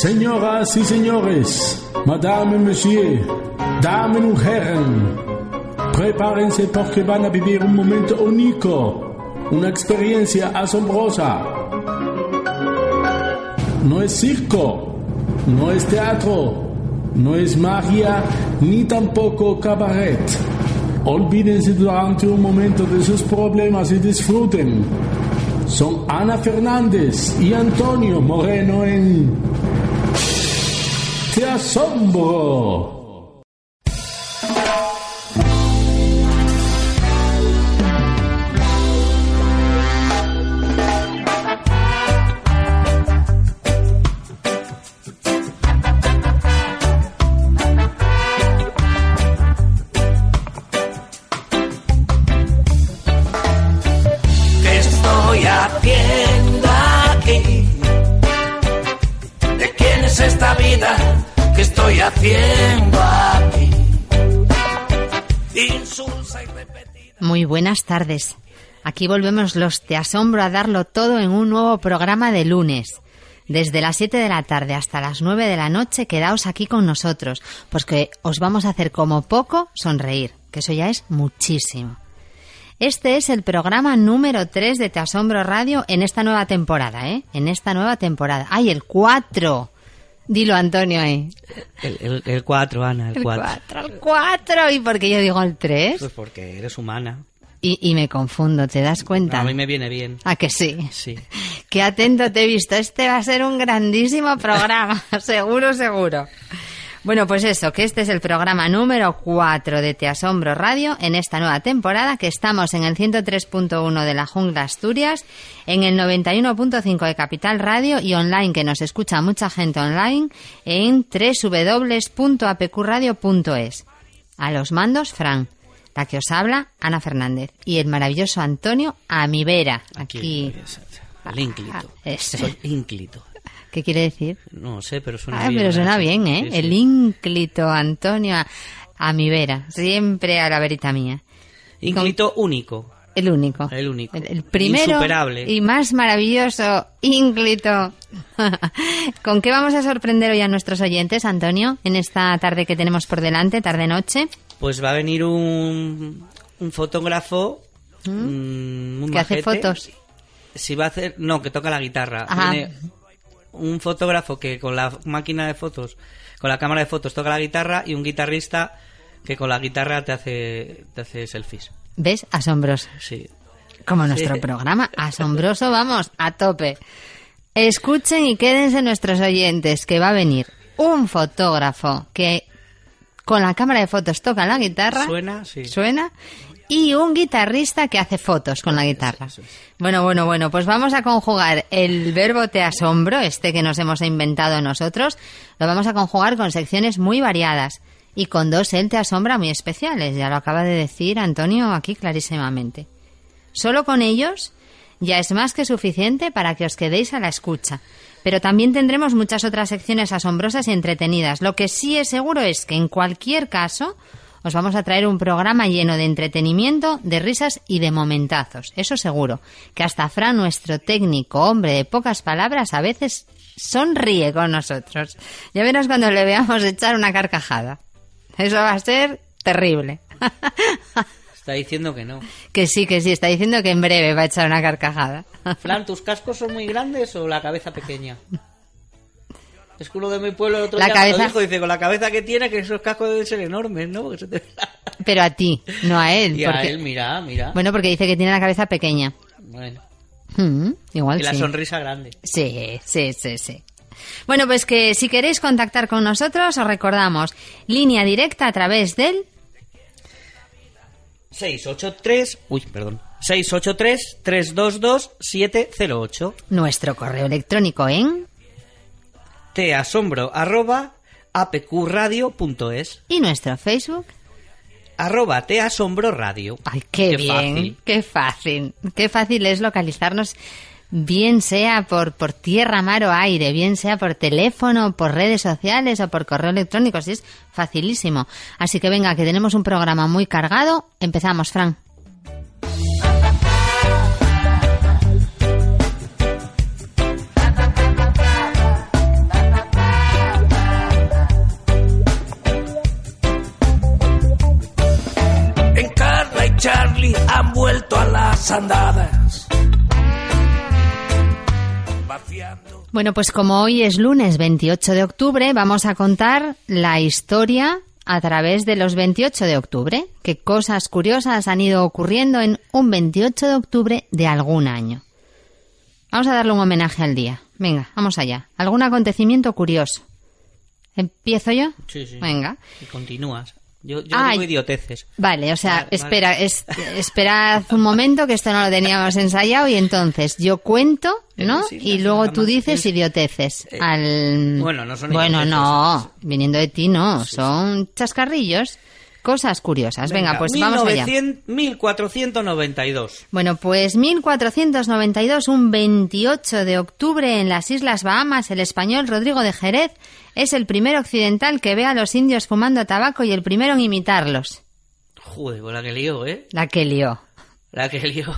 Señoras y señores, Madame Monsieur, damen y herren, prepárense porque van a vivir un momento único, una experiencia asombrosa. No es circo, no es teatro, no es magia ni tampoco cabaret. Olvídense durante un momento de sus problemas y disfruten. Son Ana Fernández y Antonio Moreno en Te asombro. Muy buenas tardes. Aquí volvemos los Te Asombro a darlo todo en un nuevo programa de lunes. Desde las 7 de la tarde hasta las 9 de la noche quedaos aquí con nosotros, pues que os vamos a hacer como poco sonreír, que eso ya es muchísimo. Este es el programa número 3 de Te Asombro Radio en esta nueva temporada, ¿eh? En esta nueva temporada. ¡Ay, el 4! Dilo, Antonio, ¿eh? El 4, Ana, el El 4. 4, el 4. ¿Y por qué yo digo el 3? Pues porque eres humana. Y, y me confundo, ¿te das cuenta? A mí me viene bien. ¿A que sí? Sí. Qué atento te he visto. Este va a ser un grandísimo programa. seguro, seguro. Bueno, pues eso, que este es el programa número 4 de Te Asombro Radio en esta nueva temporada, que estamos en el 103.1 de la Jungla Asturias, en el 91.5 de Capital Radio y online, que nos escucha mucha gente online, en www.apqradio.es. A los mandos, Fran. La que os habla, Ana Fernández. Y el maravilloso Antonio Amivera. Aquí. El ínclito. Ah, ese. Soy ínclito. ¿Qué quiere decir? No sé, pero suena Ah, bien. pero Ana, suena bien, ¿eh? Sí, sí. El ínclito Antonio a, a mi vera, siempre a la verita mía. Ínclito único. El único. El único. El, el primero Insuperable. y más maravilloso ínclito. ¿Con qué vamos a sorprender hoy a nuestros oyentes, Antonio, en esta tarde que tenemos por delante, tarde-noche? Pues va a venir un, un fotógrafo. mm, muy Que hace fotos. Si va a hacer. No, que toca la guitarra. Viene un fotógrafo que con la máquina de fotos, con la cámara de fotos toca la guitarra y un guitarrista que con la guitarra te hace, te hace selfies. ¿Ves? Asombroso. Sí. Como nuestro Sí. programa. Asombroso, vamos, a tope. Escuchen y quédense nuestros oyentes, que va a venir un fotógrafo que con la cámara de fotos toca la guitarra. Suena, sí. Suena. Y un guitarrista que hace fotos con la guitarra. Bueno, bueno, bueno, pues vamos a conjugar el verbo te asombro, este que nos hemos inventado nosotros, lo vamos a conjugar con secciones muy variadas y con dos él te asombra muy especiales, ya lo acaba de decir Antonio aquí clarísimamente. Solo con ellos ya es más que suficiente para que os quedéis a la escucha. Pero también tendremos muchas otras secciones asombrosas y entretenidas. Lo que sí es seguro es que en cualquier caso os vamos a traer un programa lleno de entretenimiento, de risas y de momentazos. Eso seguro. Que hasta Fran, nuestro técnico, hombre de pocas palabras, a veces sonríe con nosotros. Ya verás cuando le veamos echar una carcajada. Eso va a ser terrible. Está diciendo que no. Que sí, que sí, está diciendo que en breve va a echar una carcajada. Flan, ¿tus cascos son muy grandes o la cabeza pequeña? Es que uno de mi pueblo el otro La día me lo cabeza- dijo, dice, con la cabeza que tiene, que esos cascos deben ser enormes, ¿no? Porque se te- Pero a ti, no a él. Y a porque- él, mira, mira. Bueno, porque dice que tiene la cabeza pequeña. Bueno, Mm, igual y la sonrisa grande. Sí, sí, sí, sí. Bueno, pues que si queréis contactar con nosotros, os recordamos línea directa a través del 683... Uy, perdón. 683-322-708. nuestro correo electrónico en Te asombro, arroba apqradio.es. y nuestro Facebook. Arroba te asombro radio. Ay, qué, bien, fácil. qué fácil, qué fácil es localizarnos, bien sea por, por tierra, mar o aire, bien sea por teléfono, por redes sociales o por correo electrónico, así es facilísimo. Así que venga, que tenemos un programa muy cargado. Empezamos, Fran. En Carla y Charlie han vuelto a las andadas Vaciando. Bueno, pues como hoy es lunes 28 de octubre, vamos a contar la historia a través de los 28 de octubre. Qué cosas curiosas han ido ocurriendo en un 28 de octubre de algún año. Vamos a darle un homenaje al día. Venga, vamos allá. ¿Algún acontecimiento curioso? ¿Empiezo yo? Sí, sí. Venga. Y continúas. Yo, yo Ay. digo idioteces. Vale, o sea, Vale, espera, es- esperad un momento que esto no lo teníamos ensayado y entonces yo cuento, ¿no? Sí, Y luego tú dices idioteces. Eh, Al... bueno, no son Bueno, idioteces, no, viniendo de ti no, son chascarrillos, cosas curiosas. Venga, pues vamos allá. 1900 1492. Bueno, pues 1492, un 28 de octubre en las Islas Bahamas, el español Rodrigo de Jerez es el primer occidental que ve a los indios fumando tabaco y el primero en imitarlos. Joder, pues la que lió, ¿eh? La que lió. La que lió.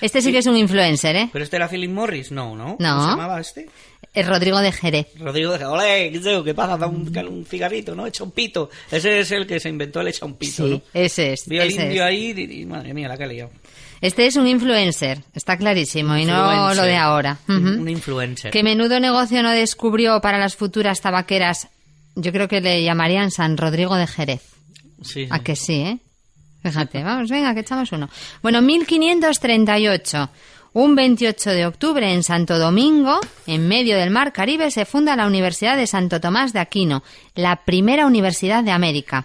Este sí que es un influencer, ¿eh? ¿Pero este era Philip Morris? No, ¿no? No. ¿Cómo se llamaba este? Es Rodrigo de Jerez. Rodrigo de Ole, ¿qué sé, ¿qué pasa? Da un, un cigarrito, ¿no? Echa un pito. Ese es el que se inventó el echa un pito, Sí, ¿no? ese es. Vio al indio ahí y, y, madre mía, la que ha liado. Este es un influencer, está clarísimo, y no lo de ahora. Un influencer. ¿Qué menudo negocio no descubrió para las futuras tabaqueras? Yo creo que le llamarían San Rodrigo de Jerez. Sí, sí. A que sí, ¿eh? Fíjate, vamos, venga, que echamos uno. Bueno, 1538. Un 28 de octubre en Santo Domingo, en medio del Mar Caribe, se funda la Universidad de Santo Tomás de Aquino, la primera universidad de América.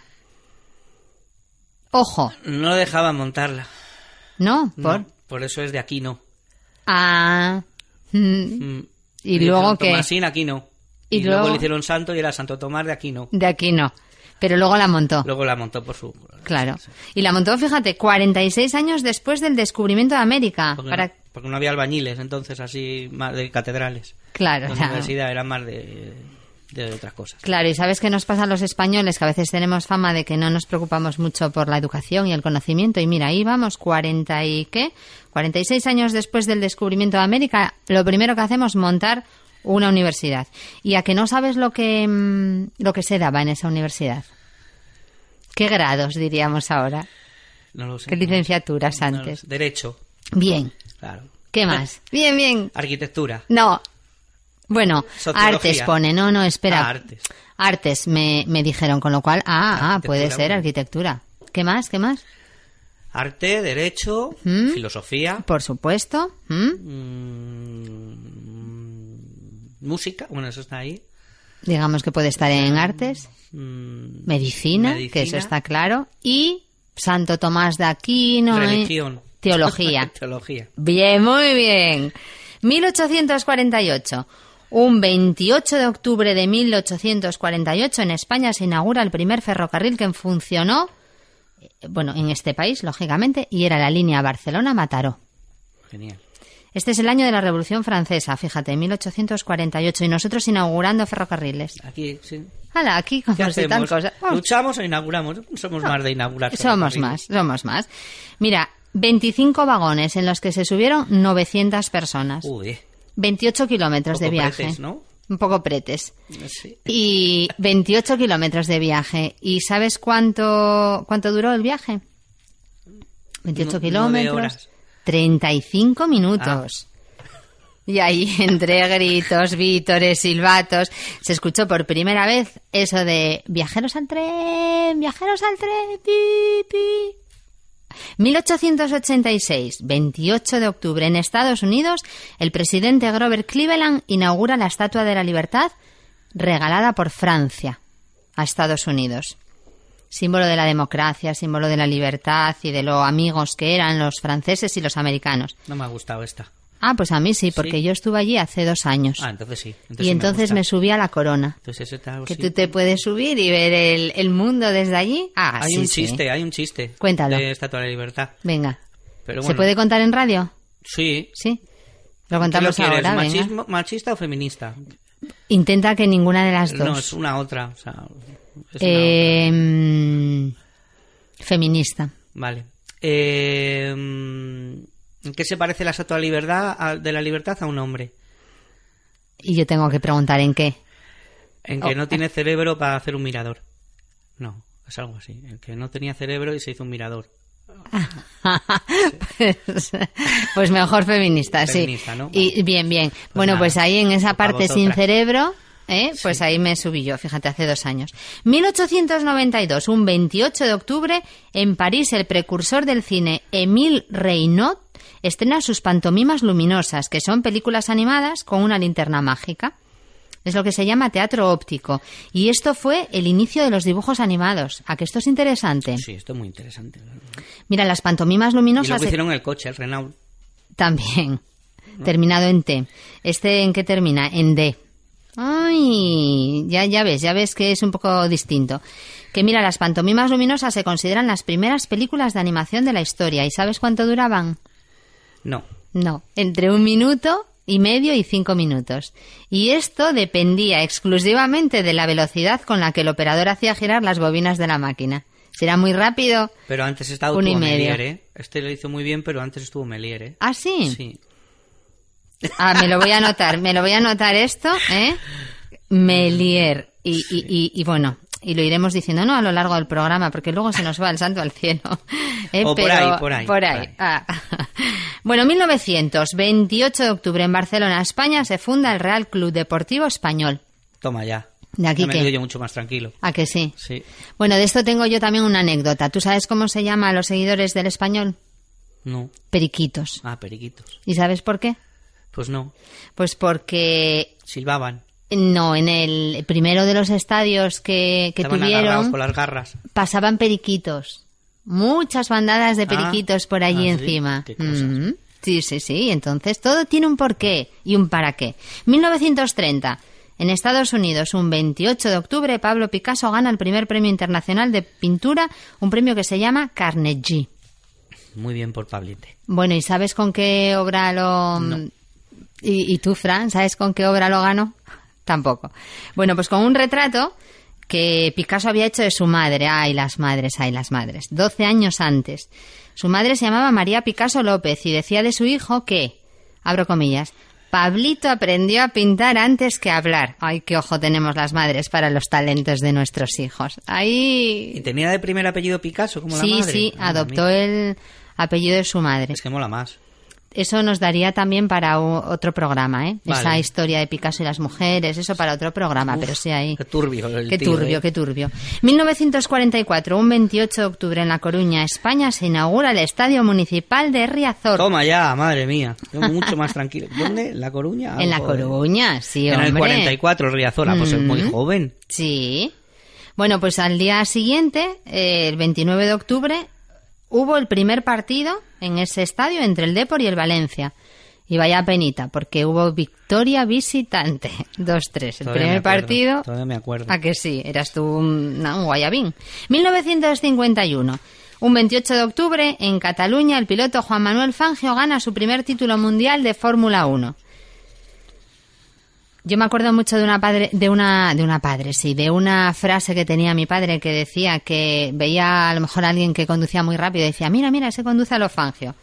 Ojo, No dejaban montarla. ¿no? No, Por. por eso es de aquí no. Ah. mm. Y Dijeron, luego que. Tomasín aquí no. Y Y, luego... luego- le hicieron santo y era Santo Tomás de aquí no. De aquí no. Pero luego la montó. Luego la montó por su... Claro. Y la montó, fíjate, 46 años después del descubrimiento de América. Porque, Para... porque no había albañiles entonces así más de catedrales. Claro, La claro. universidad era más de, de otras cosas. Claro, y sabes qué nos pasa a los españoles, que a veces tenemos fama de que no nos preocupamos mucho por la educación y el conocimiento. Y mira, ahí vamos, 40 y qué, 46 años después del descubrimiento de América, lo primero que hacemos es montar una universidad. Y a que no sabes lo que, mm, lo que se daba en esa universidad. ¿Qué grados diríamos ahora? No lo sé. ¿Qué licenciaturas No antes? Derecho, Bien. Claro. ¿Qué más? Bien, bien. Arquitectura. No. Bueno, Sociología. artes pone. No, no, espera. Ah, artes. Artes me, me dijeron, con lo cual, ah, ah, puede ser bueno. arquitectura. ¿Qué más? ¿Qué más? Arte, derecho, ¿Mm? filosofía, Por supuesto. ¿Mm? mm, música, bueno, eso está ahí. Digamos que puede estar en artes. Mm, Medicina, Medicina. que eso está claro. Y Santo Tomás de Aquino. ¿eh? Teología. Teología. Bien, muy bien. 1848. Un 28 de octubre de 1848 en España se inaugura el primer ferrocarril que funcionó, eh, bueno, en este país, lógicamente, y era la línea Barcelona-Mataró. Genial. Este es el año de la Revolución Francesa, fíjate, 1848, y nosotros inaugurando ferrocarriles. Aquí, sí. Hala, aquí como ¿Qué si cosa. Vamos. ¿Luchamos o inauguramos? Somos más de inaugurar. Somos más, somos más. Mira, 25 vagones en los que se subieron 900 personas. Uy, 28 kilómetros de viaje. pretes, ¿no? Un poco pretes. Sí. Y 28 kilómetros de viaje. ¿Y sabes cuánto, cuánto duró el viaje? 28 Nu- nueve kilómetros. horas. 35 minutos. Y ahí, entre gritos, vítores, silbatos, se escuchó por primera vez eso de viajeros al tren, viajeros al tren, pi, pi. 1886, 28 de octubre, en Estados Unidos, el presidente Grover Cleveland inaugura la Estatua de la Libertad regalada por Francia a Estados Unidos. Símbolo de la democracia, símbolo de la libertad y de lo amigos que eran los franceses y los americanos. No me ha gustado esta. Ah, pues a mí sí, porque Sí. yo estuve allí hace dos años. Ah, entonces sí. y entonces me, subí a la corona. Entonces ese está, Que sí. tú te puedes subir y ver el, el mundo desde allí. Ah, Hay sí, un chiste, hay un chiste. Cuéntalo. De Estatua de la Libertad. Venga. Pero ¿Se bueno, puede contar en radio? Sí. Sí. Lo ¿Qué contamos quieres, ahora, venga. machismo- ¿Machista o feminista? Intenta que ninguna de las dos. No, es una otra. O sea, es una Eh, mm, feminista. otra. Vale. Eh, ¿En qué se parece la Estatua Libertad, a- de la Libertad a un hombre? Y yo tengo que preguntar en qué. En que Oh. no tiene cerebro para hacer un mirador. No, es algo así. En que no tenía cerebro y se hizo un mirador. pues, pues mejor feminista, sí. Feminista, ¿no? Y bien, bien. bueno, nada, pues ahí en esa parte sin cerebro, ¿eh? pues ahí me subí yo, fíjate, hace dos años. 1892, un 28 de octubre, en París, el precursor del cine, Émile Reynaud, estrena sus pantomimas luminosas, que son películas animadas con una linterna mágica. Es lo que se llama teatro óptico. Y esto fue el inicio de los dibujos animados. ¿A que esto es interesante? Sí, esto es muy interesante. Mira, las pantomimas Y luminosas... lo que hicieron el coche, el Renault. También. Terminado en T. ¿Este en qué termina? En D. Ay, ya, ya ves, ya ves que es un poco distinto. Que mira, las pantomimas luminosas se consideran las primeras películas de animación de la historia. ¿Y sabes cuánto duraban? No. No, entre un minuto y medio y cinco minutos. Y esto dependía exclusivamente de la velocidad con la que el operador hacía girar las bobinas de la máquina. Si era muy rápido. Pero antes estaba Un y medio. Melier, ¿eh? Este lo hizo muy bien, pero antes estuvo Melier, ¿eh? ¿Ah, sí? Sí. Ah, me lo voy a anotar, me lo voy a anotar esto, ¿eh? Melier. Y, y, y, y bueno, y lo iremos diciendo, ¿no? A lo largo del programa, porque luego se nos va el santo al cielo. ¿eh? O por ahí, por ahí, Por por ahí. ahí. Ah. Bueno, 1928 de octubre en Barcelona, España, se funda el Real Club Deportivo Español. Toma ya. ¿De aquí Ya me yo mucho más tranquilo. ¿A que sí? Sí. Bueno, de esto tengo yo también una anécdota. ¿Tú sabes cómo se llama a los seguidores del español? No. Periquitos. Ah, periquitos. ¿Y sabes por qué? Pues no. Pues porque Silbaban. No, en el primero de los estadios que, que Estaban agarrados tuvieron con las garras. pasaban periquitos. Muchas bandadas de Ah, periquitos por allí ah, sí, encima. qué cosas. Mm, Sí, sí, sí. Entonces todo tiene un porqué y un para qué. 1930. En Estados Unidos, un 28 de octubre, Pablo Picasso gana el primer premio internacional de pintura, un premio que se llama Carnegie. Muy bien por Pablite. Bueno, ¿y sabes con qué obra lo... ¿Y, y tú, Fran, sabes con qué obra lo ganó? Tampoco. Bueno, pues con un retrato que Picasso había hecho de su madre. Ay, las madres, ay, las madres. 12 años antes. Su madre se llamaba María Picasso López y decía de su hijo que, abro comillas, Pablito aprendió a pintar antes que a hablar. Ay, qué ojo tenemos las madres para los talentos de nuestros hijos. Ahí... ¿Y tenía de primer apellido Picasso como la Sí, madre? sí, adoptó el apellido de su madre. Es que mola más. Eso nos daría también para otro programa, ¿eh? Vale. Esa historia de Picasso y las mujeres, eso para otro programa, pero sí ahí. Qué turbio el Qué tío, turbio, ¿eh? qué turbio. 1944, un 28 de octubre en La Coruña, España, se inaugura el Estadio Municipal de Riazor. Toma ya, madre mía. Yo mucho más tranquilo. ¿Dónde? ¿En La Coruña? En La Ah, joder. Coruña, sí, En hombre. el 44, el Riazora, pues es muy Mm. joven. Sí. Bueno, pues al día siguiente, eh, el 29 de octubre, hubo el primer partido en ese estadio entre el Depor y el Valencia. Y vaya penita, porque hubo victoria visitante. 2-3. El Todavía primer acuerdo, partido. Todavía me acuerdo. ¿A que sí? Eras tú un, no, un guayabín. 1951. Un 28 de octubre, en Cataluña, el piloto Juan Manuel Fangio gana su primer título mundial de Fórmula 1. Yo me acuerdo mucho de una padre, de una, de una padre, sí, de una frase que tenía mi padre que decía que veía a lo mejor a alguien que conducía muy rápido y decía, mira, mira, ese conduce a lo Fangio.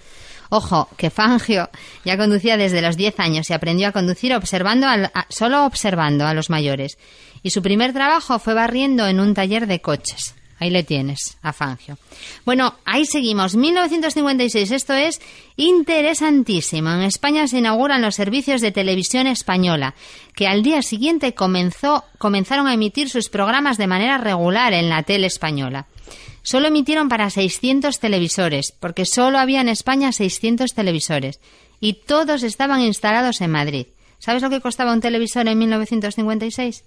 Ojo, que Fangio ya conducía desde los 10 años y aprendió a conducir observando al- a- solo observando a los mayores. Y su primer trabajo fue barriendo en un taller de coches. Ahí le tienes, a Fangio. Bueno, ahí seguimos. 1956. Esto es interesantísimo. En España se inauguran los servicios de televisión española, que al día siguiente comenzó, comenzaron a emitir sus programas de manera regular en la tele española. Solo emitieron para 600 televisores, porque solo había en España 600 televisores. Y todos estaban instalados en Madrid. ¿Sabes lo que costaba un televisor en 1956?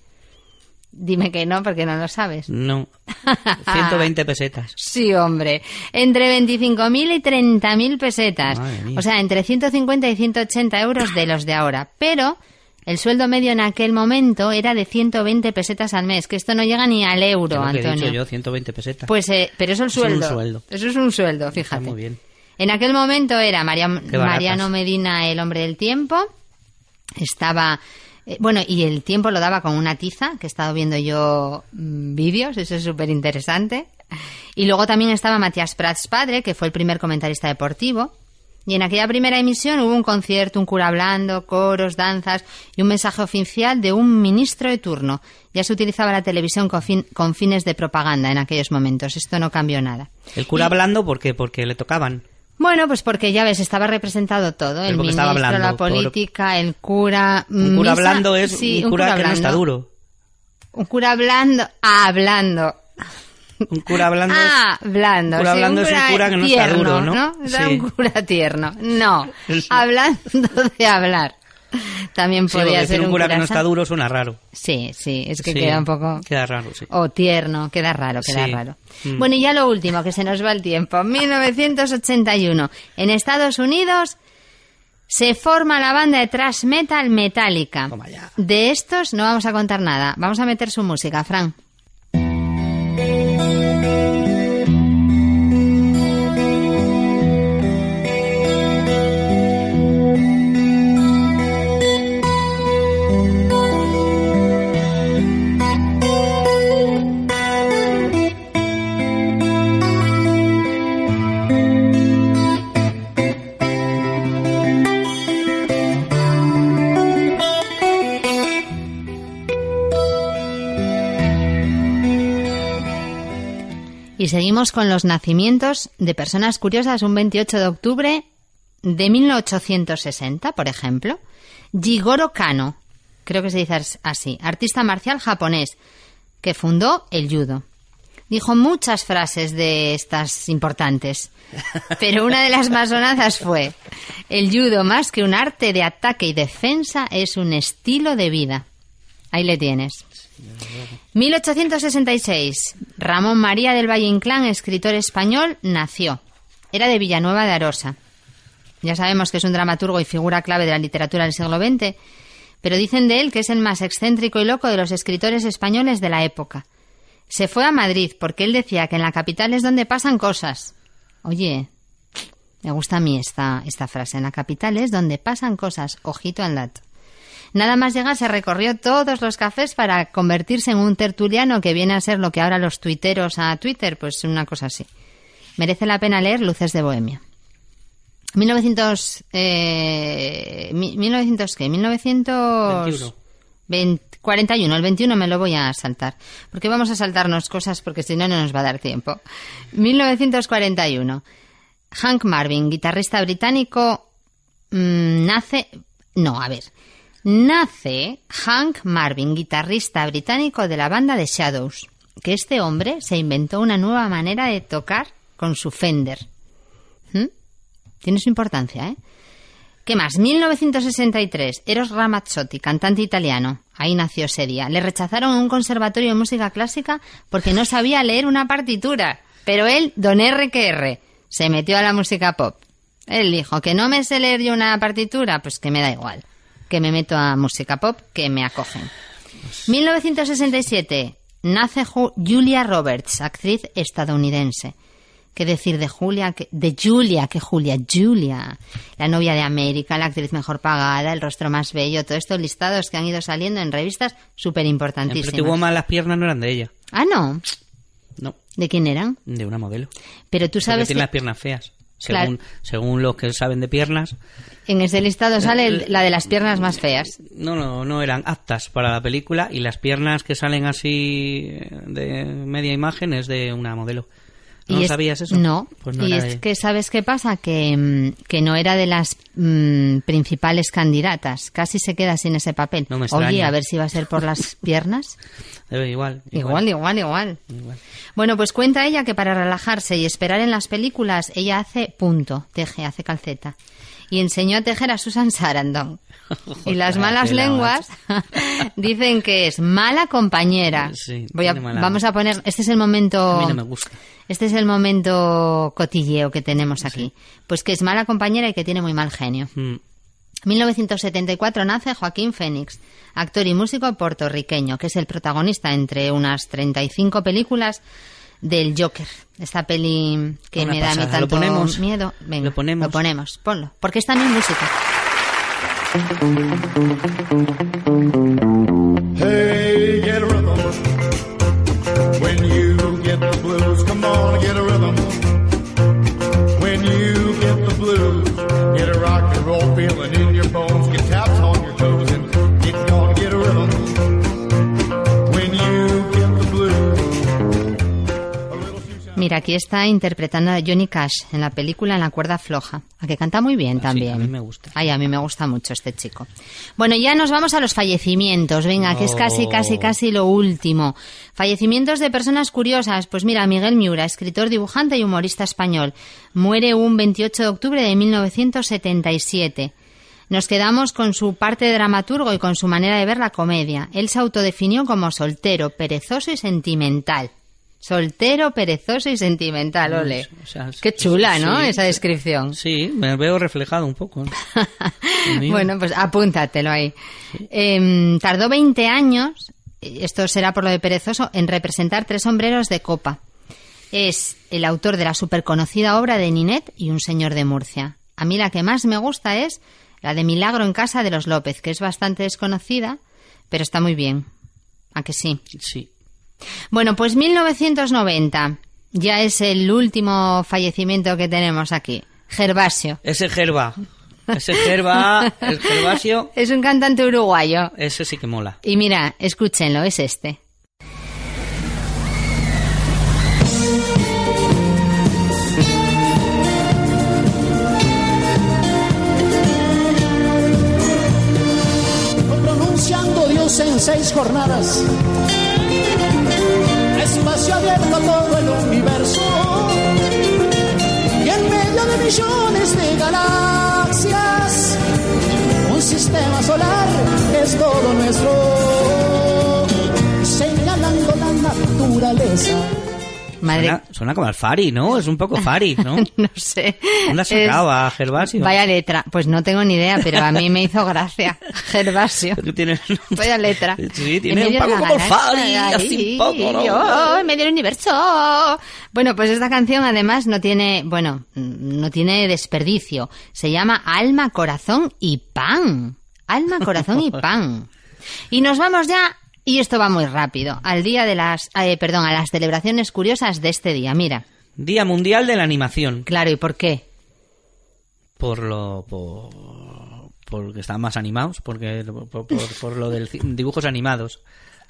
Dime que no, porque no lo sabes. No. 120 pesetas. Sí, hombre. Entre 25.000 y 30.000 pesetas. O sea, entre 150 y 180 euros de los de ahora. Pero el sueldo medio en aquel momento era de 120 pesetas al mes, que esto no llega ni al euro, lo que he Antonio. dicho yo, 120 pesetas. Pues, eh, pero eso es el Eso es un sueldo. sueldo. Eso es un sueldo, Está fíjate. muy bien. En aquel momento era. Mariano Medina, el hombre del tiempo. Estaba. Eh, bueno, y el tiempo lo daba con una tiza, que he estado viendo yo mm, vídeos, eso es súper interesante. Y luego también estaba Matías Prats padre, que fue el primer comentarista deportivo. Y en aquella primera emisión hubo un concierto, un cura hablando, coros, danzas y un mensaje oficial de un ministro de turno. Ya se utilizaba la televisión con, fin- con fines de propaganda en aquellos momentos. Esto no cambió nada. El cura hablando, ¿por qué? Porque le tocaban. Bueno, pues porque ya ves, estaba representado todo. El ministro, hablando, la por- política, el cura... Un cura misa- hablando es sí, un cura, que no está duro. Un cura hablando... Ah, hablando. Un cura hablando es- Ah, blando. cura sí, hablando es un cura que no está tierno, duro, ¿no? Era Sí. un cura tierno. No, hablando de hablar. También Sí, podría ser un cura que no está duro suena raro. Sí, sí, es que Sí, queda un poco... Queda raro, sí. O tierno, queda raro, queda Sí. raro. Mm. Bueno, y ya lo último, que se nos va el tiempo. 1981. En Estados Unidos se forma la banda de thrash metal Metallica. De estos no vamos a contar nada. Vamos a meter su música, Fran. Y seguimos con los nacimientos de personas curiosas. Un 28 de octubre de 1860, por ejemplo. Jigoro Kano, creo que se dice as- así, artista marcial japonés, que fundó el judo. Dijo muchas frases de estas importantes, pero una de las más sonadas fue, el judo más que un arte de ataque y defensa es un estilo de vida. Ahí le tienes. 1866. Ramón María del Valle Inclán, escritor español, nació. Era de Villanueva de Arosa. Ya sabemos que es un dramaturgo y figura clave de la literatura del siglo XX, pero dicen de él que es el más excéntrico y loco de los escritores españoles de la época. Se fue a Madrid porque él decía que en la capital es donde pasan cosas. Oye, me gusta a mí esta, esta frase. En la capital es donde pasan cosas. Ojito al dato. Nada más llegar se recorrió todos los cafés para convertirse en un tertuliano que viene a ser lo que ahora los tuiteros a Twitter, pues una cosa así. Merece la pena leer Luces de Bohemia. 1900, eh, mi- 1900 qué? 1900 20 41, el 21 me lo voy a saltar, porque vamos a saltarnos cosas porque si no no nos va a dar tiempo. 1941. Hank Marvin, guitarrista británico, mm, nace, no, a ver, nace Hank Marvin, guitarrista británico de la banda de Shadows, que este hombre se inventó una nueva manera de tocar con su Fender. ¿Mm? Tiene su importancia, ¿eh? ¿Qué más? 1963. Eros Ramazzotti, cantante italiano. Ahí nació ese día. Le rechazaron un conservatorio de música clásica porque no sabía leer una partitura. Pero él, don R que R, se metió a la música pop. Él dijo que no me sé leer yo una partitura, pues que me da igual. Que me meto a música pop, que me acogen. 1967. Nace Ju- Julia Roberts, actriz estadounidense. ¿Qué decir de Julia? de Julia, que Julia, Julia, la novia de América, la actriz mejor pagada, el rostro más bello, todos estos listados que han ido saliendo en revistas súper En importantísimas. Woman las piernas no eran de ella. Ah, no. No, ¿De quién eran? de una modelo. Pero tú Porque sabes tiene que las piernas feas. Claro. Según, según los que saben de piernas, en ese listado sale el- la de las piernas más feas. no, no, no eran aptas para la película y las piernas que salen así de media imagen es de una modelo. ¿No Y es- sabías eso? No. Pues no y es de- que, ¿sabes qué pasa? Que, mm, que no era de las mm, principales candidatas. Casi se queda sin ese papel. No me Oye, a ver si va a ser por las piernas. Igual. igual, igual, igual. igual. Bueno, pues cuenta ella que para relajarse y esperar en las películas, ella hace punto, teje, hace calceta. Y enseñó a tejer a Susan Sarandon. Y las malas lenguas dicen que es mala compañera. Sí, Voy a, mala- vamos a poner, este es el momento... A mí no me gusta. Este es el momento cotilleo que tenemos aquí. Pues que es mala compañera y que tiene muy mal genio. Mm. 1974 nace Joaquín Fénix, actor y músico puertorriqueño, que es el protagonista entre unas 35 películas del Joker. Esta peli que Una me da a mí pasada. ¿Lo tanto ponemos? miedo. Venga, ¿Lo ponemos? Lo ponemos, ponlo. Porque está mi música. Hey, Mira, aquí está interpretando a Johnny Cash en la película En la cuerda floja, a que canta muy bien Ah, sí, también. a mí me gusta. Ay, a mí me gusta mucho este chico. Bueno, ya nos vamos a los fallecimientos. Venga, que es casi, casi, casi lo último. Fallecimientos de personas curiosas. Pues mira, Miguel Miura, escritor, dibujante y humorista español. Muere un 28 de octubre de 1977. Nos quedamos con su parte de dramaturgo y con su manera de ver la comedia. Él se autodefinió como soltero, perezoso y sentimental. Soltero, perezoso y sentimental, ole. O sea, Qué chula, ¿no? sí. Esa descripción. Sí, me veo reflejado un poco. Bueno, pues apúntatelo ahí. Em, tardó 20 años, esto será por lo de perezoso, en representar tres sombreros de copa. Es el autor de la superconocida obra de Ninet y Un señor de Murcia. A mí la que más me gusta es la de Milagro en casa de los López, que es bastante desconocida, pero está muy bien. ¿A que sí? Sí. Bueno, pues 1990 ya es el último fallecimiento que tenemos aquí. Gervasio. Ese Gerba. Ese Gerba, el Gervasio, Es un cantante uruguayo. ese sí que mola. Y mira, escúchenlo, es este. pronunciando Dios en seis jornadas. Espacio abierto a todo el universo. Y en medio de millones de galaxias, un sistema solar es todo nuestro. Señalando la naturaleza. Madre, Suena, suena como al Fari, ¿no? Es un poco Fari, ¿no? no sé. ¿Dónde has Es- Gervasio? Vaya letra. Pues no tengo ni idea, pero a mí me hizo gracia. Gervasio. Tú tienes- Vaya letra. Sí, En tiene un poco como el Fari, así poco, ¿no? yo, en medio del universo. Bueno, pues esta canción además no tiene, bueno, no tiene desperdicio. Se llama Alma, Corazón y Pan. Alma, Corazón y Pan. Y nos vamos ya, y esto va muy rápido, al día de las, eh, perdón, a las celebraciones curiosas de este día. Mira, Día Mundial de la Animación. claro, ¿y por qué? Por lo... Por, porque están más animados, porque por, por- por lo del ci- dibujos animados.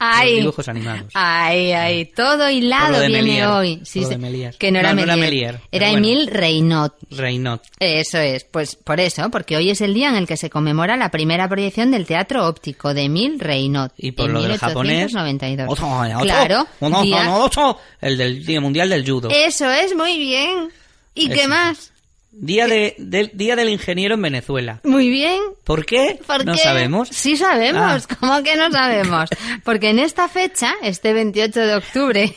Ay, dibujos animados. Ay, ay, todo hilado viene Melier, hoy. Sí, de Melier. Que no era No, no era Melier. Melier, Era bueno. Emile Reynaud. Reynot. Eso es, pues por eso, porque hoy es el día en el que se conmemora la primera proyección del teatro óptico de Emile Reynaud. Y por en lo del japonés... 1892. Otro, otro, Claro, otro, día- el del Día Mundial del Judo. Eso es, muy bien. ¿Y qué Eso. más? Día, de, del, Día del Ingeniero en Venezuela. Muy bien. ¿Por qué? ¿Por no sabemos. Sí sabemos, Ah. ¿cómo que no sabemos? Porque en esta fecha, este 28 de octubre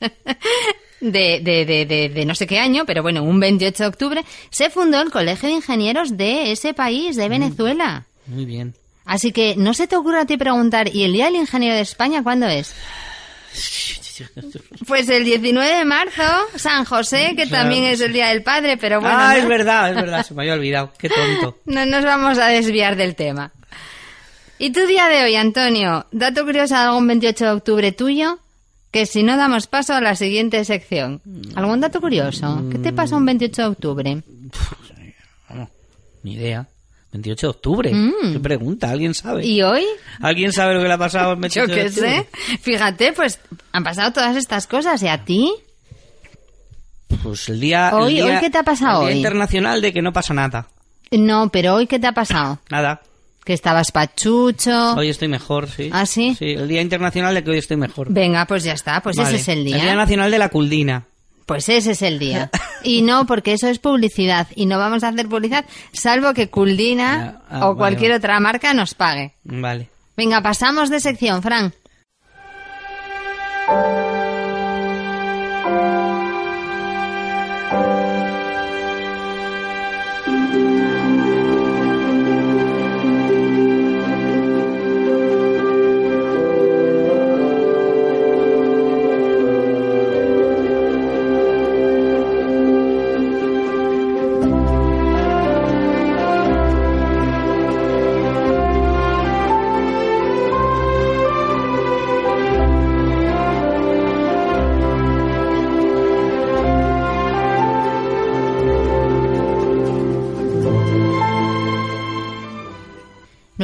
de, de, de, de, de no sé qué año, pero bueno, un 28 de octubre, se fundó el Colegio de Ingenieros de ese país, Mm. de Venezuela. Muy bien. Así que no se te ocurra a ti preguntar, ¿y el Día del Ingeniero de España cuándo es? Pues el 19 de marzo, San José, que también es el Día del Padre, pero bueno, ah, no- es verdad, es verdad, se me había olvidado. Qué tonto. no nos vamos a desviar del tema. ¿Y tu día de hoy, Antonio? ¿Dato curioso de algún 28 de octubre tuyo? Que si no damos paso a la siguiente sección. ¿Algún dato curioso? ¿Qué te pasa un 28 de octubre? Vamos, ni idea. 28 de octubre. ¿Qué pregunta? ¿Alguien sabe? Mm. ¿Y hoy? ¿Alguien sabe lo que le ha pasado el 28 Yo qué sé. Fíjate, pues han pasado todas estas cosas. ¿Y a ti? Pues el día, el Hoy- día- hoy, ¿qué te ha pasado el día hoy? internacional de que no pasa nada. No, pero hoy, ¿qué te ha pasado? Nada. Que estabas pachucho. Hoy estoy mejor, sí. ¿Ah, sí? Sí, el día internacional de que hoy estoy mejor. Venga, pues ya está. Pues Vale. ese es el día. El día nacional de la culdina. Pues ese es el día. Y no, porque eso es publicidad. Y no vamos a hacer publicidad, salvo que Culdina Ah, ah, o vale, cualquier vale. otra marca nos pague. Vale. Venga, pasamos de sección, Fran.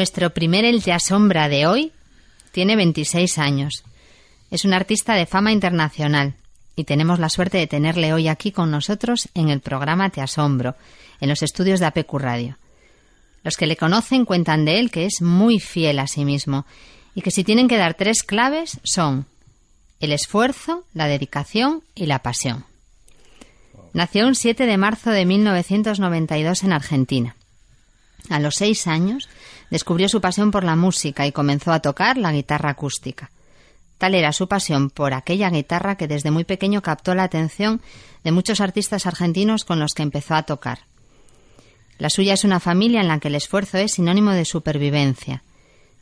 Nuestro primer El Te Asombra de hoy tiene 26 años. Es un artista de fama internacional y tenemos la suerte de tenerle hoy aquí con nosotros en el programa Te Asombro, en los estudios de APQ Radio. Los que le conocen cuentan de él que es muy fiel a sí mismo y que si tienen que dar tres claves son el esfuerzo, la dedicación y la pasión. Nació un 7 de marzo de 1992 en Argentina. A los seis años descubrió su pasión por la música y comenzó a tocar la guitarra acústica. Tal era su pasión por aquella guitarra que desde muy pequeño captó la atención de muchos artistas argentinos con los que empezó a tocar. La suya es una familia en la que el esfuerzo es sinónimo de supervivencia.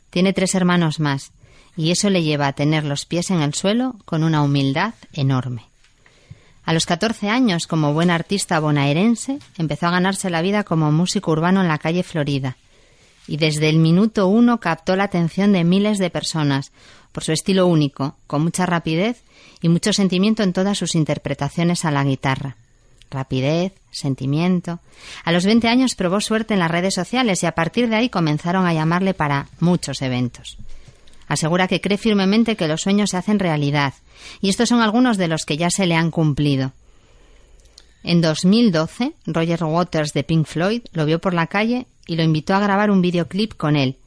Tiene tres hermanos más, y eso le lleva a tener los pies en el suelo con una humildad enorme. A los 14 años, como buen artista bonaerense, empezó a ganarse la vida como músico urbano en la calle Florida. Y desde el minuto uno captó la atención de miles de personas por su estilo único, con mucha rapidez y mucho sentimiento en todas sus interpretaciones a la guitarra. Rapidez, sentimiento. A los 20 años probó suerte en las redes sociales y a partir de ahí comenzaron a llamarle para muchos eventos. Asegura que cree firmemente que los sueños se hacen realidad, y estos son algunos de los que ya se le han cumplido. En 2012, Roger Waters de Pink Floyd lo vio por la calle y lo invitó a grabar un videoclip con él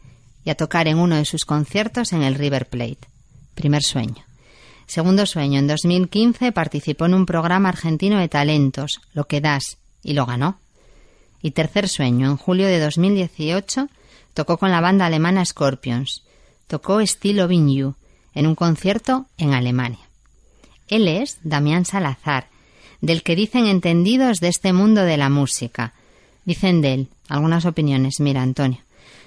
y a tocar en uno de sus conciertos en el River Plate. Primer sueño. Segundo sueño, en 2015 participó en un programa argentino de talentos, Lo que das, y lo ganó. Y tercer sueño, en julio de 2018 tocó con la banda alemana Scorpions tocó estilo Vignew en un concierto en Alemania. Él es Damián Salazar, del que dicen entendidos de este mundo de la música. Dicen de él algunas opiniones. Mira, Antonio.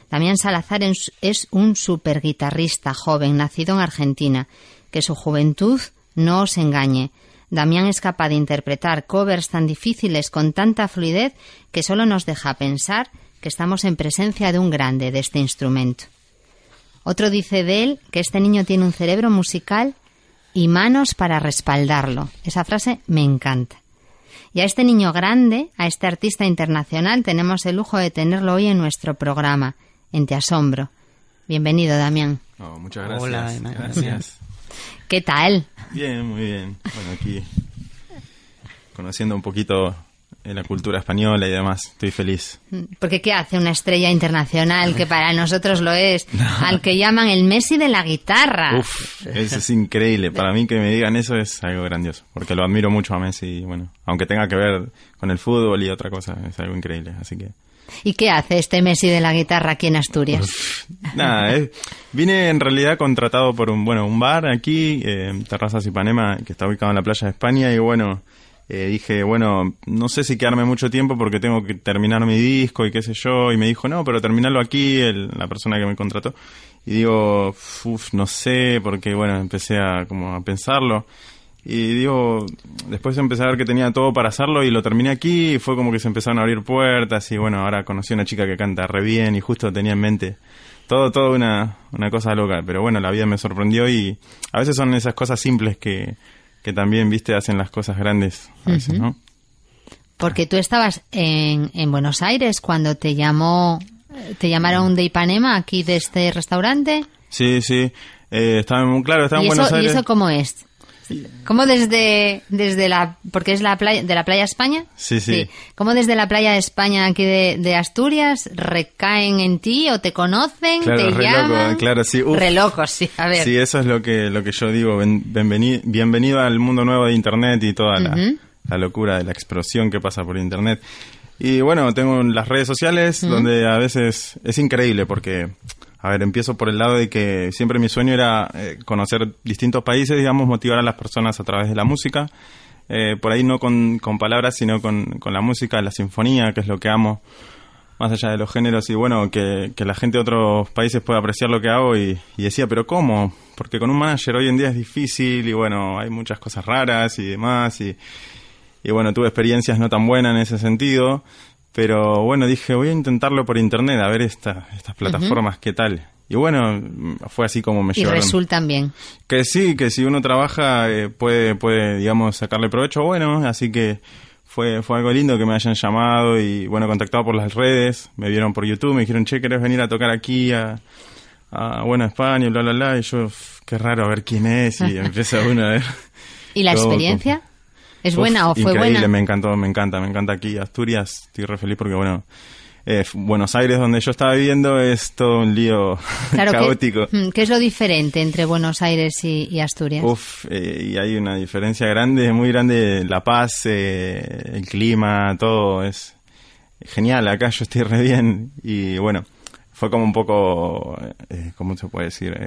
Damián Salazar es un super guitarrista joven, nacido en Argentina, que su juventud no os engañe. Damián es capaz de interpretar covers tan difíciles con tanta fluidez que solo nos deja pensar que estamos en presencia de un grande de este instrumento. Otro dice de él que este niño tiene un cerebro musical y manos para respaldarlo. Esa frase me encanta. Y a este niño grande, a este artista internacional, tenemos el lujo de tenerlo hoy en nuestro programa, en Te Asombro. Bienvenido, Damián. Oh, muchas gracias. Hola, gracias. ¿Qué tal? Bien, muy bien. Bueno, aquí conociendo un poquito la cultura española y demás. Estoy feliz. Porque ¿qué hace una estrella internacional que para nosotros lo es? Al que llaman el Messi de la guitarra. Uf, eso es increíble. Para mí que me digan eso es algo grandioso. Porque lo admiro mucho a Messi. Y bueno, aunque tenga que ver con el fútbol y otra cosa, es algo increíble. Así que... ¿Y qué hace este Messi de la guitarra aquí en Asturias? nada, eh, vine en realidad contratado por un bueno un bar aquí, eh, Terrazas Ipanema, que está ubicado en la playa de España. Y bueno, eh, dije, bueno, no sé si quedarme mucho tiempo porque tengo que terminar mi disco y qué sé yo. Y me dijo, no, pero terminarlo aquí, la persona que me contrató. Y digo, uff, no sé, porque bueno, empecé a, como a pensarlo. Y digo, después empecé a ver que tenía todo para hacerlo y lo terminé aquí y fue como que se empezaron a abrir puertas y bueno, ahora conocí a una chica que canta re bien y justo tenía en mente todo, todo una, una cosa loca. Pero bueno, la vida me sorprendió y a veces son esas cosas simples que, que también, viste, hacen las cosas grandes a veces, ¿no? Porque tú estabas en, en Buenos Aires cuando te llamó, te llamaron de Ipanema aquí de este restaurante. Sí, sí. Eh, estaba en, claro, estaba en ¿Y Buenos Aires. ¿Y eso cómo es? ¿Cómo desde, desde la, porque es la playa, de la playa España? Sí, sí. ¿Cómo desde la playa de España aquí de, de Asturias recaen en ti o te conocen, Claro, te re llaman? loco, claro, sí. uf. Re locos, sí, a ver. Sí, eso es lo que, lo que yo digo. Ben- bienveni- bienvenido al mundo nuevo de Internet y toda la, Ujú. la locura de la explosión que pasa por Internet. Y bueno, tengo las redes sociales donde a veces es increíble porque, a ver, empiezo por el lado de que siempre mi sueño era eh, conocer distintos países, digamos, motivar a las personas a través de la música. Eh, por ahí no con, palabras, sino con, con la música, la sinfonía, que es lo que amo más allá de los géneros y bueno, que, que la gente de otros países pueda apreciar lo que hago y, y decía, pero ¿cómo? Porque con un manager hoy en día es difícil y bueno, hay muchas cosas raras y demás y, y bueno, tuve experiencias no tan buenas en ese sentido, pero bueno, dije, voy a intentarlo por internet, a ver esta, estas plataformas, qué tal. Y bueno, fue así como me y llevaron. resultan bien. Que sí, que si uno trabaja eh, puede, puede, digamos, sacarle provecho bueno, así que fue, fue algo lindo que me hayan llamado y, bueno, contactado por las redes, me vieron por YouTube, me dijeron, che, ¿querés venir a tocar aquí a, a bueno, España, y bla, bla, bla? Y yo, "Uf, qué raro, a ver quién es, y empieza uno a ver. ¿Y la experiencia? ¿Es Uf, buena o fue increíble, buena? me encantó, me encanta, me encanta aquí Asturias, estoy re feliz porque bueno, eh, Buenos Aires donde yo estaba viviendo es todo un lío Claro, ¿qué- caótico. mm, ¿qué, es lo diferente entre Buenos Aires y, y Asturias? Uf, eh, y hay una diferencia grande, muy grande, la paz, eh, el clima, todo es genial, acá yo estoy re bien y bueno, fue como un poco, eh, ¿cómo se puede decir?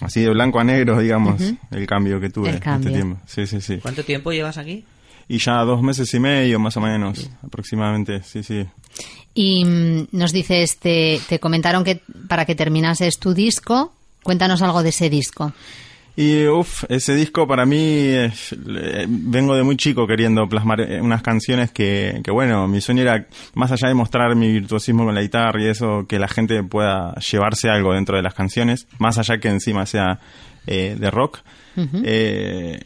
Así de blanco a negro, digamos, el cambio que tuve El cambio. este tiempo. Sí, sí, sí. ¿Cuánto tiempo llevas aquí? Y ya dos meses y medio, más o menos, aproximadamente, sí, sí. Y mm, nos dices, te, te comentaron que para que terminases tu disco, cuéntanos algo de ese disco. Y uff, ese disco para mí, eh, vengo de muy chico queriendo plasmar eh, unas canciones que, que, bueno, mi sueño era, más allá de mostrar mi virtuosismo con la guitarra y eso, que la gente pueda llevarse algo dentro de las canciones, más allá que encima sea eh, de rock. Eh,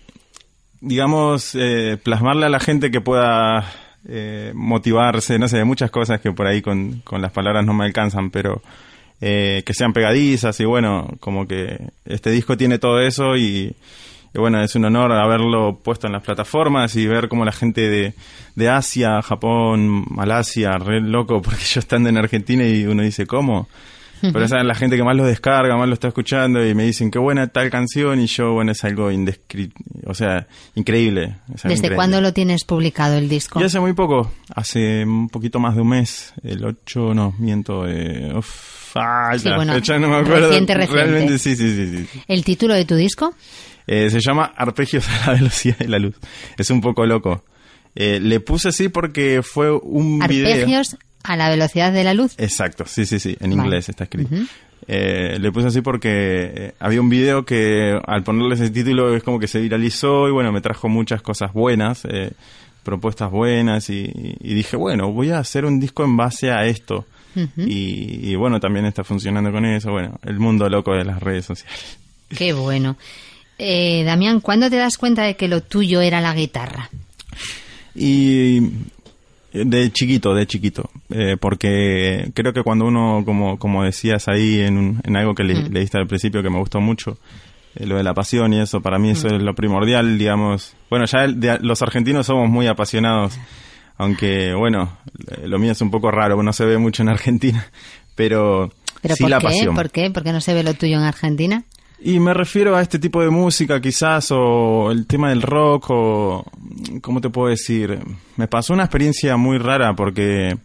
digamos, eh, plasmarle a la gente que pueda eh, motivarse, no sé, muchas cosas que por ahí con, con las palabras no me alcanzan, pero eh, que sean pegadizas y bueno, como que este disco tiene todo eso y, y bueno, es un honor haberlo puesto en las plataformas y ver cómo la gente de, de Asia, Japón, Malasia, re loco, porque yo estando en Argentina y uno dice, ¿cómo? Pero esa es la gente que más lo descarga, más lo está escuchando y me dicen qué buena tal canción y yo, bueno, es algo indescriptible, o sea, increíble. ¿Desde increíble. cuándo lo tienes publicado el disco? Y hace muy poco, hace un poquito más de un mes, el 8, no, miento, eh, uf, ah, Sí, bueno, fecha no me acuerdo. reciente, reciente. Realmente sí, sí, sí. sí. ¿El título de tu disco? Eh, se llama Arpegios a la velocidad de la luz. Es un poco loco. Eh, le puse así porque fue un video. Arpegios a la velocidad de la luz. Exacto, sí, sí, sí, en Vale. inglés está escrito. Eh, le puse así porque había un video que al ponerle ese título es como que se viralizó y bueno, me trajo muchas cosas buenas, eh, propuestas buenas y, y dije, bueno, voy a hacer un disco en base a esto. Y, y bueno, también está funcionando con eso, bueno, el mundo loco de las redes sociales. Qué bueno. Eh, Damián, ¿cuándo te das cuenta de que lo tuyo era la guitarra? Y de chiquito, de chiquito, eh, porque creo que cuando uno, como, como decías ahí en, un- en algo que le, leíste al principio que me gustó mucho, eh, lo de la pasión y eso, para mí eso es lo primordial, digamos. Bueno, ya el- de- los argentinos somos muy apasionados, aunque bueno, lo mío es un poco raro, no se ve mucho en Argentina, pero, ¿Pero sí por la qué? pasión. ¿Por qué? ¿Por qué no se ve lo tuyo en Argentina? Y me refiero a este tipo de música quizás, o el tema del rock, o... ¿Cómo te puedo decir? Me pasó una experiencia muy rara porque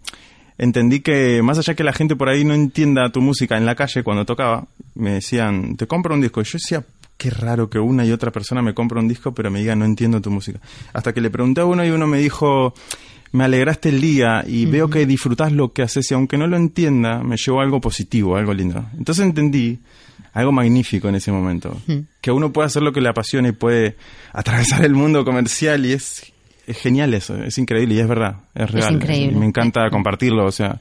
entendí que más allá que la gente por ahí no entienda tu música en la calle cuando tocaba, me decían, te compro un disco. Y yo decía, qué raro que una y otra persona me compre un disco pero me diga, no entiendo tu música. Hasta que le pregunté a uno y uno me dijo, me alegraste el día y veo que disfrutás lo que haces y aunque no lo entienda, me llevó algo positivo, algo lindo. Entonces entendí algo magnífico en ese momento. Que uno puede hacer lo que le apasiona y puede atravesar el mundo comercial y es, es genial eso, es increíble y es verdad, es real. increíble. Y me encanta compartirlo, o sea,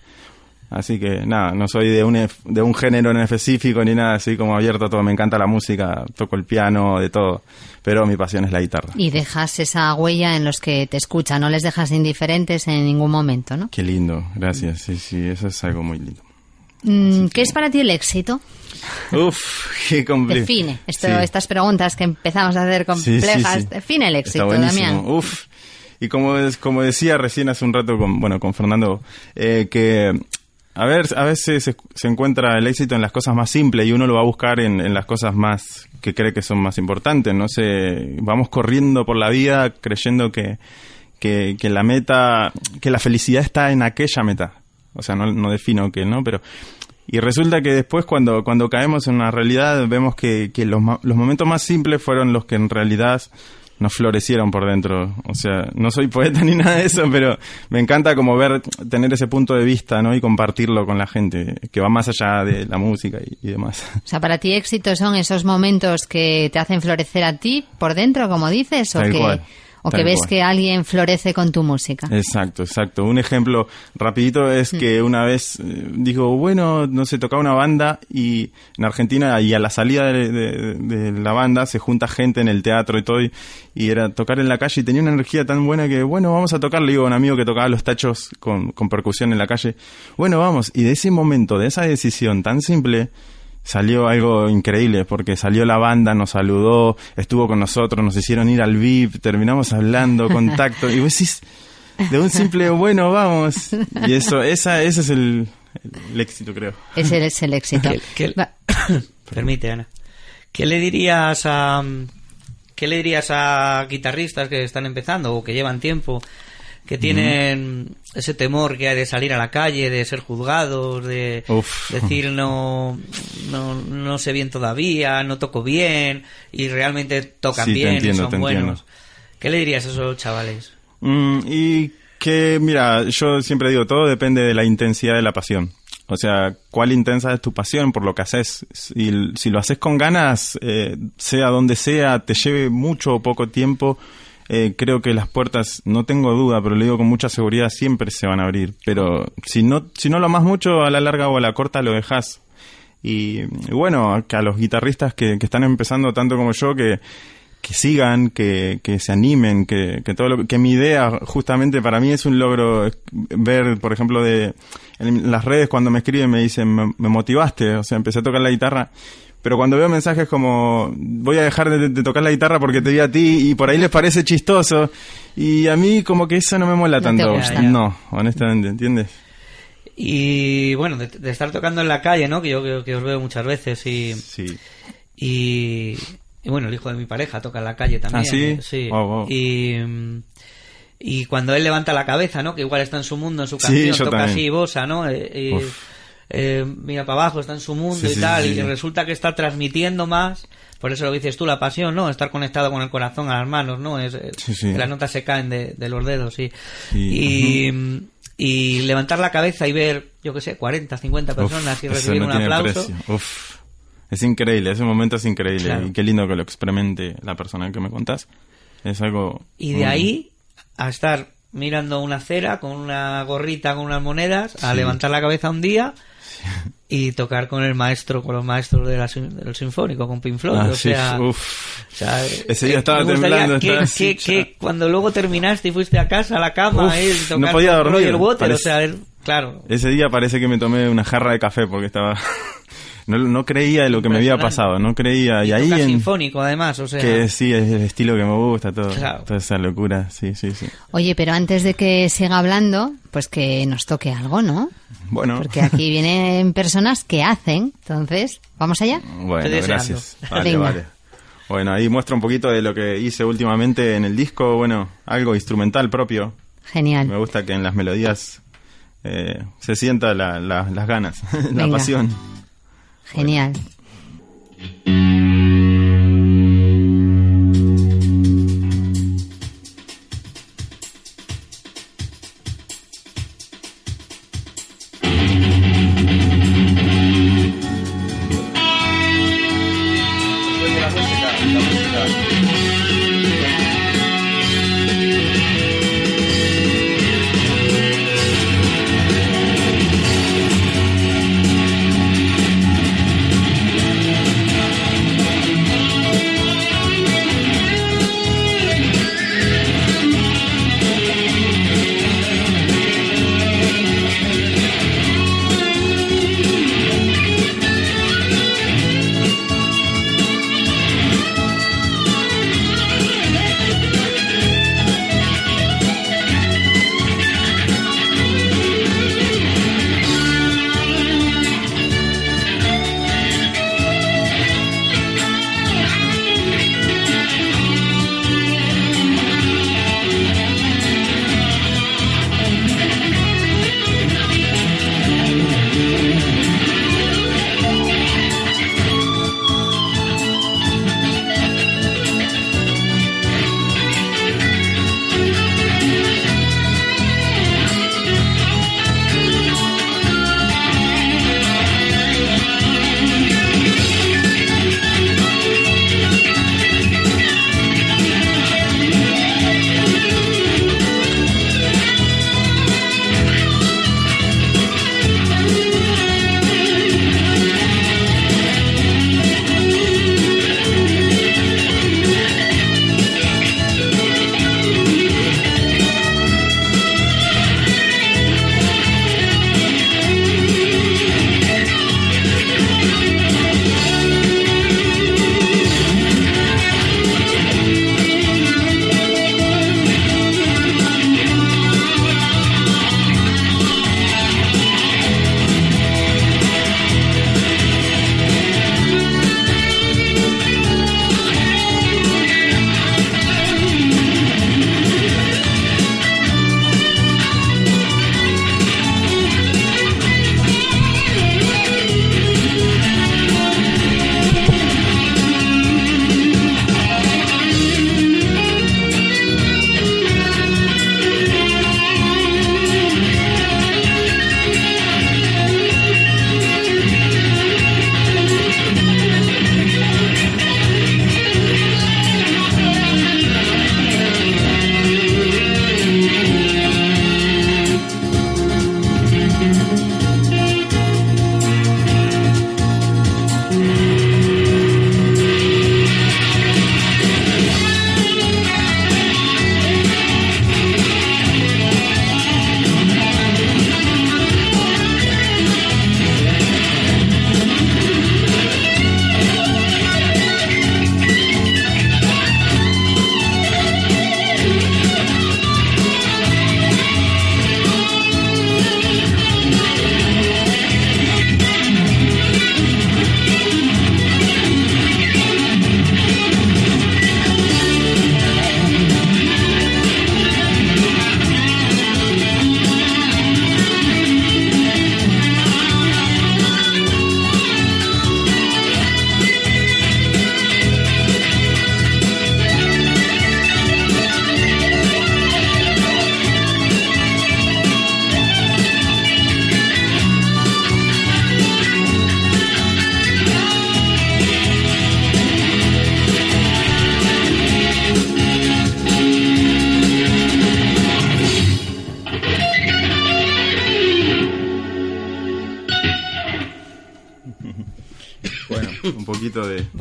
así que nada, no soy de un, de un género en específico ni nada así como abierto a todo, me encanta la música, toco el piano, de todo, pero mi pasión es la guitarra. Y dejas esa huella en los que te escuchan, no les dejas indiferentes en ningún momento, ¿no? Qué lindo, gracias, sí, sí, eso es algo muy lindo. Mm, ¿Qué es para ti el éxito? Uf, qué complejo. Define esto, Sí. estas preguntas que empezamos a hacer Sí, sí, complejas. sí. Define el éxito. Damián. Uf. Y como, es- como decía recién hace un rato con, bueno, con Fernando, eh, que a ver, a veces se, encuentra el éxito en las cosas más simples y uno lo va a buscar en, en las cosas más que cree que son más importantes. No sé, vamos corriendo por la vida creyendo que, que, que la meta, que la felicidad está en aquella meta. O sea, no, no defino que, ¿no? Pero y resulta que después cuando, cuando caemos en una realidad vemos que, que los, los momentos más simples fueron los que en realidad nos florecieron por dentro. O sea, no soy poeta ni nada de eso, pero me encanta como ver, tener ese punto de vista, ¿no? Y compartirlo con la gente, que va más allá de la música y, y demás. O sea, para ti éxito son esos momentos que te hacen florecer a ti por dentro, como dices, o Tal que, cual, o que ves cual. que alguien florece con tu música. Exacto, exacto. Un ejemplo rapidito es que una vez eh, digo, bueno, no sé, tocaba una banda y en Argentina y a la salida de, de- de la banda se junta gente en el teatro y todo y, y era tocar en la calle y tenía una energía tan buena que, bueno, vamos a tocar, le digo a un amigo que tocaba los tachos con, con percusión en la calle, bueno, vamos, y de ese momento, de esa decisión tan simple, salió algo increíble, porque salió la banda, nos saludó, estuvo con nosotros, nos hicieron ir al VIP, terminamos hablando, contacto, y vos decís, de un simple bueno, vamos. Y eso, esa, ese es el, el éxito, creo. Ese es el éxito. ¿Qué- qué- Permite, Ana. ¿Qué le dirías a qué le dirías a guitarristas que están empezando o que llevan tiempo que tienen ese temor que hay de salir a la calle, de ser juzgados, de Uf. decir no, no no sé bien todavía, no toco bien y realmente tocan Sí, te bien entiendo, y son te buenos? entiendo. ¿Qué le dirías a esos chavales? Mm, y que, mira, yo siempre digo, todo depende de la intensidad de la pasión. O sea, cuál intensa es tu pasión por lo que haces. Si, si lo haces con ganas, eh, sea donde sea, te lleve mucho o poco tiempo, eh, creo que las puertas, no tengo duda, pero lo digo con mucha seguridad, siempre se van a abrir. Pero si no, si no lo amas mucho, a la larga o a la corta lo dejas. Y, bueno, que a los guitarristas que, están empezando tanto como yo, que, que sigan, que, que se animen, que, que todo lo que mi idea justamente para mí es un logro ver, por ejemplo, de en las redes cuando me escriben me dicen me, me motivaste, o sea, empecé a tocar la guitarra, pero cuando veo mensajes como voy a dejar de, de tocar la guitarra porque te vi a ti y por ahí les parece chistoso y a mí como que eso no me mola No tanto, no, honestamente, ¿entiendes? Y bueno, de, de estar tocando en la calle, ¿no? Que yo que, que os veo muchas veces y Sí. Y, y bueno, el hijo de mi pareja toca en la calle también. ¿Ah, sí? Sí. Wow, wow. Y, y cuando él levanta la cabeza, ¿no? Que igual está en su mundo, en su Sí, canción, yo toca también. así, bosa, ¿no? Eh, y, Uf. Eh, mira para abajo, está en su mundo Sí, y tal. sí, Y resulta que está transmitiendo más. Por eso lo que dices tú, la pasión, ¿no? Estar conectado con el corazón a las manos, ¿no? Es, que las notas se caen de, de los dedos, sí. Y, y levantar la cabeza y ver, yo qué sé, 40, 50 personas Uf, y recibir no un aplauso. Uf. Es increíble, ese momento es increíble. Claro. Y qué lindo que lo experimente la persona que me contás. Es algo... Y de muy- ahí a estar mirando una acera con una gorrita con unas monedas, a levantar la cabeza un día y tocar con el maestro, con los maestros de la del sinfónico, con Pink Floyd. Ah, o sí, sea, uf. o sea, Ese día eh, estaba temblando, que, estaba que- que cuando luego terminaste y fuiste a casa a la cama Uf, eh, tocar no podía dormir, Roger Waters, parece- o sea, es- claro. Ese día parece que me tomé una jarra de café porque estaba... no, no creía de lo que me había pasado, no creía. Y, ahí toca en... sinfónico además, o sea, Que sí, es el estilo que me gusta, todo, Claro. toda esa locura, sí, sí, sí. Oye, pero antes de que siga hablando, pues que nos toque algo, ¿no? Bueno, Porque aquí vienen personas que hacen. Entonces, ¿vamos allá? bueno, gracias. Vale, Venga. vale. Bueno, ahí muestro un poquito de lo que hice últimamente en el disco, bueno, algo instrumental propio. Me Genial. gusta que en las melodías eh, se sienta la- la- las ganas, la Venga. pasión. Genial.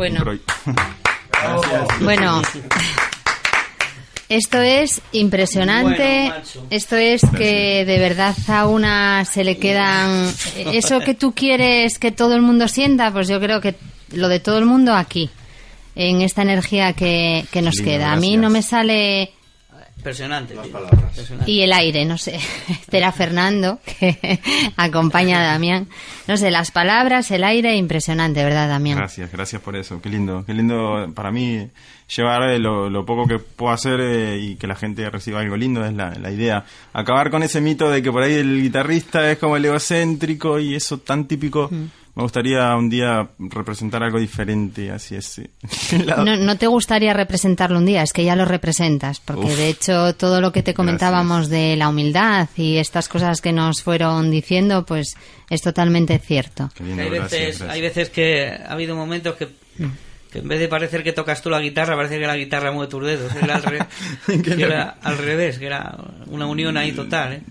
Bueno. Bueno, esto es impresionante. Bueno, esto es que de verdad a una se le quedan. Eso que tú quieres que todo el mundo sienta, pues yo creo que lo de todo el mundo aquí, en esta energía que, que nos Lindo, queda. A mí gracias. no me sale. Impresionante. Y el aire, no sé. Espera Fernando, que acompaña a Damián. No sé, las palabras, el aire, impresionante, ¿verdad, Damián? Gracias, gracias por eso. Qué lindo, qué lindo para mí llevar eh, lo, lo poco que puedo hacer eh, y que la gente reciba algo lindo es la, la idea. Acabar con ese mito de que por ahí el guitarrista es como el egocéntrico y eso tan típico. Mm. Me gustaría un día representar algo diferente, así es. No, no te gustaría representarlo un día, es que ya lo representas, porque Uf. de hecho todo lo que te comentábamos de la humildad y estas cosas que nos fueron diciendo, pues es totalmente cierto. Lindo, hay, gracias, veces, gracias. hay veces que ha habido momentos que, que en vez de parecer que tocas tú la guitarra, parece que la guitarra mueve tus dedos. Era al, re- que era al revés, que era una unión ahí total. ¿eh?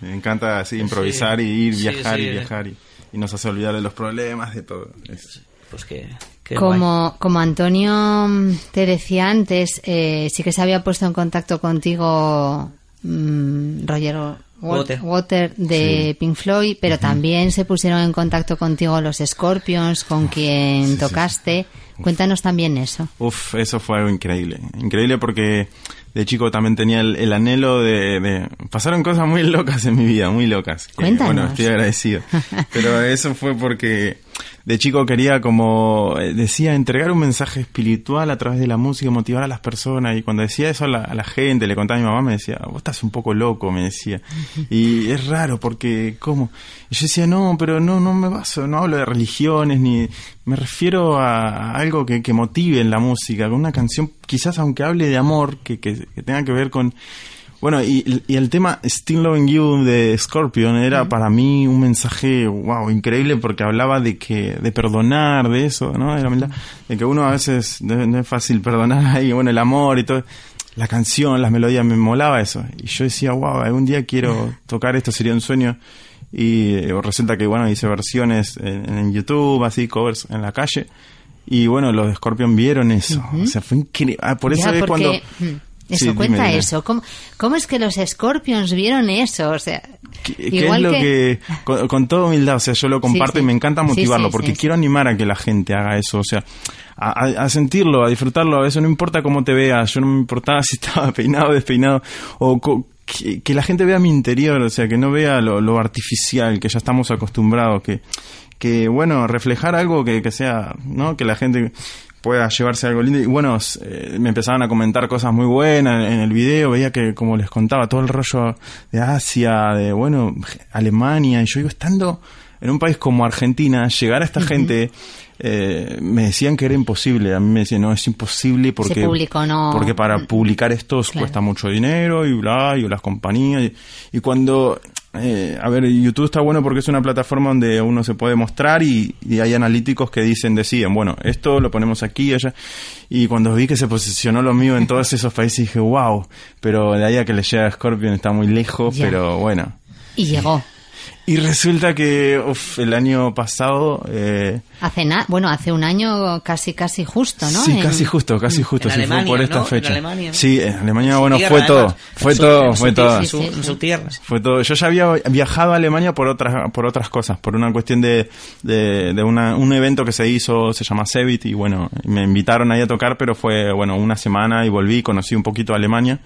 Me encanta así improvisar y ir, viajar sí, y eh. viajar y, y nos hace olvidar de los problemas, de todo. Es- Pues que, que guay. Como, como Antonio mm, te decía antes, eh, sí que se había puesto en contacto contigo mm, Roger Wa- Water. Water de Pink Floyd, pero también se pusieron en contacto contigo los Scorpions, con quien tocaste. Cuéntanos también eso. Uf, eso fue algo increíble. Increíble porque de chico también tenía el, el anhelo de, de- Pasaron cosas muy locas en mi vida, muy locas. que, bueno, estoy agradecido. Pero eso fue porque de chico quería, como eh, decía, entregar un mensaje espiritual a través de la música, motivar a las personas. Y cuando decía eso a la, a la gente, le contaba a mi mamá, me decía, vos estás un poco loco, me decía. Y es raro porque, ¿cómo? Y yo decía, no, pero no, no me baso, no hablo de religiones, ni me refiero a algo que, que motive en la música, con una canción, quizás aunque hable de amor, que, que, que tenga que ver con... Bueno, y, y el tema Still Loving You de Scorpion era para mí un mensaje, wow, increíble porque hablaba de que, de perdonar, de eso, ¿no? De la de que uno a veces no, no es fácil perdonar y bueno, el amor y todo. La canción, las melodías, me molaba eso. Y yo decía, wow, algún día quiero tocar esto, sería un sueño. Y eh, resulta que, bueno, hice versiones en, en YouTube, así, covers en la calle. Y bueno, los de Scorpion vieron eso. O sea, fue increíble. Ah, por eso Ya, es porque- cuando... Eso, Sí, cuenta dime. eso. ¿Cómo, ¿Cómo es que los Scorpions vieron eso? O sea, ¿Qué, qué igual es lo que, con, con toda humildad, o sea, yo lo comparto sí. y me encanta motivarlo porque quiero animar a que la gente haga eso, o sea, a, sentirlo, a disfrutarlo, a eso no importa cómo te veas, yo no me importaba si estaba peinado o despeinado, o co- que, que la gente vea mi interior, o sea, que no vea lo, lo artificial, que ya estamos acostumbrados, que, que bueno, reflejar algo que, que sea, ¿no? Que la gente pueda llevarse algo lindo. Y bueno, eh, me empezaban a comentar cosas muy buenas en el video, veía que, como les contaba, todo el rollo de Asia, de, bueno, Alemania, y yo digo, estando en un país como Argentina, llegar a esta gente, eh, me decían que era imposible, a mí me decían, no, es imposible porque, público no- porque para publicar esto Claro. cuesta mucho dinero y bla, y las compañías, y, y cuando... eh, a ver, YouTube está bueno porque es una plataforma donde uno se puede mostrar y, y hay analíticos que dicen, deciden, bueno, esto lo ponemos aquí, allá. Y cuando vi que se posicionó lo mío en todos esos países dije, wow, pero de ahí a que le llega a Scorpion está muy lejos, Ya. pero bueno. y llegó. Y resulta que uf, el año pasado... Eh, Hace na bueno, hace un año casi casi justo, ¿no? Sí, En- casi justo, casi justo. Sí, Alemania, fue por esta ¿no? fecha. En Alemania, ¿no? Sí, en Alemania, bueno, tierra, fue todo. además. Fue su- todo, su fue todo. En su, Sí, en sí. su tierra. Fue todo. Yo ya había viajado a Alemania por otras por otras cosas, por una cuestión de, de, de una, un evento que se hizo, se llama Cebit, y bueno, me invitaron ahí a tocar, pero fue, bueno, una semana y volví, conocí un poquito Alemania.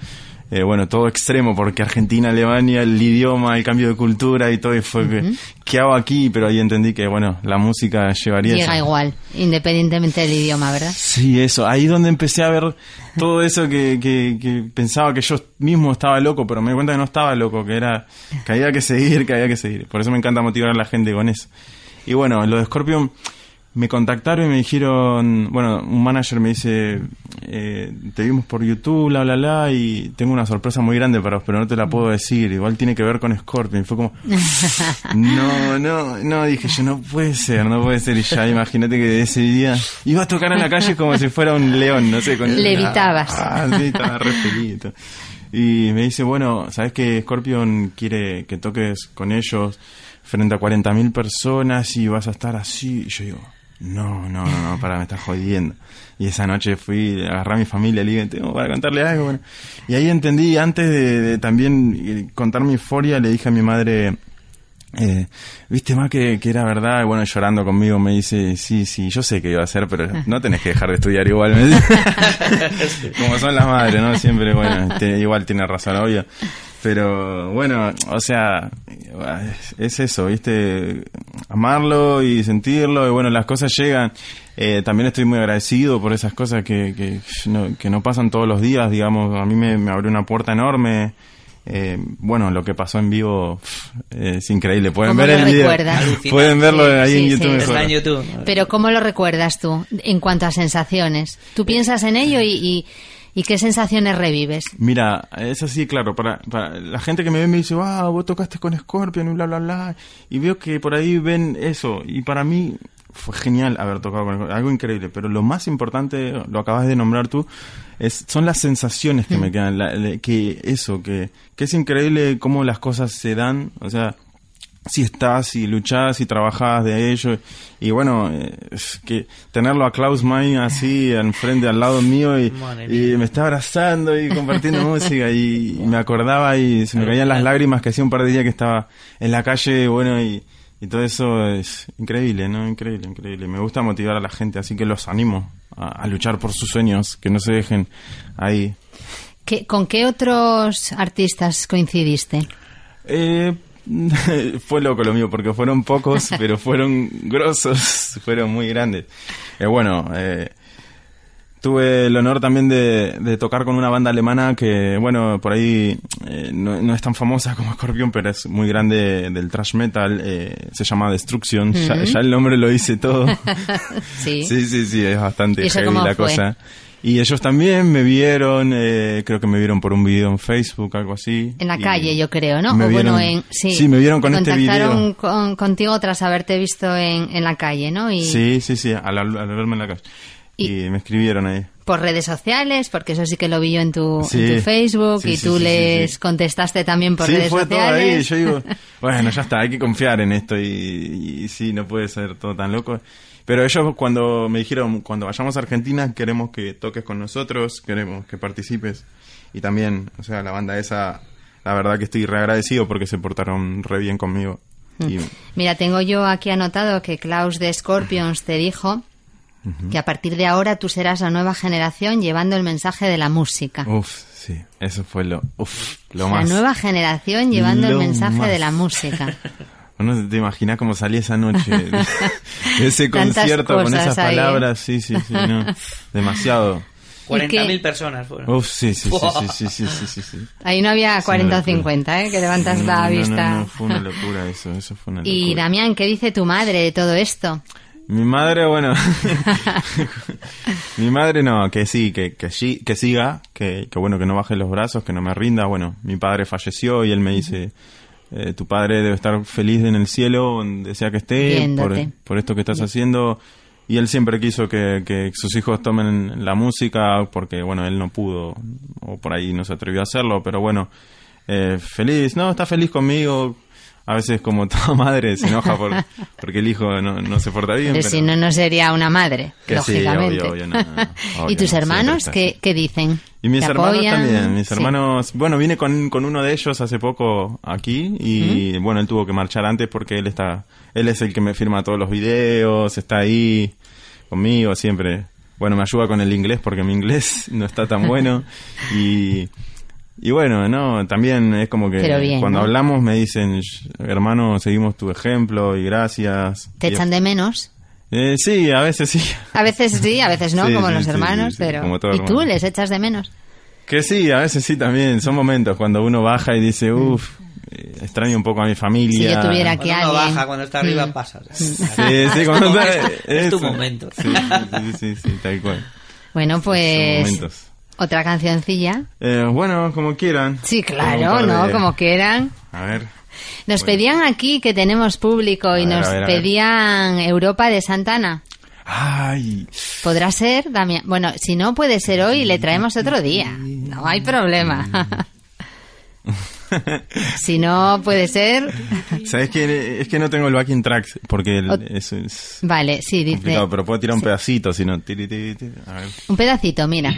Eh, bueno, todo extremo, porque Argentina, Alemania, el idioma, el cambio de cultura y todo, y fue que, ¿qué hago aquí? Pero ahí entendí que, bueno, la música llevaría Llega eso. igual, independientemente del idioma, ¿verdad? Sí, eso. Ahí donde empecé a ver todo eso que, que, que pensaba que yo mismo estaba loco, pero me di cuenta que no estaba loco, que era que había que seguir, que había que seguir. Por eso me encanta motivar a la gente con eso. Y bueno, lo de Scorpion me contactaron y me dijeron, bueno, un manager me dice, eh, te vimos por YouTube, bla, bla, bla, y tengo una sorpresa muy grande para vos, pero no te la puedo decir. Igual tiene que ver con Scorpion. Y fue como, no, no, no, dije yo, no puede ser, no puede ser. Y ya imagínate que ese día iba a tocar en la calle como si fuera un león, no sé. Con, Levitabas. Ah, sí, estaba re feliz. Y me dice, bueno, ¿sabes que Scorpion quiere que toques con ellos frente a 40.000 personas y vas a estar así? Y yo digo, no, no, no, no, para, me estás jodiendo. Y esa noche fui, agarré a mi familia, le dije, tengo para contarle algo. Bueno. Y ahí entendí, antes de, de también eh, contar mi euforia, le dije a mi madre, eh, viste más que, que era verdad, y bueno, llorando conmigo me dice, sí, sí, yo sé que iba a hacer, pero no tenés que dejar de estudiar igual. me dice. Como son las madres, ¿no? Siempre, bueno, este, igual tiene razón, obvio. Pero bueno, o sea, es, es eso, ¿viste? Amarlo y sentirlo, y bueno, las cosas llegan. Eh, también estoy muy agradecido por esas cosas que, que, no, que no pasan todos los días, digamos, a mí me, me abrió una puerta enorme. Eh, bueno, lo que pasó en vivo es increíble. Pueden ¿Cómo ver el video. Pueden verlo Sí, ahí sí, en YouTube. sí. en YouTube. Pero ¿cómo lo recuerdas tú en cuanto a sensaciones? ¿Tú piensas en ello y, y- y qué sensaciones revives? Mira, es así, claro, para, para la gente que me ve me dice, wow, vos tocaste con Scorpion y bla, bla, bla. Y veo que por ahí ven eso. Y para mí fue genial haber tocado con Scorpion, algo increíble. Pero lo más importante, lo acabas de nombrar tú, es, son las sensaciones que me quedan. la- la- que eso, que, que es increíble cómo las cosas se dan. O sea, si estás y luchás y trabajás de ello. Y bueno eh, es que tenerlo a Klaus Main así enfrente al lado mío y, me está abrazando y compartiendo música y, y me acordaba y se me caían las lágrimas que hacía un par de días que estaba en la calle bueno y, y todo eso es increíble no increíble increíble. Me gusta motivar a la gente así que los animo a, a luchar por sus sueños que no se dejen ahí. ¿Qué- ¿Con qué otros artistas coincidiste? Eh, fue loco lo mío, porque fueron pocos, pero fueron grosos, fueron muy grandes. Eh, bueno, eh, tuve el honor también de, de tocar con una banda alemana que, bueno, por ahí eh, no, no es tan famosa como Scorpion, pero es muy grande del thrash metal. eh, se llama Destruction, ya, ya el nombre lo dice todo. Sí. sí, sí, sí, es bastante ¿Y eso heavy la fue? cosa. Y ellos también me vieron, eh, creo que me vieron por un video en Facebook, algo así. En la Y calle, yo creo, ¿no? me o bueno, vieron- en, sí, me vieron con Te este contactaron video. con- contigo tras haberte visto en, en la calle, ¿no? Y Sí, sí, sí, al, al- al verme en la calle. Y- Y, me escribieron ahí. por redes sociales, porque eso sí que lo vi yo en tu, Sí. en tu Facebook Sí, y sí, tú sí, sí, les sí. contestaste también por sí, redes fue todo ahí. sociales. Yo digo, bueno, ya está, hay que confiar en esto y, y sí, no puede ser todo tan loco. Pero ellos cuando me dijeron, cuando vayamos a Argentina, queremos que toques con nosotros, queremos que participes. Y también, o sea, la banda esa, la verdad que estoy re agradecido porque se portaron re bien conmigo. Y, Mira, tengo yo aquí anotado que Klaus de Scorpions te dijo que a partir de ahora tú serás la nueva generación llevando el mensaje de la música. Uf, sí, eso fue lo, uf, lo la más. nueva generación llevando el Lo mensaje más. de la música. Uno te imagina cómo salí esa noche de ese concierto con esas ¿eh? palabras. Sí, sí, sí, no. Demasiado. 40.000 personas fueron. Uf, sí, sí, sí, sí, sí, sí, sí Ahí no había 40 o 50, ¿eh? que levantas la vista. No, fue una locura eso, eso fue una locura. Y Damián, ¿qué dice tu madre de todo esto? Mi madre, bueno, mi madre no, que sí, que, que, que siga, que, que, bueno, que no baje los brazos, que no me rinda. Bueno, mi padre falleció y él me dice, eh, tu padre debe estar feliz en el cielo, donde sea que esté, por, por esto que estás haciendo. Y él siempre quiso que, que sus hijos tomen la música, porque bueno, él no pudo, o por ahí no se atrevió a hacerlo, pero bueno, eh, feliz, no, está feliz conmigo. A veces, como toda madre, se enoja por, porque el hijo no, no se porta bien. Pero pero- si no, no sería una madre, Que sí, lógicamente. obvio, obvio, no, no, no, obvio, ¿Y tus no, hermanos qué, qué dicen? Y mis ¿Te hermanos apoyan? también, mis Sí. hermanos, bueno, vine con, con uno de ellos hace poco aquí y bueno, él tuvo que marchar antes porque él está, él es el que me firma todos los videos, está ahí conmigo siempre. Bueno, me ayuda con el inglés porque mi inglés no está tan bueno y, y bueno, no, también es como que bien, cuando ¿no? hablamos me dicen, hermano, seguimos tu ejemplo y gracias. ¿Te Y- echan de menos? Eh, sí, a veces sí. A veces sí, a veces no, Sí, como sí, los sí, hermanos, sí, sí, pero... como todo ¿Y tú les echas de menos? Que sí, a veces sí también. Son momentos cuando uno baja y dice, uff, extraño un poco a mi familia. Si yo tuviera aquí Cuando alguien... baja, cuando está arriba, Mm. pasa. Sí, sí, cuando tu está- momento. Es tu momento. Sí, sí, sí, sí, tal cual. Bueno, Son pues... Otra cancioncilla. Eh, bueno, como quieran. Sí, claro, ¿no? de- Como quieran. A ver. Nos Bueno. pedían aquí que tenemos público y ver, nos ver, pedían Europa de Santana. Ay, ¿Podrá ser, Damián? Bueno, si no puede ser hoy, le traemos otro día. No hay problema. Si no, puede ser. ¿Sabes que Es que no tengo el backing track porque el- eso es Vale, sí, dice. pero puedo tirar un pedacito, si no... Un pedacito, mira.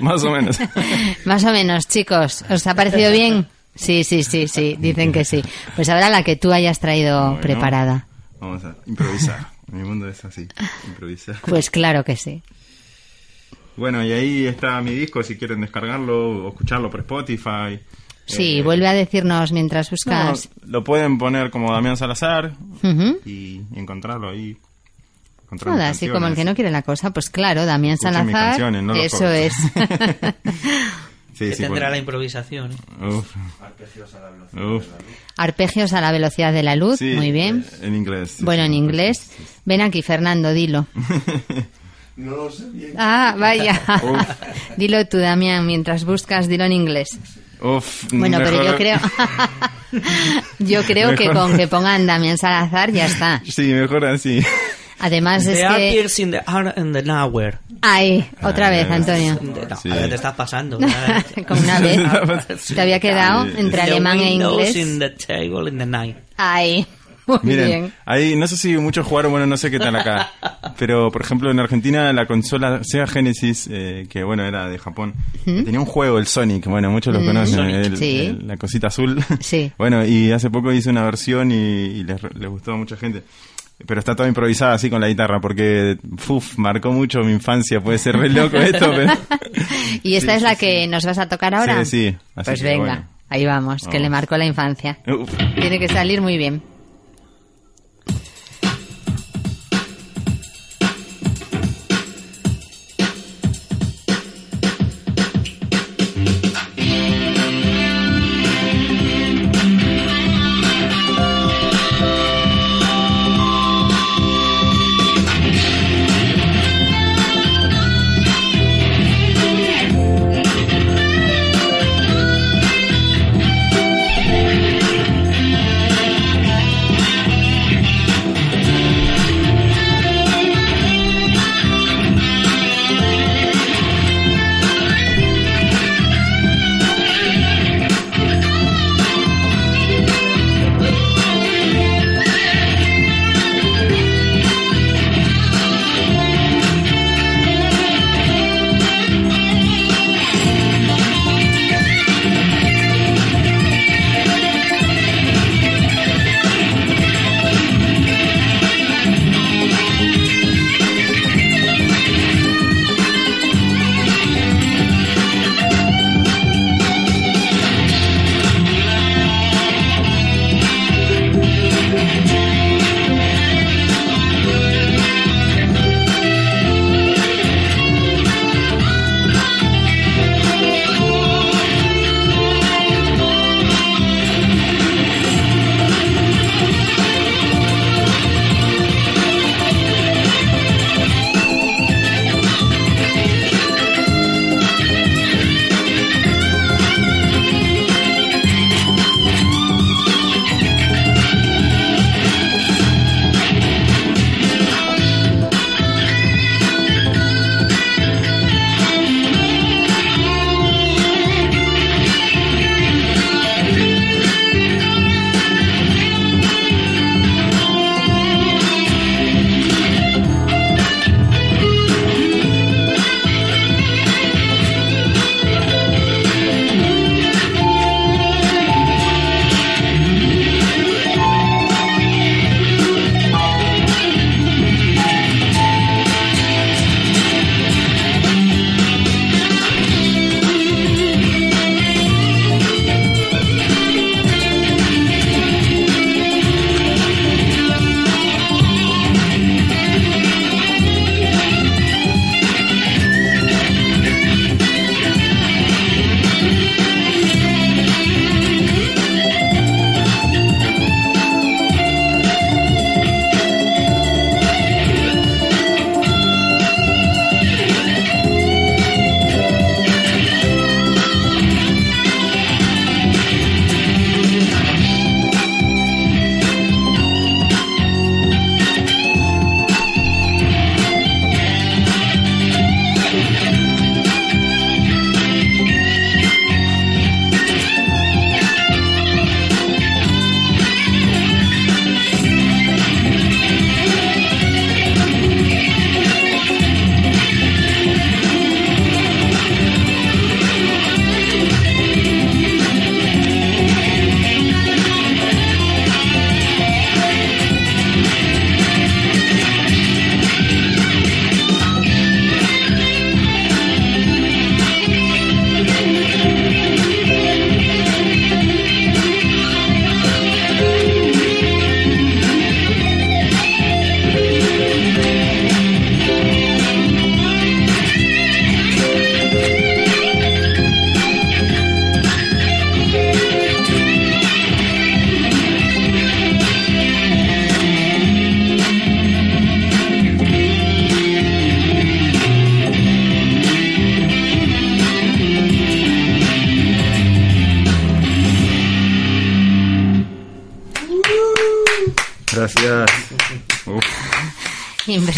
Más o menos. Más o menos, chicos. ¿Os ha parecido bien? Sí, sí, sí, sí. Dicen que sí. Pues ahora la que tú hayas traído Bueno, preparada. Vamos a improvisar. Mi mundo es así, improvisar. Pues claro que sí. Bueno, y ahí está mi disco si quieren descargarlo o escucharlo por Spotify. Sí, Eh, vuelve a decirnos mientras no, buscas. lo pueden poner como Damián Salazar y, y encontrarlo ahí. encontrar Nada, así como el que no quiere la cosa, pues claro, Damián Escuchen mis Salazar, canciones, no los eso es. Sí, que sí, tendrá bueno. la improvisación. ¿eh? Uf. Uf. Arpegios a la velocidad de la luz, Sí, muy bien. eh, En inglés. sí, Bueno, sí. en inglés. Ven aquí, Fernando, dilo. No lo sé bien. Ah, vaya. Dilo tú, Damián, mientras buscas, dilo en inglés. Uf, Bueno, pero mejor- yo creo. yo creo que con que pongan Damián Salazar ya está. Sí, mejor así. Además es They are que. piercing the heart and the nowhere. Ay, otra Ah, vez, Antonio. No, Sí. ahora te estás pasando. Como una vez. Te había quedado entre The alemán e windows in inglés. the table in the night. Ay, muy Miren, bien. ahí no sé si muchos jugaron, bueno, no sé qué tal acá. Pero, por ejemplo, en Argentina la consola Sega Genesis, eh, que bueno, era de Japón, eh, tenía un juego, el Sonic. Bueno, muchos lo conocen, Sonic. el- Sí. el- la cosita azul. Sí. bueno, y hace poco hice una versión y, y les, les gustó a mucha gente. Pero está todo improvisada así con la guitarra, porque, uf, marcó mucho mi infancia. Puede ser re loco esto, pero... ¿Y esta Sí, es la sí, que nos vas a tocar ahora? Sí, sí. Así Pues venga, bueno. ahí vamos, que le marcó la infancia. Uf. Tiene que salir muy bien.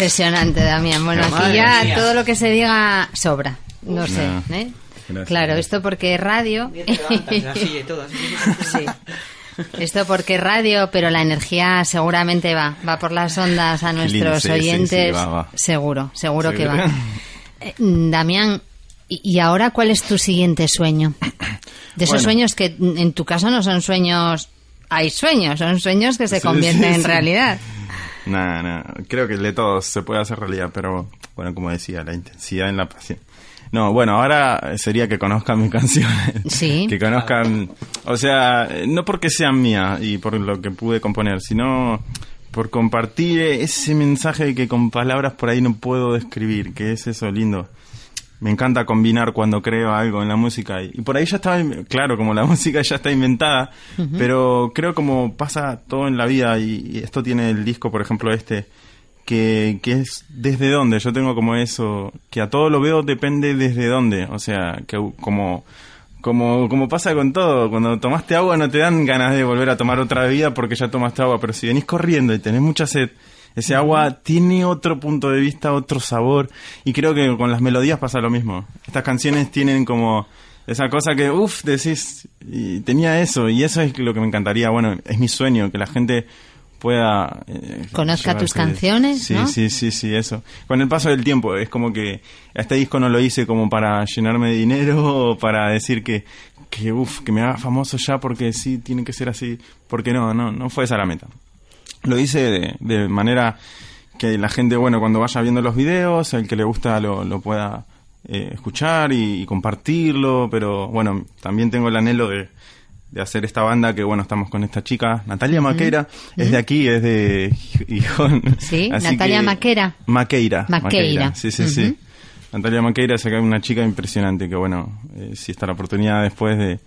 Impresionante, Damián. Bueno, Pero aquí ya mía. todo lo que se diga sobra. No sé, No. ¿eh? Gracias. Claro, esto porque es radio. Sí. Esto porque es radio, pero la energía seguramente va, va por las ondas a nuestros sí, sí, oyentes. sí, va, va. Seguro, seguro que va. Eh, Damián, ¿y ahora cuál es tu siguiente sueño? De esos Bueno. sueños que en tu caso no son sueños, hay sueños, son sueños que se Sí, convierten sí, en realidad. Nada, nada. Creo que de todos se puede hacer realidad, pero bueno, como decía, la intensidad en la pasión. No, bueno, ahora sería que conozcan mis canciones. Sí. Que conozcan, o sea, no porque sean mías y por lo que pude componer, sino por compartir ese mensaje que con palabras por ahí no puedo describir, que es eso lindo. Me encanta combinar cuando creo algo en la música y, por ahí ya estaba, in- claro, como la música ya está inventada, pero creo como pasa todo en la vida y esto tiene el disco, por ejemplo, este, que, que es desde dónde. Yo tengo como eso, que a todo lo veo depende desde dónde. O sea, que como, como, como pasa con todo, cuando tomaste agua no te dan ganas de volver a tomar otra bebida porque ya tomaste agua, pero si venís corriendo y tenés mucha sed, ese agua tiene otro punto de vista, otro sabor, y creo que con las melodías pasa lo mismo. Estas canciones tienen como esa cosa que, uff, decís, y tenía eso, y eso es lo que me encantaría, bueno, es mi sueño, que la gente pueda... eh, Conozca tus canciones, Sí, ¿no? sí, sí, sí, eso. Con el paso del tiempo, es como que este disco no lo hice como para llenarme de dinero o para decir que, que uff, que me haga famoso ya porque sí, tiene que ser así. Porque no, no, no fue esa la meta. Lo hice de, de manera que la gente, bueno, cuando vaya viendo los videos, el que le gusta lo, lo pueda eh, escuchar y, y compartirlo, pero bueno, también tengo el anhelo de, de hacer esta banda que, bueno, estamos con esta chica, Natalia Maqueira, es de aquí, es de Gijón. Sí, Así Natalia que- Maquera. Maqueira. Maqueira. Sí, sí, sí. Natalia Maqueira es acá una chica impresionante que, bueno, eh, si está la oportunidad después de,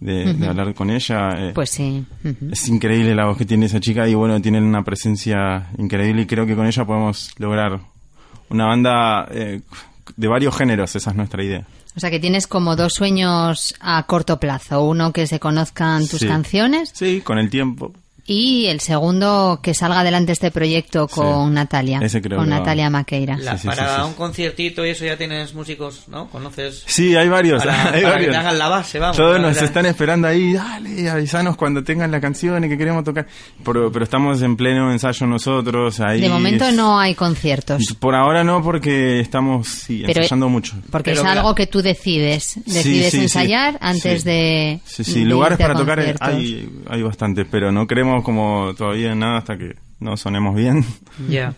de- de hablar con ella. eh, Pues sí. es increíble la voz que tiene esa chica y bueno, tienen una presencia increíble y creo que con ella podemos lograr una banda eh, de varios géneros, esa es nuestra idea. O sea que tienes como dos sueños a corto plazo. Uno que se conozcan tus Sí. canciones Sí, con el tiempo. Y el segundo que salga adelante este proyecto con Sí. Natalia. Ese creo con. Natalia Maqueira. La- Sí, sí, para sí, sí. un conciertito y eso ya tienes músicos, ¿no? ¿Conoces? Sí, hay varios. Para- hay para varios. que te hagan la base, vamos. Todos nos están esperando ahí, dale, avisanos cuando tengan la canción y que queremos tocar. Pero, pero estamos en pleno ensayo nosotros. Ahí De momento es- no hay conciertos. Por ahora no, porque estamos sí, Pero- ensayando mucho. Porque Pero es mira- algo que tú decides. Decides sí, sí. ensayar antes Sí. de. Sí, sí, de lugares para tocar hay, hay bastantes, pero no queremos como todavía nada hasta que no sonemos bien. Ya.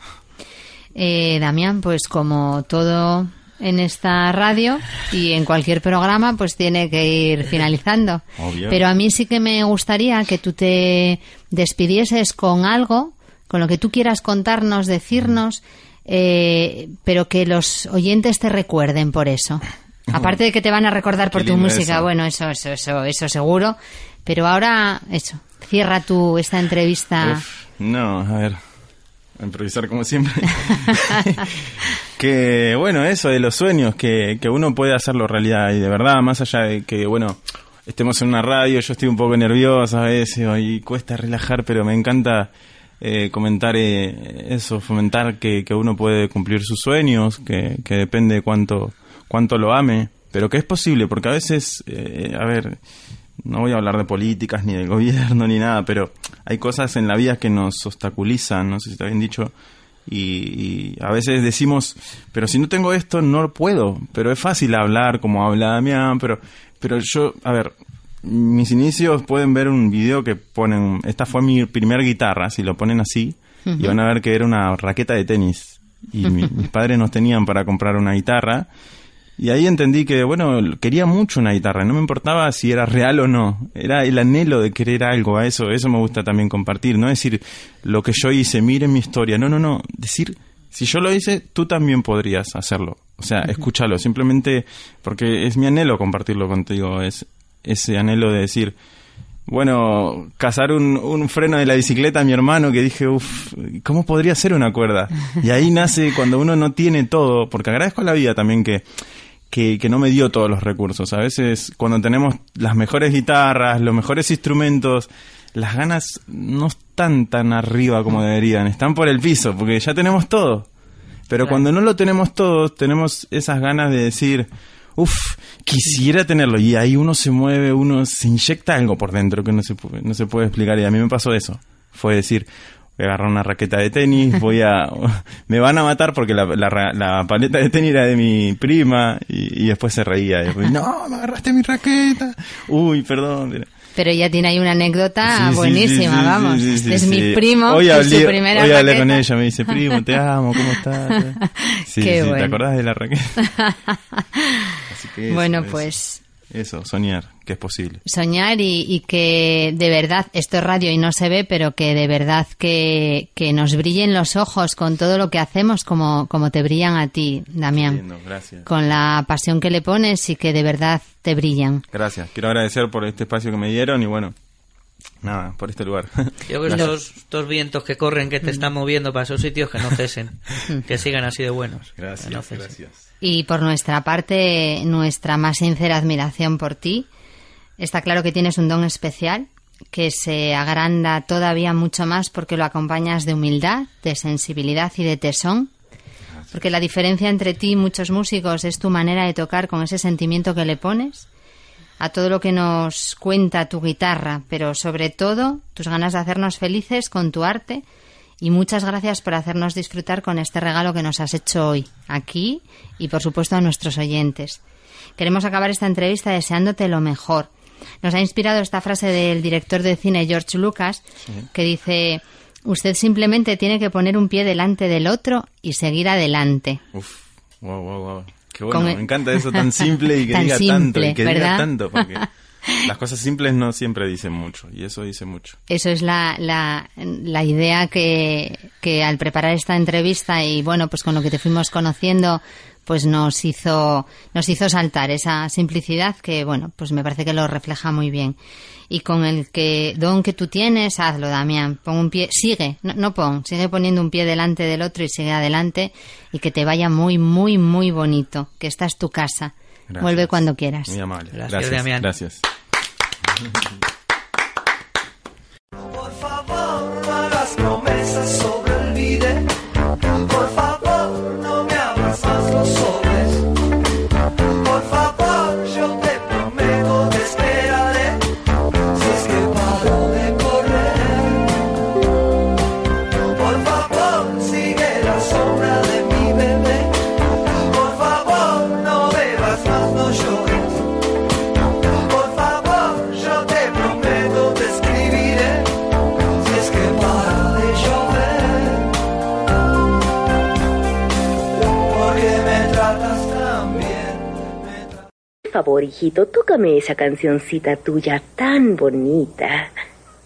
Eh, Damián, pues como todo en esta radio y en cualquier programa, pues tiene que ir finalizando. Obvio. Pero a mí sí que me gustaría que tú te despidieses con algo, con lo que tú quieras contarnos, decirnos, eh, pero que los oyentes te recuerden por eso. Aparte de que te van a recordar por Qué tu música, eso. bueno, eso, eso, eso, eso seguro. Pero ahora, eso, cierra tú esta entrevista. Uf, no, a ver, a improvisar como siempre. que bueno, eso de los sueños, que, que uno puede hacerlo realidad y de verdad, más allá de que, bueno, estemos en una radio, yo estoy un poco nervioso a veces y cuesta relajar, pero me encanta eh, comentar eh, eso, fomentar que, que uno puede cumplir sus sueños, que, que depende cuánto, cuánto lo ame, pero que es posible, porque a veces, eh, a ver, no voy a hablar de políticas ni del gobierno ni nada, pero hay cosas en la vida que nos obstaculizan, no sé si está bien dicho, y, y a veces decimos, pero si no tengo esto no lo puedo, pero es fácil hablar como habla Damián, pero, pero yo, a ver, mis inicios pueden ver un video que ponen, esta fue mi primer guitarra, si lo ponen así, y van a ver que era una raqueta de tenis, y mi- mis padres nos tenían para comprar una guitarra, y ahí entendí que, bueno, quería mucho una guitarra, no me importaba si era real o no, era el anhelo de querer algo, a eso, eso me gusta también compartir, no decir lo que yo hice, miren mi historia, no, no, no, decir, si yo lo hice, tú también podrías hacerlo, o sea, escúchalo, simplemente porque es mi anhelo compartirlo contigo, es ese anhelo de decir, bueno, cazar un, un freno de la bicicleta a mi hermano que dije, uff, ¿cómo podría ser una cuerda? Y ahí nace cuando uno no tiene todo, porque agradezco a la vida también que, que, que no me dio todos los recursos. A veces cuando tenemos las mejores guitarras, los mejores instrumentos, las ganas no están tan arriba como deberían, están por el piso, porque ya tenemos todo. Pero cuando no lo tenemos todo, tenemos esas ganas de decir, uff, quisiera tenerlo. Y ahí uno se mueve, uno se inyecta algo por dentro que no se, no se puede explicar. Y a mí me pasó eso. Fue decir, voy a agarrar una raqueta de tenis, voy a... me van a matar porque la, la la paleta de tenis era de mi prima. Y, y después se reía. Y después, no, me agarraste mi raqueta. Uy, perdón. Pero ella tiene ahí una anécdota Sí, buenísima, sí, sí, vamos. Este es mi primo, Hoy hablé, su primera hoy hablé raqueta. con ella, me dice, primo, te amo, ¿cómo estás? Sí, Qué bueno. ¿te acordás de la raqueta? Así que eso, Bueno, pues Eso, soñar, que es posible. soñar y, y que de verdad, esto es radio y no se ve, pero que de verdad que, que nos brillen los ojos con todo lo que hacemos como, como te brillan a ti, Damián. Gracias. Con la pasión que le pones y que de verdad te brillan. Gracias. Quiero agradecer por este espacio que me dieron y bueno, nada, por este lugar. Yo creo que estos, estos vientos que corren, que te están moviendo para esos sitios, que no cesen. que sigan así de buenos. No Gracias, cesen. gracias. Y por nuestra parte, nuestra más sincera admiración por ti. Está claro que tienes un don especial que se agranda todavía mucho más porque lo acompañas de humildad, de sensibilidad y de tesón. Porque la diferencia entre ti y muchos músicos es tu manera de tocar con ese sentimiento que le pones a todo lo que nos cuenta tu guitarra, pero sobre todo tus ganas de hacernos felices con tu arte y muchas gracias por hacernos disfrutar con este regalo que nos has hecho hoy, aquí y por supuesto a nuestros oyentes. Queremos acabar esta entrevista deseándote lo mejor. Nos ha inspirado esta frase del director de cine George Lucas que dice, usted simplemente tiene que poner un pie delante del otro y seguir adelante. Uf, wow, wow, wow. Qué bueno, Con el- me encanta eso tan simple y que Tan diga tanto simple, y que ¿verdad? diga tanto, porque las cosas simples no siempre dicen mucho y eso dice mucho. Eso es la, la, la idea que, que al preparar esta entrevista y bueno, pues con lo que te fuimos conociendo, pues nos hizo, nos hizo saltar esa simplicidad que bueno, pues me parece que lo refleja muy bien. Y con el que don que tú tienes, hazlo, Damián. Pon un pie, sigue, no, no pon, sigue poniendo un pie delante del otro y sigue adelante y que te vaya muy, muy, muy bonito. Que esta es tu casa. Gracias. Vuelve cuando quieras. Muy amable. Gracias, Gracias, Damián. gracias. Por favor, no hagas promesas sobre el vide. Por favor, favor, hijito, tócame esa cancioncita tuya tan bonita.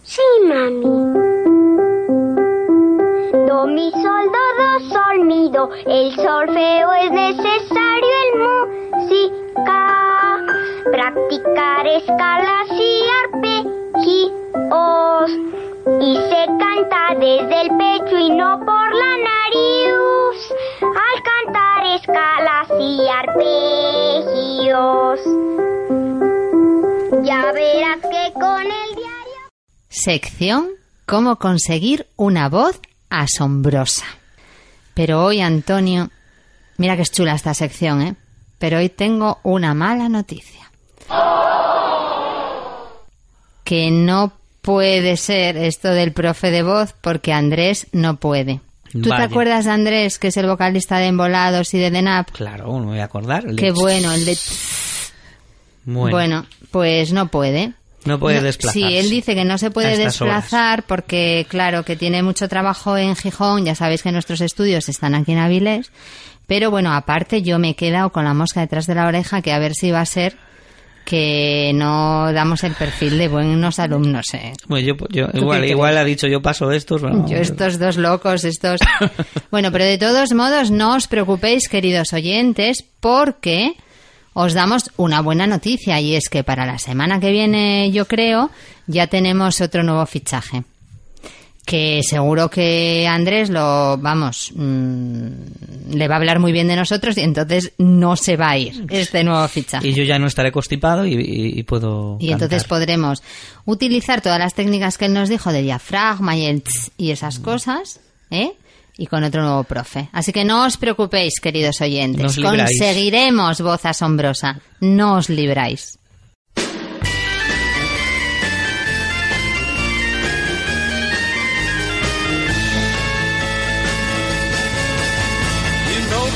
Sí, mami. Do, mi, sol, do, do, sol, mi, do. El solfeo es necesario en música. Practicar escalas y arpegios. Y se canta desde el pecho y no por la nariz. Escalas y arpegios. Ya verás que con el diario... Sección Cómo conseguir una voz asombrosa. Pero hoy, Antonio, mira que es chula esta sección, ¿eh? Pero hoy tengo una mala noticia. Que no puede ser esto del profe de voz porque Andrés no puede. ¿Tú Vaya. te acuerdas de Andrés, que es el vocalista de Embolados y de The Nap? Claro, no me voy a acordar. El de- Qué bueno, el de... Bueno, Bueno, pues no puede. No puede desplazarse Sí, él dice que no se puede desplazar porque, claro, que tiene mucho trabajo en Gijón. Ya sabéis que nuestros estudios están aquí en Avilés. Pero bueno, aparte yo me he quedado con la mosca detrás de la oreja que a ver si va a ser que no damos el perfil de buenos alumnos. ¿eh? Bueno, yo, igual, igual ha dicho yo paso estos. bueno, Yo estos dos locos, estos... Bueno, pero de todos modos, no os preocupéis, queridos oyentes, porque os damos una buena noticia y es que para la semana que viene, yo creo, ya tenemos otro nuevo fichaje. Que seguro que Andrés lo, vamos, mm, le va a hablar muy bien de nosotros y entonces no se va a ir este nuevo fichaje. Y yo ya no estaré constipado y, y- y puedo. Y entonces podremos utilizar todas las técnicas que él nos dijo de diafragma y el tss y esas cosas, ¿eh? Y con otro nuevo profe. Así que no os preocupéis, queridos No oyentes. os. Conseguiremos voz asombrosa. No os libráis.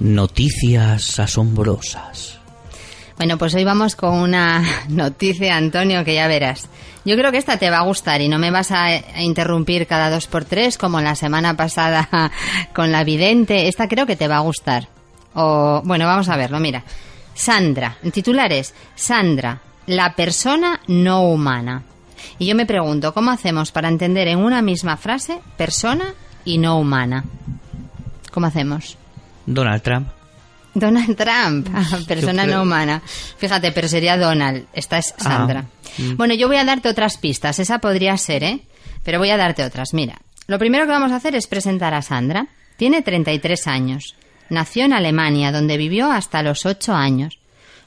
Noticias Asombrosas. Bueno, pues hoy vamos con una noticia, Antonio, que ya verás. Yo creo que esta te va a gustar y no me vas a, a interrumpir cada dos por tres como la semana pasada con la vidente. Esta creo que te va a gustar. O, bueno, vamos a verlo, mira. Sandra, el titular es Sandra, la persona no humana. Y yo me pregunto, ¿cómo hacemos para entender en una misma frase persona y no humana? ¿Cómo hacemos? Donald Trump. Donald Trump, persona creo- no humana. Fíjate, pero sería Donald. Esta es Sandra. mm. Bueno, yo voy a darte otras pistas. Esa podría ser, ¿eh? Pero voy a darte otras. Mira, lo primero que vamos a hacer es presentar a Sandra. Tiene 33 años. Nació en Alemania, donde vivió hasta los 8 años.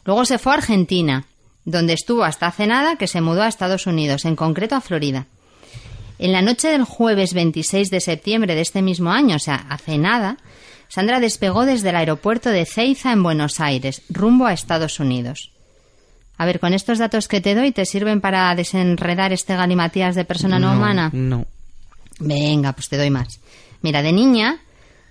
Luego se fue a Argentina, donde estuvo hasta hace nada que se mudó a Estados Unidos, en concreto a Florida. En la noche del jueves 26 de septiembre de este mismo año, o sea, hace nada, Sandra despegó desde el aeropuerto de Ceiza en Buenos Aires, rumbo a Estados Unidos. A ver, con estos datos que te doy, ¿te sirven para desenredar este galimatías de persona no, humana? No. Venga, pues te doy más. Mira, de niña,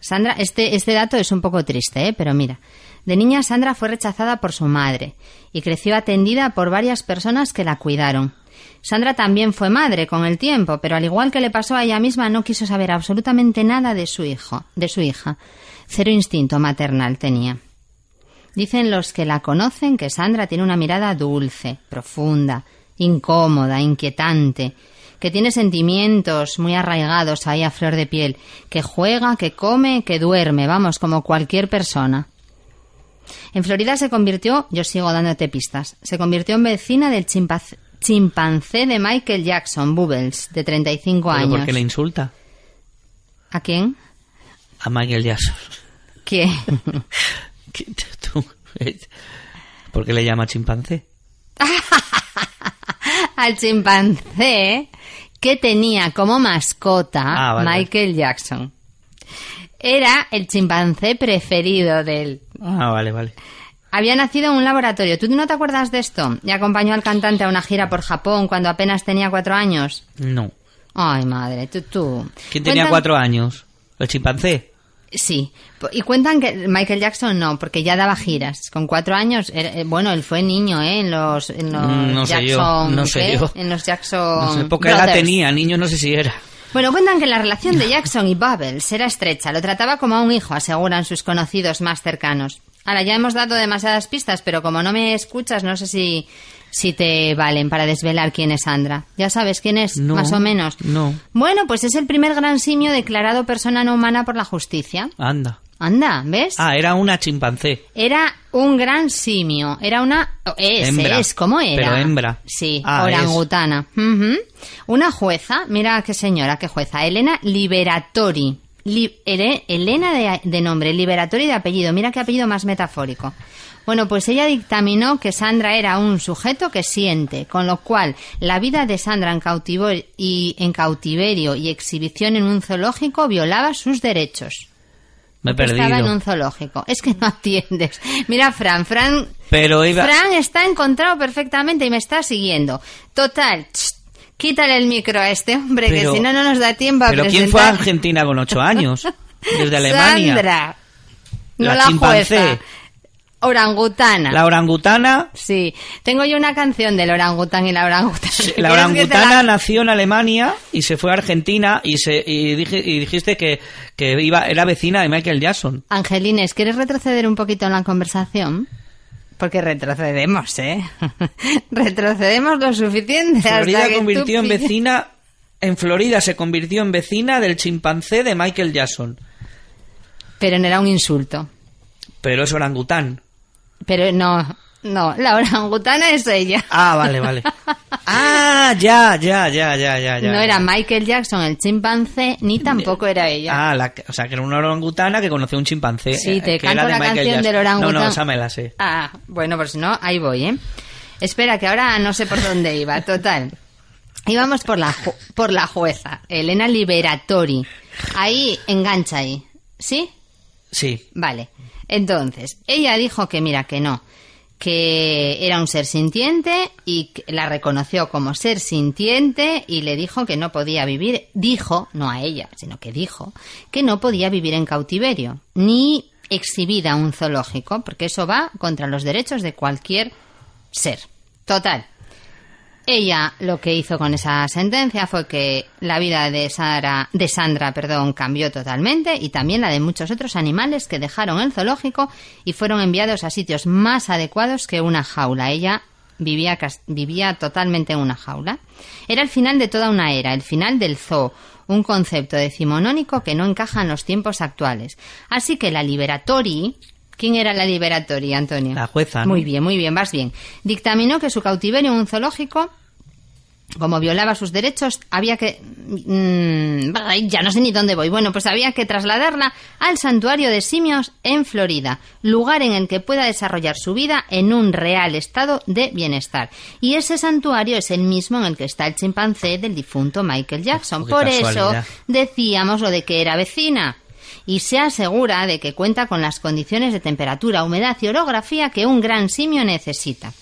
Sandra, este, este dato es un poco triste, ¿eh? pero mira. De niña, Sandra fue rechazada por su madre y creció atendida por varias personas que la cuidaron. Sandra también fue madre con el tiempo, pero al igual que le pasó a ella misma, no quiso saber absolutamente nada de su hijo, de su hija. Cero instinto maternal tenía. Dicen los que la conocen que Sandra tiene una mirada dulce, profunda, incómoda, inquietante, que tiene sentimientos muy arraigados ahí a flor de piel, que juega, que come, que duerme, vamos, como cualquier persona. En Florida se convirtió, yo sigo dándote pistas, se convirtió en vecina del chimpaz- chimpancé de Michael Jackson, Bubbles, de 35 ¿Pero años. por qué le insulta? ¿A quién? A Michael Jackson. ¿Quién? ¿Qué- tú- eh, ¿Por qué le llama chimpancé? Al chimpancé que tenía como mascota Ah, vale, Michael Jackson. Era el chimpancé preferido de él. Ah, vale, vale. Había nacido en un laboratorio. ¿Tú no te acuerdas de esto? Y acompañó al cantante a una gira por Japón cuando apenas tenía cuatro años. No. Ay, madre, tú, tú. ¿Quién tenía Cuentan- cuatro años? ¿El chimpancé? Sí. Y cuentan que Michael Jackson no, porque ya daba giras. Con cuatro años, eh, bueno, él fue niño, ¿eh? En los, en los Mm, no sé yo, Jackson. no sé yo. En los Jackson. No sé, edad Brothers. tenía, niño no sé si era. Bueno, cuentan que la relación de Jackson y Bubbles era estrecha. Lo trataba como a un hijo, aseguran sus conocidos más cercanos. Ahora, ya hemos dado demasiadas pistas, pero como no me escuchas, no sé si si te valen para desvelar quién es Sandra. ¿Ya sabes quién es? No, Más o menos. No. Bueno, pues es el primer gran simio declarado persona no humana por la justicia. Anda. Anda, ¿ves? Ah, era una chimpancé. Era un gran simio. Era una. Es, Hembra. es, ¿cómo era? Pero hembra. Sí, Ah, orangutana. Ujú. Una jueza, mira qué señora, qué jueza. Elena Liberatori. Li- Ele- Elena de, de nombre, Liberatori de apellido. Mira qué apellido más metafórico. Bueno, pues ella dictaminó que Sandra era un sujeto que siente, con lo cual la vida de Sandra en cautiverio y, en cautiverio y exhibición en un zoológico violaba sus derechos. Me he Estaba en un zoológico. Es que no atiendes. Mira, Fran, Fran, Pero iba... Fran está encontrado perfectamente y me está siguiendo. Total, ch, quítale el micro a este hombre, Pero- que si no, no nos da tiempo a Pero ¿quién fue a. Argentina con ocho años? Desde Alemania. Sandra, no La la, chimpancé. jueza. Orangutana. La orangutana... Sí, tengo yo una canción del orangután y la orangutana. La ¿Quieres que te orangutana la- nació en Alemania y se fue a Argentina y se y, dije, y dijiste que, que iba era vecina de Michael Jackson. Angelines, ¿quieres retroceder un poquito en la conversación? Porque retrocedemos, ¿eh? retrocedemos lo suficiente. hasta Florida tú convirtió en vecina en Florida se convirtió en vecina del chimpancé de Michael Jackson. Pero no era un insulto. Pero es orangután. Pero no, no, la orangutana es ella. Ah, vale, vale. Ah, ya, ya, ya, ya, ya, ya. no era Michael Jackson el chimpancé, ni tampoco era ella. Ah, la, que- o sea, que era una orangutana que conoció a un chimpancé. Sí, te eh, que canto era de la Michael canción Jackson. del orangután. No, no, esa me la sé. Ah, bueno, pues no, ahí voy, ¿eh? Espera, que ahora no sé por dónde iba, total. Íbamos por la, por la jueza, Elena Liberatori. Ahí, engancha ahí. ¿Sí? Sí. Vale. Entonces, ella dijo que mira, que no, que era un ser sintiente y la reconoció como ser sintiente y le dijo que no podía vivir, dijo, no a ella, sino que dijo, que no podía vivir en cautiverio, ni exhibida en un zoológico, porque eso va contra los derechos de cualquier ser. Total. Ella lo que hizo con esa sentencia fue que la vida de Sara, de Sandra, perdón, cambió totalmente y también la de muchos otros animales que dejaron el zoológico y fueron enviados a sitios más adecuados que una jaula. Ella vivía vivía totalmente en una jaula. Era el final de toda una era, el final del zoo, un concepto decimonónico que no encaja en los tiempos actuales. Así que la Liberatori, ¿quién era la Liberatori, Antonio? La jueza, ¿no? Muy bien, muy bien, vas bien. Dictaminó que su cautiverio en un zoológico, como violaba sus derechos, había que... mm, ya no sé ni dónde voy. Bueno, pues había que trasladarla al santuario de simios en Florida, lugar en el que pueda desarrollar su vida en un real estado de bienestar. Y ese santuario es el mismo en el que está el chimpancé del difunto Michael Jackson. Por eso decíamos lo de que era vecina. Y se asegura de que cuenta con las condiciones de temperatura, humedad y orografía que un gran simio necesita.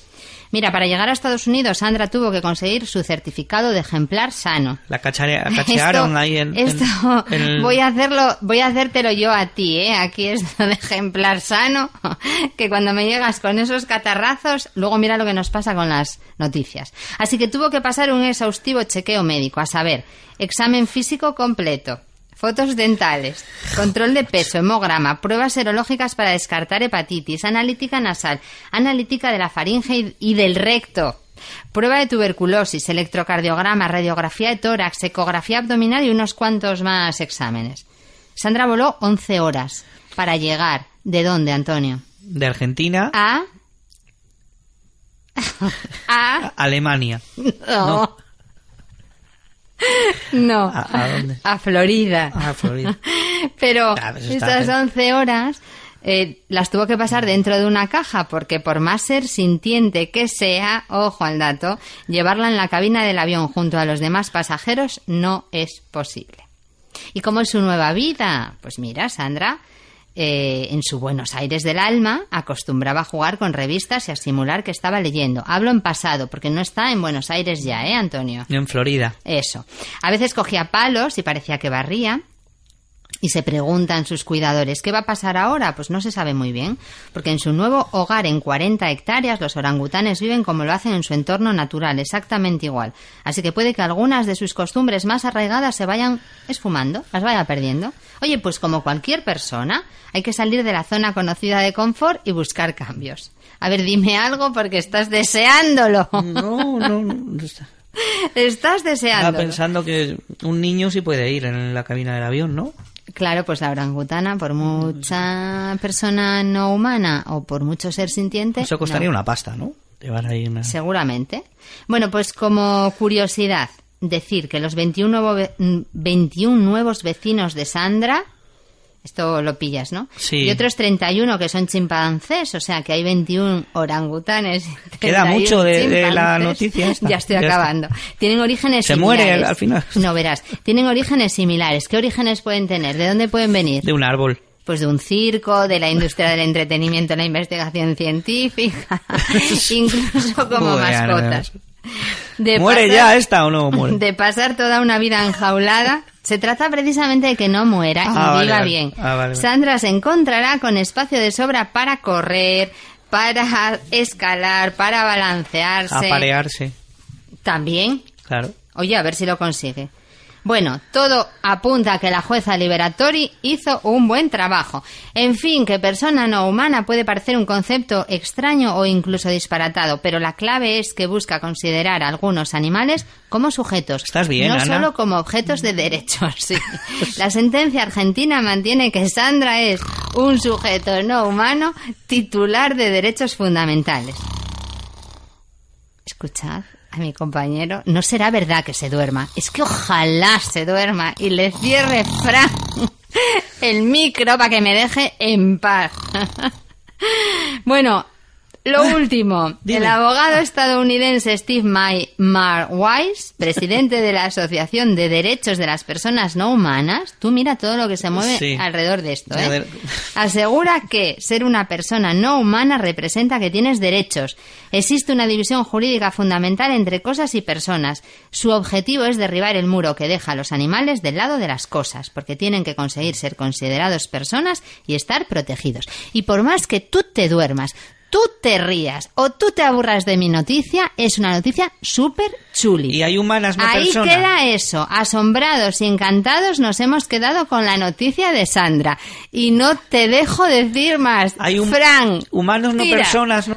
Mira, para llegar a Estados Unidos, Sandra tuvo que conseguir su certificado de ejemplar sano. La, cachare- la cachearon Esto- ahí en, esto voy a hacerlo, voy a hacértelo yo a ti, ¿eh? Aquí es lo de ejemplar sano, que cuando me llegas con esos catarrazos, luego mira lo que nos pasa con las noticias. Así que tuvo que pasar un exhaustivo chequeo médico, a saber, examen físico completo. Fotos dentales, control de peso, hemograma, pruebas serológicas para descartar hepatitis, analítica nasal, analítica de la faringe y- del recto, prueba de tuberculosis, electrocardiograma, radiografía de tórax, ecografía abdominal y unos cuantos más exámenes. Sandra voló 11 horas para llegar. ¿De dónde, Antonio? de Argentina A. A. Alemania. No. No. ¿A, a dónde? A Florida. A Florida. Pero Ah, pues estas bien. 11 horas eh, las tuvo que pasar dentro de una caja porque por más ser sintiente que sea, ojo al dato, llevarla en la cabina del avión junto a los demás pasajeros no es posible. ¿Y cómo es su nueva vida? Pues mira, Sandra, eh, en su Buenos Aires del alma, acostumbraba a jugar con revistas y a simular que estaba leyendo. Hablo en pasado, porque no está en Buenos Aires ya, ¿eh, Antonio? En Florida. Eso. A veces cogía palos y parecía que barría. Y se preguntan sus cuidadores, ¿qué va a pasar ahora? Pues no se sabe muy bien, porque en su nuevo hogar en 40 hectáreas los orangutanes viven como lo hacen en su entorno natural, exactamente igual. Así que puede que algunas de sus costumbres más arraigadas se vayan esfumando, las vaya perdiendo. Oye, pues como cualquier persona, hay que salir de la zona conocida de confort y buscar cambios. A ver, dime algo porque estás deseándolo. No, no, no. está- Estás Estaba deseándolo. pensando que un niño sí puede ir en la cabina del avión, ¿no? Claro, pues la orangutana, por mucha persona no humana o por mucho ser sintiente, Eso costaría no. una pasta, ¿no? Llevar ahí una... Seguramente. Bueno, pues como curiosidad, decir que los 21, nuevo ve- mm, 21 nuevos vecinos de Sandra, esto lo pillas, ¿no? Sí. Y otros 31 que son chimpancés, o sea que hay 21 orangutanes. Queda 31 mucho de- de la noticia esta. Ya estoy Ya está. acabando. Tienen orígenes Se muere similares. al final. No verás. Tienen orígenes similares. ¿Qué orígenes pueden tener? ¿De dónde pueden venir? De un árbol. Pues de un circo, de la industria del entretenimiento, la investigación científica, incluso como Bueno, mascotas. De ¿Muere pasar- ya esta o no muere? De pasar toda una vida enjaulada. Se trata precisamente de que no muera Ah, y vale, viva vale. bien. Ah, vale. Sandra se encontrará con espacio de sobra para correr, para escalar, para balancearse. Aparearse, También. claro. Oye, a ver si lo consigue. Bueno, todo apunta a que la jueza Liberatori hizo un buen trabajo. En fin, que persona no humana puede parecer un concepto extraño o incluso disparatado, pero la clave es que busca considerar a algunos animales como sujetos. Estás bien, no Ana. solo como objetos de derechos. sí. La sentencia argentina mantiene que Sandra es un sujeto no humano titular de derechos fundamentales. Escuchad a mi compañero. No será verdad que se duerma. Es que ojalá se duerma y le cierre Fran el micro para que me deje en paz. bueno, lo último. El abogado estadounidense Steve May Marwise, presidente de la Asociación de Derechos de las Personas No Humanas, tú mira todo lo que se mueve Sí. alrededor de esto, ¿eh? Asegura que ser una persona no humana representa que tienes derechos. Existe una división jurídica fundamental entre cosas y personas. Su objetivo es derribar el muro que deja a los animales del lado de las cosas, porque tienen que conseguir ser considerados personas y estar protegidos. Y por más que tú te duermas, tú te rías o tú te aburras de mi noticia, es una noticia súper chuli. Y hay humanas no Ahí queda eso. Asombrados y encantados nos hemos quedado con la noticia de Sandra. Y no te dejo decir más. Hay un- Fran. Humanos no tira. personas, ¿no?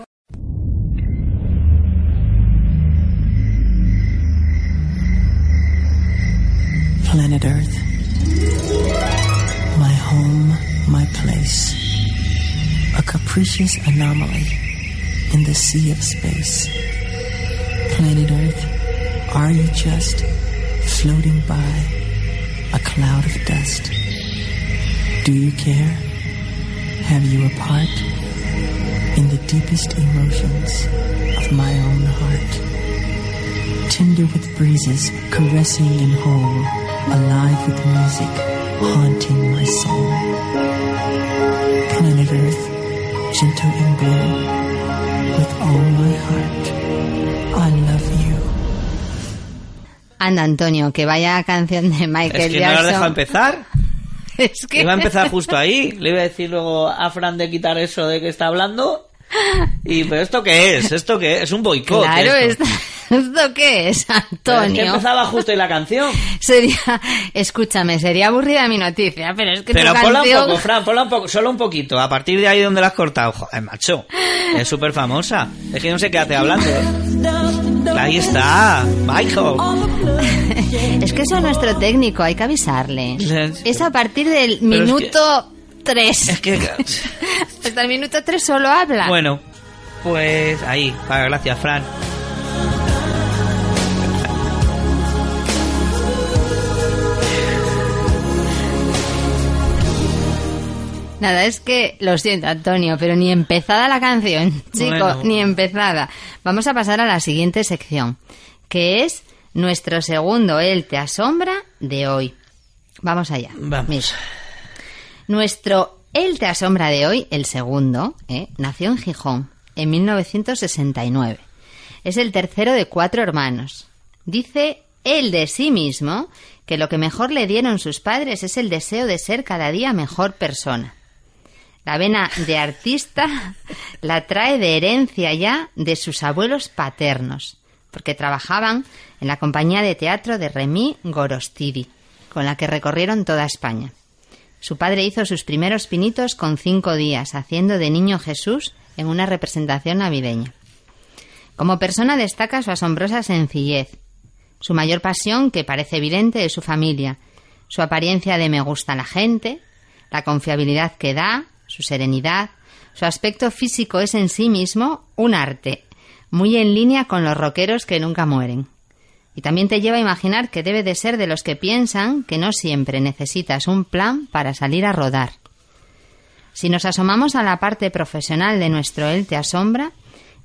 Planet Earth. My home, my place. A capricious anomaly in the sea of space. Planet Earth, are you just floating by a cloud of dust? Do you care? Have you a part in the deepest emotions of my own heart? tender with breezes, caressing and whole, alive with music, haunting my soul. Planet Earth, gentle and blue, with all my heart, I love you. Anda, Antonio, que vaya canción de Michael Es que no lo has Jackson. dejado empezar. Es que... Iba a empezar justo ahí. Le iba a decir luego a Fran de quitar eso de que está hablando. Y, pero ¿esto qué es? ¿Esto qué es? Es un boicot. Claro, esto. esto- ¿esto qué es, Pero es que Antonio? empezaba justo ahí la canción. Sería, escúchame, sería aburrida mi noticia, pero es que Pero tu ponla un canción... poco, Fran, ponla un poco, solo un poquito. A partir de ahí donde la has cortado. Joder, macho. Es súper famosa. Es que no sé qué hace hablando. ¿eh? Ahí está. Michael. Es que eso es nuestro técnico, hay que avisarle. Es a partir del es minuto 3. Es que... Hasta el minuto 3 solo habla. Bueno, pues ahí. Vale, gracias, Fran. Nada, es que lo siento, Antonio, pero ni empezada la canción, chico, Bueno. ni empezada. Vamos a pasar a la siguiente sección, que es nuestro segundo Él te asombra de hoy. Vamos allá. Vamos. Mira. Nuestro Él te asombra de hoy, el segundo, ¿eh? nació en Gijón en 1969. Es el tercero de cuatro hermanos. Dice él de sí mismo que lo que mejor le dieron sus padres es el deseo de ser cada día mejor persona. La vena de artista la trae de herencia ya de sus abuelos paternos, porque trabajaban en la compañía de teatro de Remy Gorostidi, con la que recorrieron toda España. Su padre hizo sus primeros pinitos con cinco días, haciendo de niño Jesús en una representación navideña. Como persona destaca su asombrosa sencillez. Su mayor pasión, que parece evidente, es su familia, su apariencia de me gusta la gente, la confiabilidad que da, su serenidad, su aspecto físico es en sí mismo un arte, muy en línea con los rockeros que nunca mueren. Y también te lleva a imaginar que debe de ser de los que piensan que no siempre necesitas un plan para salir a rodar. Si nos asomamos a la parte profesional de nuestro él te asombra,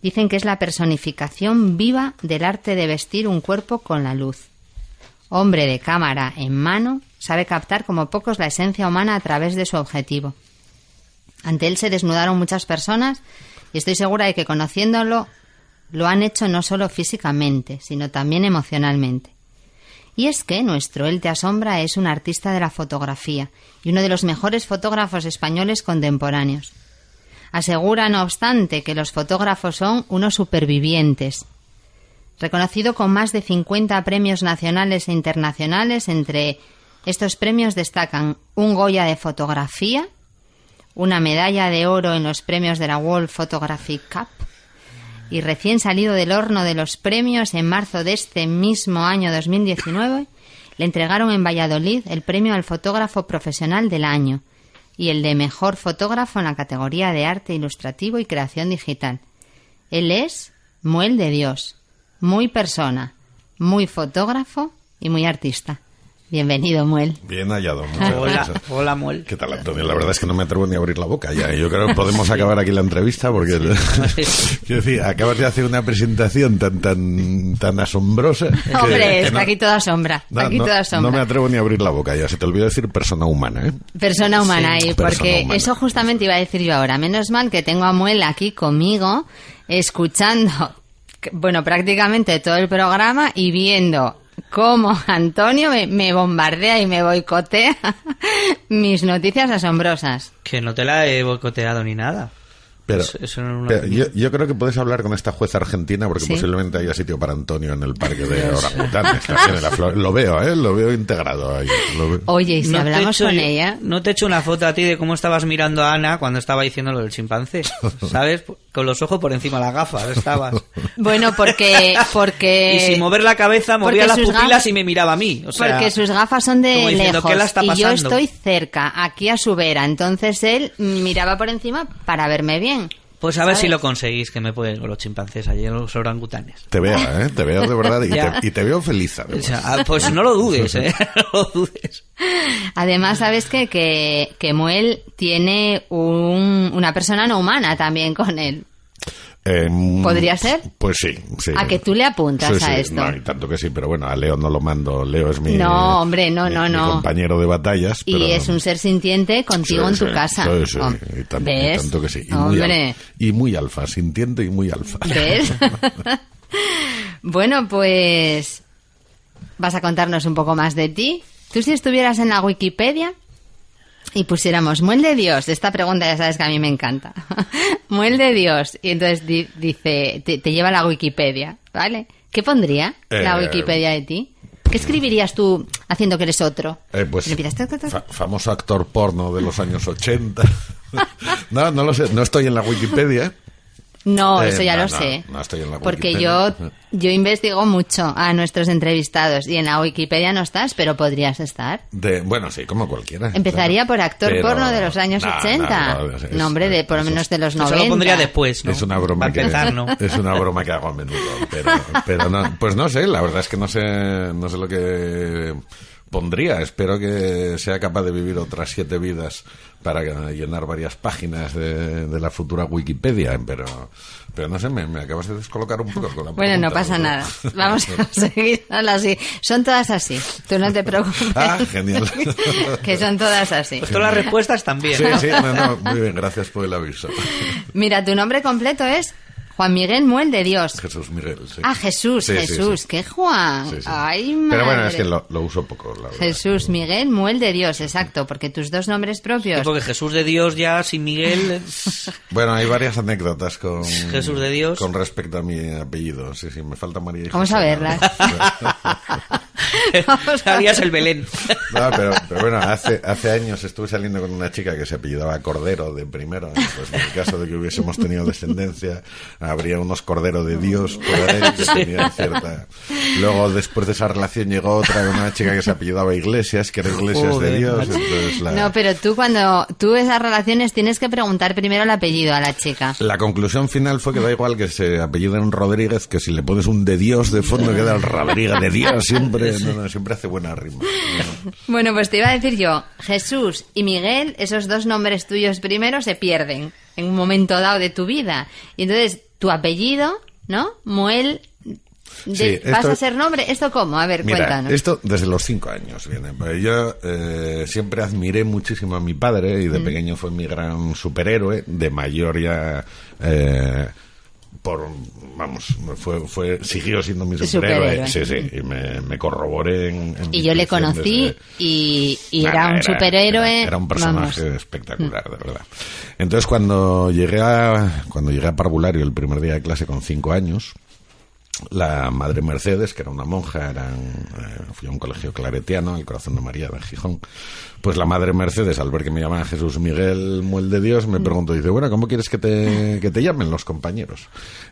dicen que es la personificación viva del arte de vestir un cuerpo con la luz. Hombre de cámara en mano, sabe captar como pocos la esencia humana a través de su objetivo. Ante él se desnudaron muchas personas y estoy segura de que conociéndolo lo han hecho no solo físicamente, sino también emocionalmente. Y es que nuestro Él te asombra es un artista de la fotografía y uno de los mejores fotógrafos españoles contemporáneos. Asegura, no obstante, que los fotógrafos son unos supervivientes. Reconocido con más de 50 premios nacionales e internacionales, entre estos premios destacan un Goya de fotografía, una medalla de oro en los premios de la World Photographic Cup y recién salido del horno de los premios en marzo de este mismo año 2019, le entregaron en Valladolid el premio al fotógrafo profesional del año y el de mejor fotógrafo en la categoría de arte ilustrativo y creación digital. Él es Muel de Dios, muy persona, muy fotógrafo y muy artista. Bienvenido, Muel. Bien hallado. Hola, gracias. hola, Muel. ¿Qué tal, Antonio? La verdad es que no me atrevo ni a abrir la boca ya. Yo creo que podemos acabar aquí la entrevista porque... Quiero decir, acabas de hacer una presentación tan tan tan asombrosa. Hombre, que está no- aquí toda sombra. no, aquí no- toda no sombra. me atrevo ni a abrir la boca ya. Se te olvidó decir persona humana, ¿eh? Persona humana, Sí. y Persona porque humana. eso justamente iba a decir yo ahora. Menos mal que tengo a Muel aquí conmigo, escuchando, bueno, prácticamente todo el programa y viendo cómo Antonio me, me bombardea y me boicotea mis noticias asombrosas. Que no te la he boicoteado ni nada. Pero, Eso- eso no lo- pero yo, yo creo que puedes hablar con esta jueza argentina porque Sí. posiblemente haya sitio para Antonio en el parque de la flor- Lo veo, ¿eh? Lo veo integrado ahí. Lo veo. Oye, y si No te hablamos echo con ella, No te he hecho una foto a ti de cómo estabas mirando a Ana cuando estaba diciendo lo del chimpancé. ¿Sabes? Con los ojos por encima de las gafas estabas. Bueno, porque porque y sin mover la cabeza movía las sus pupilas gaf- y me miraba a mí. O sea, porque sus gafas son de como diciendo, lejos ¿qué la está y yo estoy cerca, aquí a su vera. Entonces él miraba por encima para verme bien. Pues a ver ¿sabes? si lo conseguís que me pueden con los chimpancés allí en los orangutanes. Te veo, ¿eh? Te veo de verdad y, te, y te veo feliz. O además. sea, ah, pues no lo dudes, ¿eh? No lo dudes. Además, sabes que, que, que Muel tiene un- una persona no humana también con él. Eh, ¿Podría ser? Pues sí, sí. A que tú le apuntas Sí, a esto. No, y tanto que sí, pero bueno, a Leo no lo mando. Leo es mi. No, hombre, no, mi- no, mi no. compañero de batallas. Y es un ser sintiente contigo en tu casa. Hom- y y tanto que sí. Y muy, Hombre, al- y muy alfa, sintiente y muy alfa. ¿ves? bueno, pues vas a contarnos un poco más de ti. Tú si estuvieras en la Wikipedia y pusiéramos Muel de Dios, esta pregunta ya sabes que a mí me encanta. Muel de Dios, y entonces di- dice, te, te lleva la Wikipedia, ¿vale? ¿Qué pondría la Eh, Wikipedia de ti? ¿Qué escribirías tú haciendo que eres otro? Eh, pues, fa- famoso actor porno de los años 80. no, no lo sé, no estoy en la Wikipedia. No, Eh, eso ya no, lo no, sé. no estoy en la Porque yo, yo investigo mucho a nuestros entrevistados y en la Wikipedia no estás, pero podrías estar. De, bueno, sí, como cualquiera. Empezaría por actor Pero- porno de los años no, 80. no, No, no, es- hombre, de por lo eso menos de los Eso 90. lo pondría después, ¿no? Es una broma Para que empezar, ¿no? es una broma que hago a menudo, pero, pero no, pues no sé, la verdad es que no sé, no sé lo que pondría. Espero que sea capaz de vivir otras siete vidas para llenar varias páginas de, de la futura Wikipedia, pero, pero no sé, me, me acabas de descolocar un poco con la Bueno, no pasa ¿no? nada. Vamos a seguir así. Son todas así. Tú no te preocupes. Ah, genial. que son todas así. Pues todas las respuestas también. Sí, sí, no, no, muy bien, gracias por el aviso. Mira, tu nombre completo es Juan Miguel Muel de Dios. Jesús Miguel, sí. Ah, Jesús, Sí, Jesús, sí. qué Juan. Sí, sí. Ay, madre. Pero bueno, es que lo, lo uso poco, la verdad. Jesús Miguel Muel de Dios, exacto, porque tus dos nombres propios. Sí, porque Jesús de Dios ya sin Miguel Bueno, hay varias anécdotas con Jesús de Dios. con respecto a mi apellido. Sí, sí, me falta María y Vamos José. a verlas. Harías el Belén. No, pero, pero bueno, hace, hace años estuve saliendo con una chica que se apellidaba Cordero de primero. Pues en el caso de que hubiésemos tenido descendencia, habría unos Cordero de Dios por ahí que tenían cierta. Luego, después de esa relación, llegó otra con una chica que se apellidaba Iglesias, que era Iglesias Joder, de Dios. Entonces, la, No, pero tú cuando tú esas relaciones tienes que preguntar primero el apellido a la chica. la conclusión final fue que da igual que se apelliden Rodríguez, que si le pones un de Dios de fondo queda el Rodríguez de Dios. Siempre, no, no, siempre hace buena rima. Bueno, pues te iba a decir yo, Jesús y Miguel, esos dos nombres tuyos primero se pierden en un momento dado de tu vida. Y entonces, tu apellido, ¿no? Muel, de- Sí, ¿vas a ser nombre? ¿Esto cómo? A ver, Mira, cuéntanos. esto desde los cinco años viene. Pues Yo eh, siempre admiré muchísimo a mi padre y de Mm. pequeño fue mi gran superhéroe. De mayor ya, eh, por, vamos, fue, fue, siguió siendo mi superhéroe. Superhéroe. Sí, sí, y me, me corroboré en, en Y yo le conocí desde- y, y Nada, era un superhéroe. Era, era un vamos. personaje espectacular, de verdad. Entonces, cuando llegué a, cuando llegué a Parvulario el primer día de clase con cinco años, la madre Mercedes, que era una monja, eran, eh, fui a un colegio claretiano, el Corazón de María de Gijón, pues la madre Mercedes, al ver que me llamaban Jesús Miguel Muel de Dios, me preguntó, dice, bueno, ¿cómo quieres que te, que te llamen los compañeros?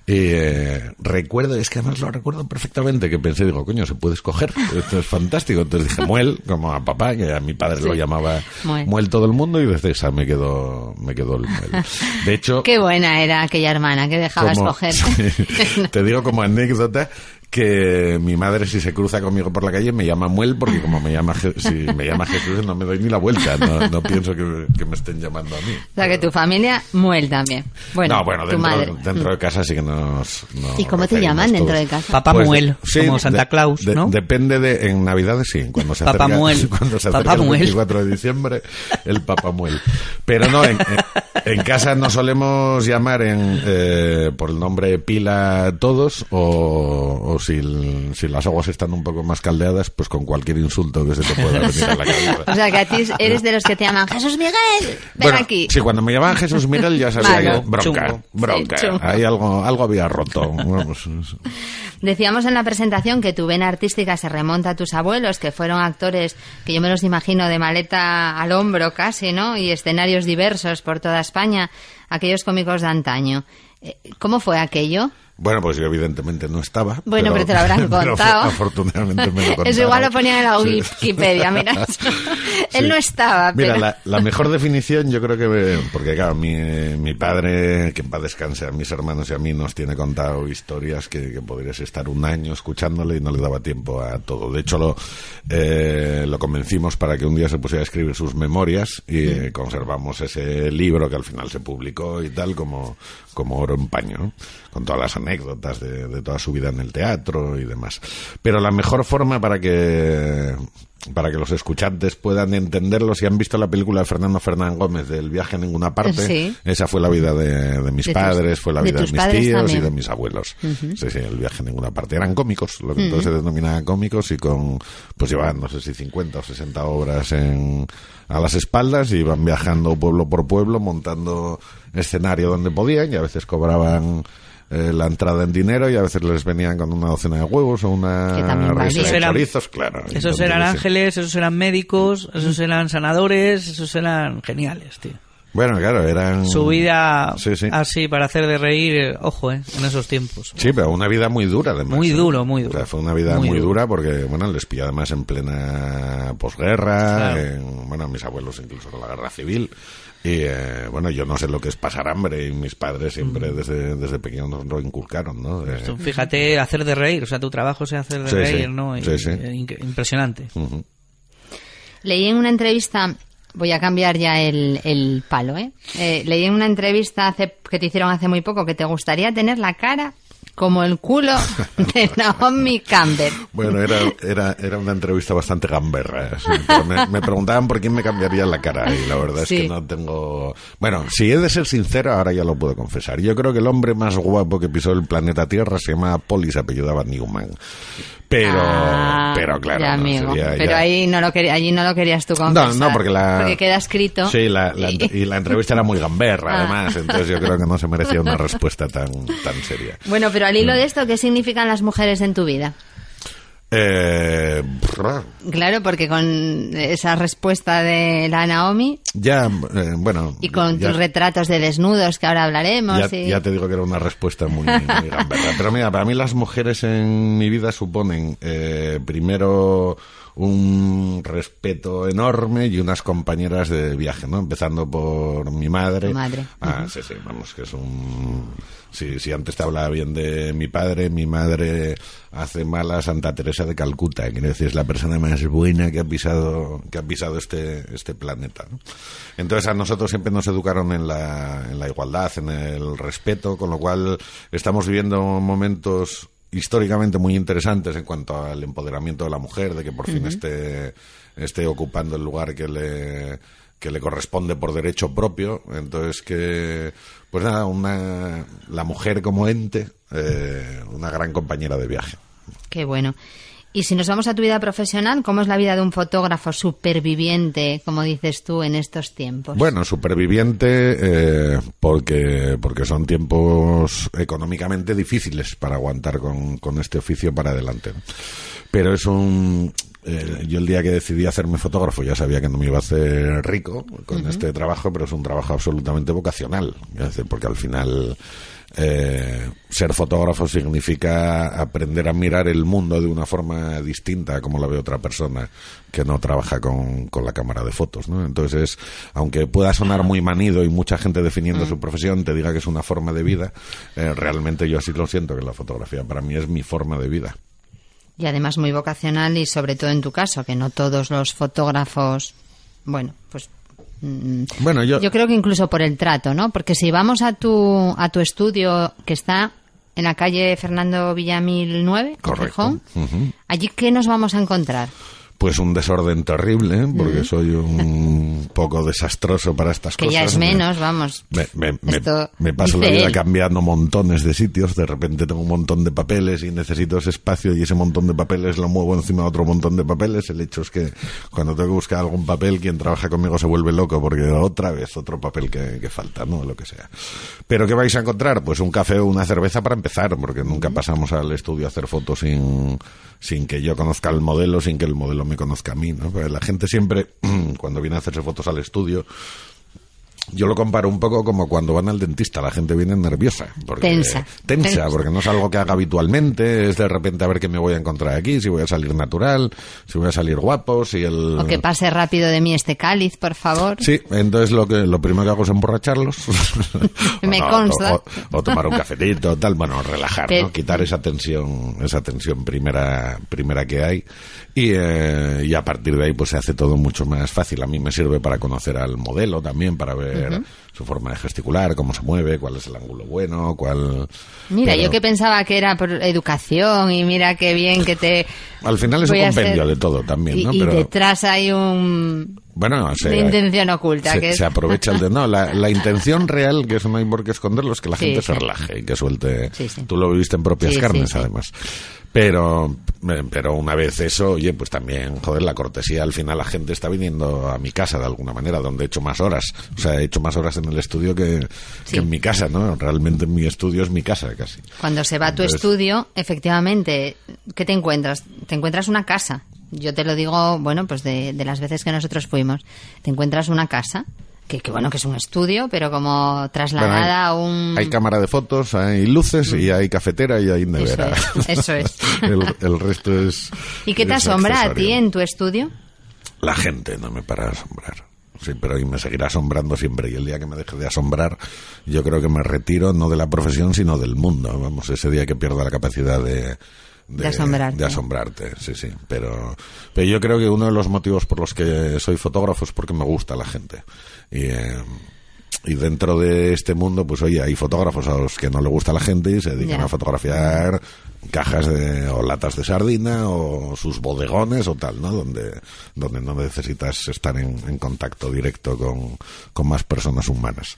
Y eh, recuerdo, es que además lo recuerdo perfectamente, que pensé, digo, coño, se puede escoger, esto es fantástico. Entonces dije, Muel, como a papá, que a mi padre lo llamaba Muel. Muel todo el mundo, y desde esa me quedó, me quedó el Muel. De hecho, Qué buena era aquella hermana que dejaba como- escoger. Te digo como anécdota que mi madre si se cruza conmigo por la calle me llama Muel porque como me llama Je- si me llama Jesús no me doy ni la vuelta no, no pienso que, que me estén llamando a mí O sea, que tu familia Muel también. Bueno, no bueno tu dentro, madre. dentro de casa sí que nos, nos ¿Y cómo te llaman dentro de casa? Papá Pues, Muel, sí, como Santa Claus, de- ¿no? Depende de en Navidades sí, cuando se Papá acerca Muel. cuando se Papá acerca el Muel. 24 de diciembre, el Papá Muel. Pero no en, en- en casa nos solemos llamar en eh, por el nombre pila todos o, o si, el- si las aguas están un poco más caldeadas, pues con cualquier insulto que se te pueda venir a la cabeza. O sea, que a ti eres de los que te llaman Jesús Miguel, ven Bueno, aquí. sí, cuando me llamaban Jesús Miguel ya sabía Malo. que bronca, Chungo. bronca. Sí. Ahí algo, algo había roto. Vamos. Decíamos en la presentación que tu vena artística se remonta a tus abuelos, que fueron actores que yo me los imagino de maleta al hombro casi, ¿no? Y escenarios diversos por toda España, aquellos cómicos de antaño. Eh, ¿Cómo fue aquello? Bueno, pues yo evidentemente no estaba. Bueno, pero te lo habrán contado. afortunadamente me lo contaron. Eso igual lo ponían en la Sí. Wikipedia, mira. Él Sí. no estaba, Mira, pero... la, la mejor definición yo creo que... Porque claro, mi, mi padre, que en paz descanse, a mis hermanos y a mí nos tiene contado historias que, que podrías estar un año escuchándole y no le daba tiempo a todo. De hecho, lo, eh, lo convencimos para que un día se pusiera a escribir sus memorias y eh, conservamos ese libro que al final se publicó y tal como, como oro en paño, ¿no? Con todas las anécdotas de, de toda su vida en el teatro y demás. Pero la mejor forma para que para que los escuchantes puedan entenderlo, si han visto la película de Fernando Fernán Gómez del viaje a ninguna parte, Sí. esa fue la vida de, de mis De tus- padres, fue la vida de, mis tíos también. y de mis abuelos. Sí, sí, el viaje a ninguna parte. Eran cómicos, lo que entonces se denominaba cómicos y con, pues llevaban, no sé si 50 o 60 obras en, a las espaldas y iban viajando pueblo por pueblo, montando escenario donde podían y a veces cobraban eh, la entrada en dinero y a veces les venían con una docena de huevos o una risa de eran- chorizos, claro. Esos eran ángeles, esos eran médicos, esos eran sanadores, esos eran geniales, tío. Bueno, claro, eran... Su vida Sí, sí. así para hacer de reír, eh, ojo, eh, en esos tiempos. Sí, pero una vida muy dura, además. Muy ¿eh? duro, muy duro. O sea, fue una vida muy, dura porque, bueno, les pilló además en plena posguerra, Claro. en- bueno, mis abuelos incluso con la guerra civil. Y, eh, bueno, yo no sé lo que es pasar hambre y mis padres siempre Mm. desde, desde pequeños nos lo inculcaron, ¿no? Fíjate, hacer de reír, o sea, tu trabajo es hacer de Sí, sí. reír, ¿no? Y- Sí, sí. eh, impresionante. Leí en una entrevista, voy a cambiar ya el, el palo, ¿eh? Eh, Leí en una entrevista hace, que te hicieron hace muy poco que te gustaría tener la cara como el culo de Naomi Campbell. Bueno, era, era, era una entrevista bastante gamberra. ¿eh? sí, pero me, me preguntaban por quién me cambiaría la cara y la verdad es que no tengo... Bueno, si he de ser sincero, ahora ya lo puedo confesar. Yo creo que el hombre más guapo que pisó el planeta Tierra se llama se apellidaba Newman. Pero, Ah, pero claro, ya, no, amigo. sería Pero ya- ahí no lo quería, allí no lo querías tú No, confesar. no, porque la... Porque queda escrito. Sí, la, la- Y- y la entrevista era muy gamberra, Ah. además, entonces yo creo que no se merecía una respuesta tan, tan seria. Bueno, pero al hilo Mm. de esto, ¿qué significan las mujeres en tu vida? Eh, Claro, porque con esa respuesta de la Naomi ya, eh, bueno... y con ya- tus retratos de desnudos que ahora hablaremos. Ya, y- ya te digo que era una respuesta muy, muy. Pero mira, para mí las mujeres en mi vida suponen eh, primero un respeto enorme y unas compañeras de viaje, ¿no? Empezando por mi madre. Madre. Ah, sí, sí, vamos, que es un... Si, si antes te hablaba bien de mi padre, mi madre hace mal a Santa Teresa de Calcuta, quiere decir, es la persona más buena que ha pisado, que ha pisado este, este planeta. ¿no? Entonces a nosotros siempre nos educaron en la, en la igualdad, en el respeto, con lo cual estamos viviendo momentos históricamente muy interesantes en cuanto al empoderamiento de la mujer, de que por fin esté, esté ocupando el lugar que le que le corresponde por derecho propio, entonces que pues nada, una la mujer como ente, eh, una gran compañera de viaje. Qué bueno. Y si nos vamos a tu vida profesional, ¿cómo es la vida de un fotógrafo superviviente, como dices tú, en estos tiempos? Bueno, superviviente eh, porque, porque son tiempos económicamente difíciles para aguantar con, con este oficio para adelante. ¿no? Pero es un... eh, yo el día que decidí hacerme fotógrafo ya sabía que no me iba a hacer rico con este trabajo, pero es un trabajo absolutamente vocacional. Porque al final... eh, ser fotógrafo significa aprender a mirar el mundo de una forma distinta a como la ve otra persona que no trabaja con, con la cámara de fotos, ¿no? Entonces, aunque pueda sonar muy manido y mucha gente definiendo Mm. su profesión te diga que es una forma de vida, eh, realmente yo así lo siento, que la fotografía para mí es mi forma de vida. Y además muy vocacional y sobre todo en tu caso, que no todos los fotógrafos, bueno, pues... Bueno, yo... Yo creo que incluso por el trato, ¿no? Porque si vamos a tu, a tu estudio que está en la calle Fernando Villamil 9, en Correcto. ¿allí qué nos vamos a encontrar? Pues un desorden terrible, porque soy un poco desastroso para estas Que cosas. ya es Me- menos, vamos. Me, me- me- paso la vida él. cambiando montones de sitios. De repente tengo un montón de papeles y necesito ese espacio y ese montón de papeles lo muevo encima de otro montón de papeles. El hecho es que cuando tengo que buscar algún papel, quien trabaja conmigo se vuelve loco porque otra vez otro papel que, que falta, ¿no? Lo que sea. Pero ¿qué vais a encontrar? Pues un café o una cerveza para empezar, porque nunca pasamos al estudio a hacer fotos sin, sin que yo conozca el modelo, sin que el modelo me conozca a mí, ¿no? La gente siempre, cuando viene a hacerse fotos al estudio, yo lo comparo un poco como cuando van al dentista, la gente viene nerviosa. Porque, Tensa. Tensa, Tensa. porque no es algo que haga habitualmente, es de repente a ver qué me voy a encontrar aquí, si voy a salir natural, si voy a salir guapo, si el... O que pase rápido de mí este cáliz, por favor. Sí, entonces lo que lo primero que hago es emborracharlos. Me no, consta. O, o tomar un cafetito, tal, bueno, relajar, Pero- ¿no? Quitar esa tensión, esa tensión primera, primera que hay. Y, eh, y a partir de ahí pues se hace todo mucho más fácil. A mí me sirve para conocer al modelo también, para ver Ujú. su forma de gesticular, cómo se mueve, cuál es el ángulo bueno, cuál... Mira, Pero yo que pensaba que era por educación y mira qué bien que te... Al final es un voy compendio ser- de todo también, Y, ¿no? y Pero... detrás hay un... Bueno, se, de intención oculta. se, que es- se aprovecha el de... No, la, la intención real, que eso no hay por qué esconderlo, es que la Sí, gente sí. se relaje y que suelte... Sí. Tú lo viviste en propias carnes, además. Pero, pero una vez eso, oye, pues también, joder, la cortesía, al final la gente está viniendo a mi casa de alguna manera, donde he hecho más horas. O sea, he hecho más horas en el estudio que, que en mi casa, ¿no? Realmente mi estudio es mi casa, casi. Cuando se va a tu estudio, efectivamente, ¿qué te encuentras? Te encuentras una casa. Yo te lo digo, bueno, pues de, de las veces que nosotros fuimos. Te encuentras una casa, que, que bueno, que es un estudio, pero como trasladada a un... Hay cámara de fotos, hay luces y hay cafetera y hay nevera. es, eso es. el, el resto es... ¿Y qué te asombra a ti en tu estudio? La gente no me para de asombrar. Sí, pero y me seguirá asombrando siempre. Y el día que me deje de asombrar, yo creo que me retiro no de la profesión, sino del mundo. Vamos, ese día que pierda la capacidad de... De asombrarte. de asombrarte, sí, sí. Pero, pero yo creo que uno de los motivos por los que soy fotógrafo es porque me gusta la gente. Y, eh, y dentro de este mundo, pues oye, hay fotógrafos a los que no le gusta la gente y se dedican a fotografiar cajas de, o latas de sardina o sus bodegones o tal, ¿no? Donde, donde no necesitas estar en, contacto directo con, con más personas humanas.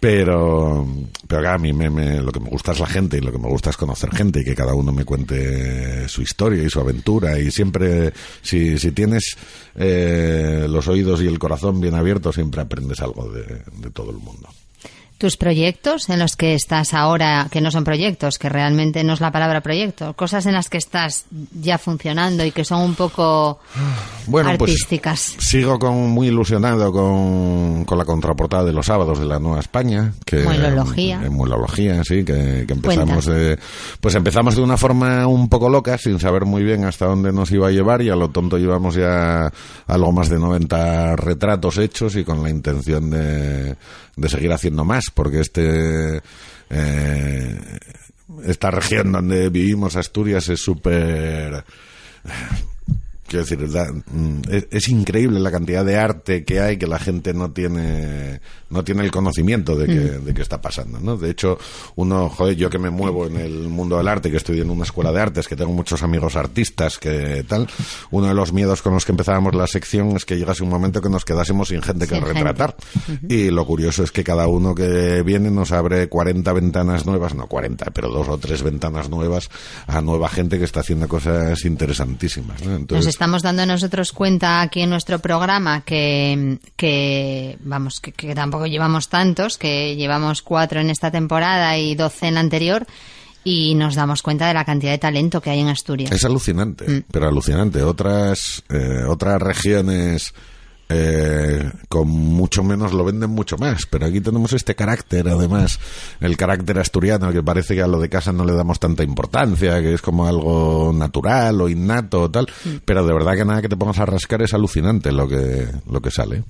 Pero, pero a mí me, me- lo que me gusta es la gente y lo que me gusta es conocer gente y que cada uno me cuente su historia y su aventura y siempre, si, si tienes eh, los oídos y el corazón bien abiertos, siempre aprendes algo de todo el mundo. Tus proyectos en los que estás ahora, que no son proyectos, que realmente no es la palabra proyecto, cosas en las que estás ya funcionando y que son un poco Bueno, artísticas. pues sigo con, muy ilusionado con, con la contraportada de los sábados de la Nueva España. Que, Muelología. eh, muelología, sí, que, que empezamos de, pues empezamos de una forma un poco loca, sin saber muy bien hasta dónde nos iba a llevar y a lo tonto llevamos ya algo más de 90 retratos hechos y con la intención de, de seguir haciendo más, porque este... eh, esta región donde vivimos, Asturias, es súper Quiero decir, da- mm, es, es increíble la cantidad de arte que hay que la gente no tiene no tiene el conocimiento de que, de que está pasando, ¿no? De hecho, uno, joder, yo que me muevo en el mundo del arte, que estoy en una escuela de artes, que tengo muchos amigos artistas, que tal, uno de los miedos con los que empezábamos la sección es que llegase un momento que nos quedásemos sin gente que Sin gente. retratar. Y lo curioso es que cada uno que viene nos abre 40 ventanas nuevas, no 40, pero dos o tres ventanas nuevas a nueva gente que está haciendo cosas interesantísimas, ¿no? Entonces, estamos dando nosotros cuenta aquí en nuestro programa que, que vamos, que, que tampoco llevamos tantos, que llevamos cuatro en esta temporada y doce en la anterior, y nos damos cuenta de la cantidad de talento que hay en Asturias. Es alucinante, Mm. pero alucinante. Otras, eh, otras regiones eh, con mucho menos lo venden mucho más, pero aquí tenemos este carácter, además, el carácter asturiano, que parece que a lo de casa no le damos tanta importancia, que es como algo natural o innato o tal, Mm. pero de verdad que nada que te pongas a rascar es alucinante lo que, lo que sale.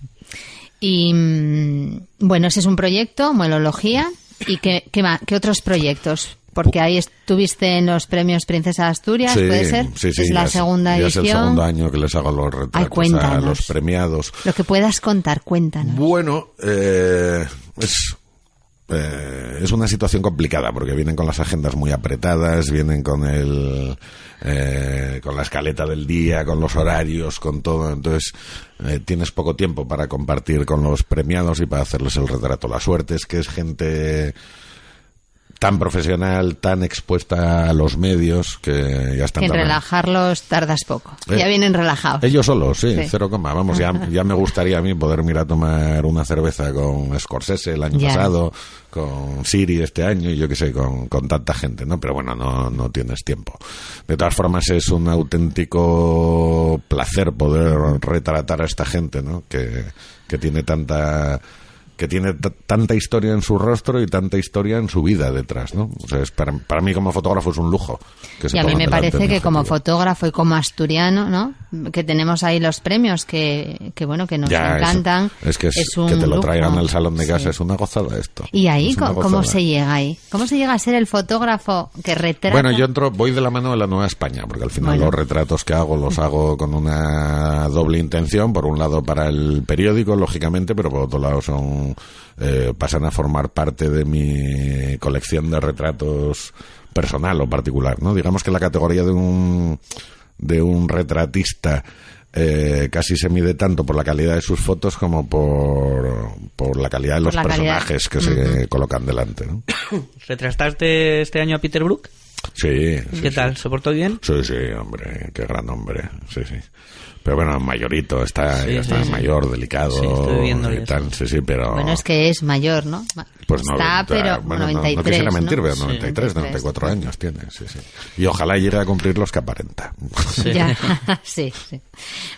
Y mm, bueno, ese es un proyecto, Muelología. ¿Y qué, qué, ma- qué otros proyectos? Porque ahí estuviste en los premios Princesa de Asturias, ¿puede ser? sí, sí, es ya la segunda ya es edición. el segundo año que les hago los retratos a cuéntanos. los premiados. Lo que puedas contar, cuéntanos. Bueno, eh, es, eh, es una situación complicada porque vienen con las agendas muy apretadas, vienen con el eh, con la escaleta del día, con los horarios, con todo. Entonces eh, tienes poco tiempo para compartir con los premiados y para hacerles el retrato. La suerte es que es gente tan profesional, tan expuesta a los medios que ya están en también- relajarlos tardas poco. Eh, ya vienen relajados. ellos solos, sí, Sí. cero coma. Vamos, ya, ya me gustaría a mí poder ir a tomar una cerveza con Scorsese el año Ya. pasado, con Siri este año y yo qué sé, con, con tanta gente, ¿no? Pero bueno, no, no tienes tiempo. De todas formas, es un auténtico placer poder retratar a esta gente, ¿no? Que, que tiene tanta que tiene tanta historia en su rostro y tanta historia en su vida detrás, ¿no? O sea, es para, para mí como fotógrafo es un lujo. Que se Y a mí me parece que como objetivo. fotógrafo y como asturiano, ¿no? Que tenemos ahí los premios que, que bueno, que nos Ya, eso. encantan. Es que, es, un que te lo lujo. traigan al salón de casa Sí. es una gozada esto. Y ahí, Es ¿cómo, se llega ahí? ¿Cómo se llega a ser el fotógrafo que retrata? Bueno, yo entro, voy de la mano de la Nueva España, porque al final Bueno. los retratos que hago los hago con una doble intención. Por un lado para el periódico, lógicamente, pero por otro lado son eh, pasan a formar parte de mi colección de retratos personal o particular, ¿no? Digamos que la categoría de un de un retratista eh, casi se mide tanto por la calidad de sus fotos como por, por la calidad de los calidad. personajes que se colocan delante, ¿no? ¿Retrataste este año a Peter Brook? Sí. sí, ¿Qué sí. tal? ¿Se portó bien? Sí, sí, hombre, qué gran hombre, sí, sí. Pero bueno, mayorito, está, Sí, ya está sí, sí. mayor, delicado Sí, estoy viéndolo y tal, sí, sí, pero... Bueno, es que es mayor, ¿no? Pues Está, 90, pero bueno, no- 93. no, quisiera mentir, ¿no? pero Sí. 93, 94 años tiene, sí, sí. Y ojalá llegue a cumplir los que aparenta. Ya, sí, sí.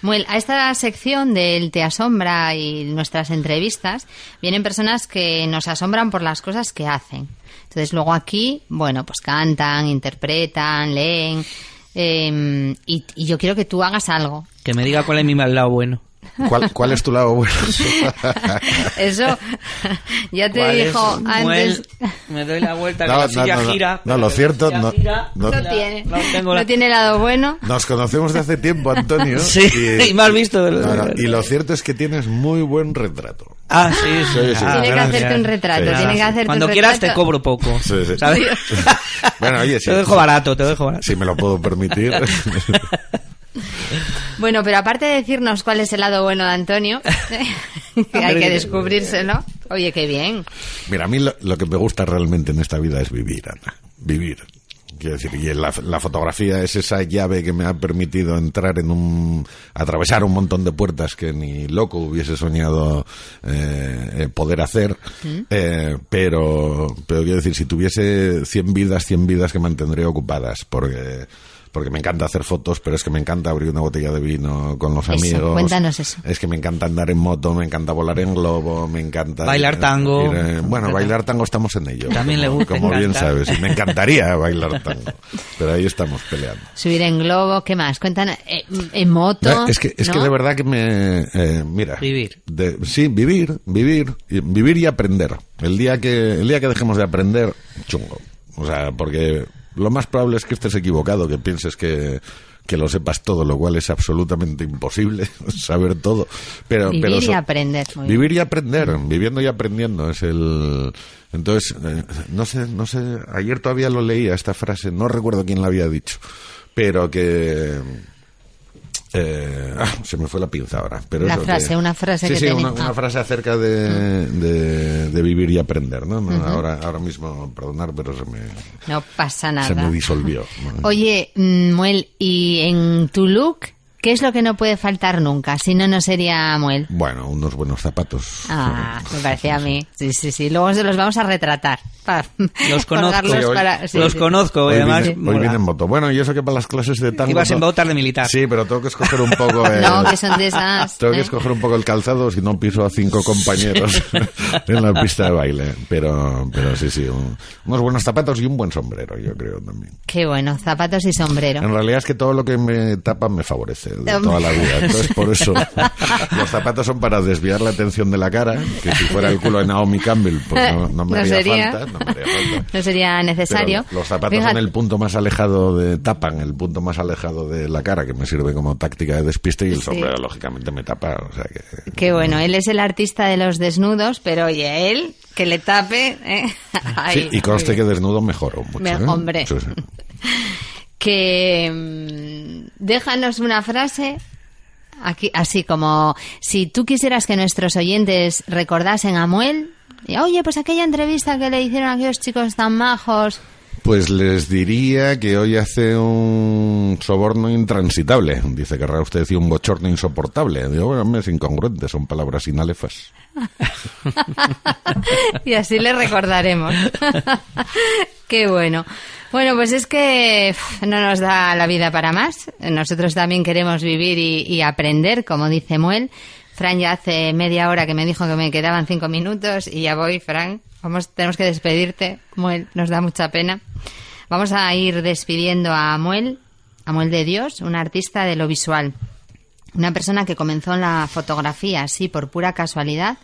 Bueno, a esta sección del Te Asombra y nuestras entrevistas vienen personas que nos asombran por las cosas que hacen. Entonces luego aquí, bueno, pues cantan, interpretan, leen. eh, y, y yo quiero que tú hagas algo. Que me diga cuál es mi mal lado bueno. ¿Cuál, cuál es tu lado bueno? Eso ya te dijo antes. Muel, me doy la vuelta, que No, la no, silla no, no. gira. No, lo cierto, no- gira, no- No la- tiene. no tengo la- No tiene lado bueno. Nos conocemos de hace tiempo, Antonio. Sí, y me has visto. No, no, y lo cierto es que tienes muy buen retrato. Ah, sí, sí. Sí, sí. Ah, Tiene que hacerte un retrato, Sí. tiene que hacerte Cuando un quieras te cobro poco. Sí, sí. ¿Sabes? Bueno, oye, sí. Te dejo barato, te dejo barato. Si me lo puedo permitir. Bueno, pero aparte de decirnos cuál es el lado bueno de Antonio, que hay que descubrírselo. Oye, qué bien. Mira, a mí lo, lo que me gusta realmente en esta vida es vivir, Ana. Vivir. Quiero decir, y la, la fotografía es esa llave que me ha permitido entrar en un. atravesar un montón de puertas que ni loco hubiese soñado eh, eh, poder hacer. Eh, pero, pero quiero decir, si tuviese 100 vidas, 100 vidas que mantendría ocupadas. Porque. Porque me encanta hacer fotos, pero es que me encanta abrir una botella de vino con los Eso, amigos. cuéntanos eso. Es que me encanta andar en moto, me encanta volar en globo, me encanta... Bailar tango. ir, eh, bueno, bailar tango estamos en ello. También le gusta, Como bien encanta. sabes. Y me encantaría bailar tango. Pero ahí estamos peleando. Subir en globo, ¿qué más? Cuéntanos, eh, en moto. Eh, Es que, es que de verdad que me... eh, mira. Vivir. de- sí, vivir, vivir, vivir y aprender. El día que el día que dejemos de aprender, chungo. O sea, porque lo más probable es que estés equivocado, que pienses que que lo sepas todo, lo cual es absolutamente imposible saber todo. Pero, Vivir pero y aprender. muy bien. Vivir y aprender, viviendo y aprendiendo es el. Entonces, eh, no sé, no sé. Ayer todavía lo leía esta frase, no recuerdo quién la había dicho, pero que. Eh, ah, se me fue la pinza ahora. Pero La que- frase, una frase sí, que sí, tenía- una, una frase acerca de, de, de vivir y aprender, ¿no? No, ahora, ahora mismo, perdonar, pero se me, No pasa nada. se me disolvió. Oye, mm, Muel, ¿y en tu look qué es lo que no puede faltar nunca? Si no, no sería Muel. Bueno, unos buenos zapatos. Ah, me parecía a mí. Sí, sí, sí. Luego se los vamos a retratar. Para Los conozco. Sí, hoy- para- sí, Los sí. conozco, Hoy, y además. vine, hoy vine en moto. Bueno, y eso que para las clases de tango... Ibas en no- botas de militar. Sí, pero tengo que escoger un poco... eh, No, que son de esas. Tengo que ¿eh? escoger un poco el calzado, si no piso a cinco compañeros en la pista de baile. Pero, pero sí, sí, un- unos buenos zapatos y un buen sombrero, yo creo también. Qué bueno, zapatos y sombrero. En realidad es que todo lo que me tapa me favorece de toda la vida. Entonces, por eso, los zapatos son para desviar la atención de la cara, que si fuera el culo de Naomi Campbell, pues no, no me No haría sería. falta. No me haría falta. No sería necesario. Pero los zapatos Fíjate- son el punto más alejado de tapan el punto más alejado de la cara que me sirve como táctica de despiste y el Sí. sombrero lógicamente me tapa o sea que Qué bueno, él es el artista de los desnudos, pero oye, él que le tape. ¿eh? Ay, sí, y conste que desnudo mejoro mucho Me- ¿eh? hombre. Sí, sí. que mm, déjanos una frase aquí así como si tú quisieras que nuestros oyentes recordasen a Muel y, oye pues aquella entrevista que le hicieron a aquellos chicos tan majos Pues les diría que hoy hace un soborno intransitable. Dice, querrá usted decir un bochorno insoportable. Digo, bueno, es incongruente, son palabras inalefas. y así le recordaremos qué bueno bueno pues es que no nos da la vida para más. Nosotros también queremos vivir y, y aprender como dice Muel. Fran ya hace media hora que me dijo que me quedaban cinco minutos y ya voy Fran. Vamos tenemos que despedirte Muel nos da mucha pena. Vamos a ir despidiendo a Muel a Muel de Dios un artista de lo visual. Una persona que comenzó en la fotografía así por pura casualidad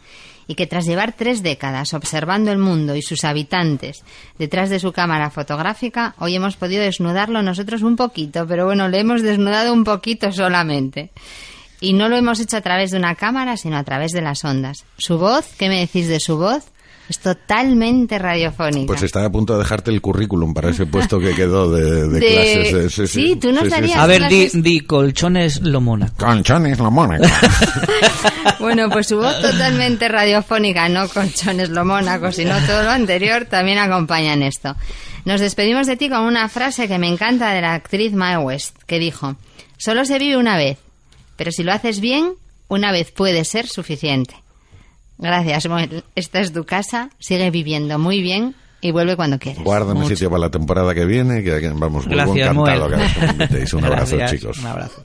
y que tras llevar tres décadas observando el mundo y sus habitantes detrás de su cámara fotográfica, hoy hemos podido desnudarlo nosotros un poquito, pero bueno, le hemos desnudado un poquito solamente. Y no lo hemos hecho a través de una cámara, sino a través de las ondas. Su voz, ¿qué me decís de su voz? Es totalmente radiofónica. Pues estaba a punto de dejarte el currículum para ese puesto que quedó de, de De- clases. de- sí, sí, tú nos darías- A ver, di, colchones lo Mónaco. Conchones, la mónaco. Bueno, pues su voz totalmente radiofónica, no colchones lo mónaco, sino todo lo anterior, también acompaña en esto. Nos despedimos de ti con una frase que me encanta de la actriz Mae West, que dijo, solo se vive una vez, pero si lo haces bien, una vez puede ser suficiente. Gracias, Moel. Esta es tu casa, sigue viviendo muy bien y vuelve cuando quieras. Guarda mi Mucho. sitio para la temporada que viene, que vamos, vuelvo Gracias, encantado Moel. que me invitéis. Un abrazo, Gracias, chicos. Un abrazo.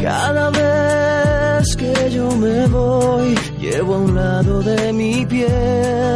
Cada vez que yo me voy, llevo a un lado de mi piel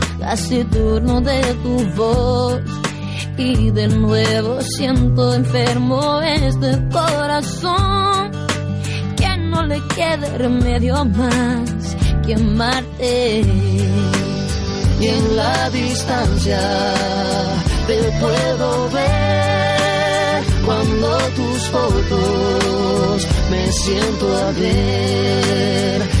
casi turno de tu voz. Y de nuevo siento enfermo este corazón que no le quede remedio más que amarte. y en la distancia te puedo ver cuando tus fotos me siento a ver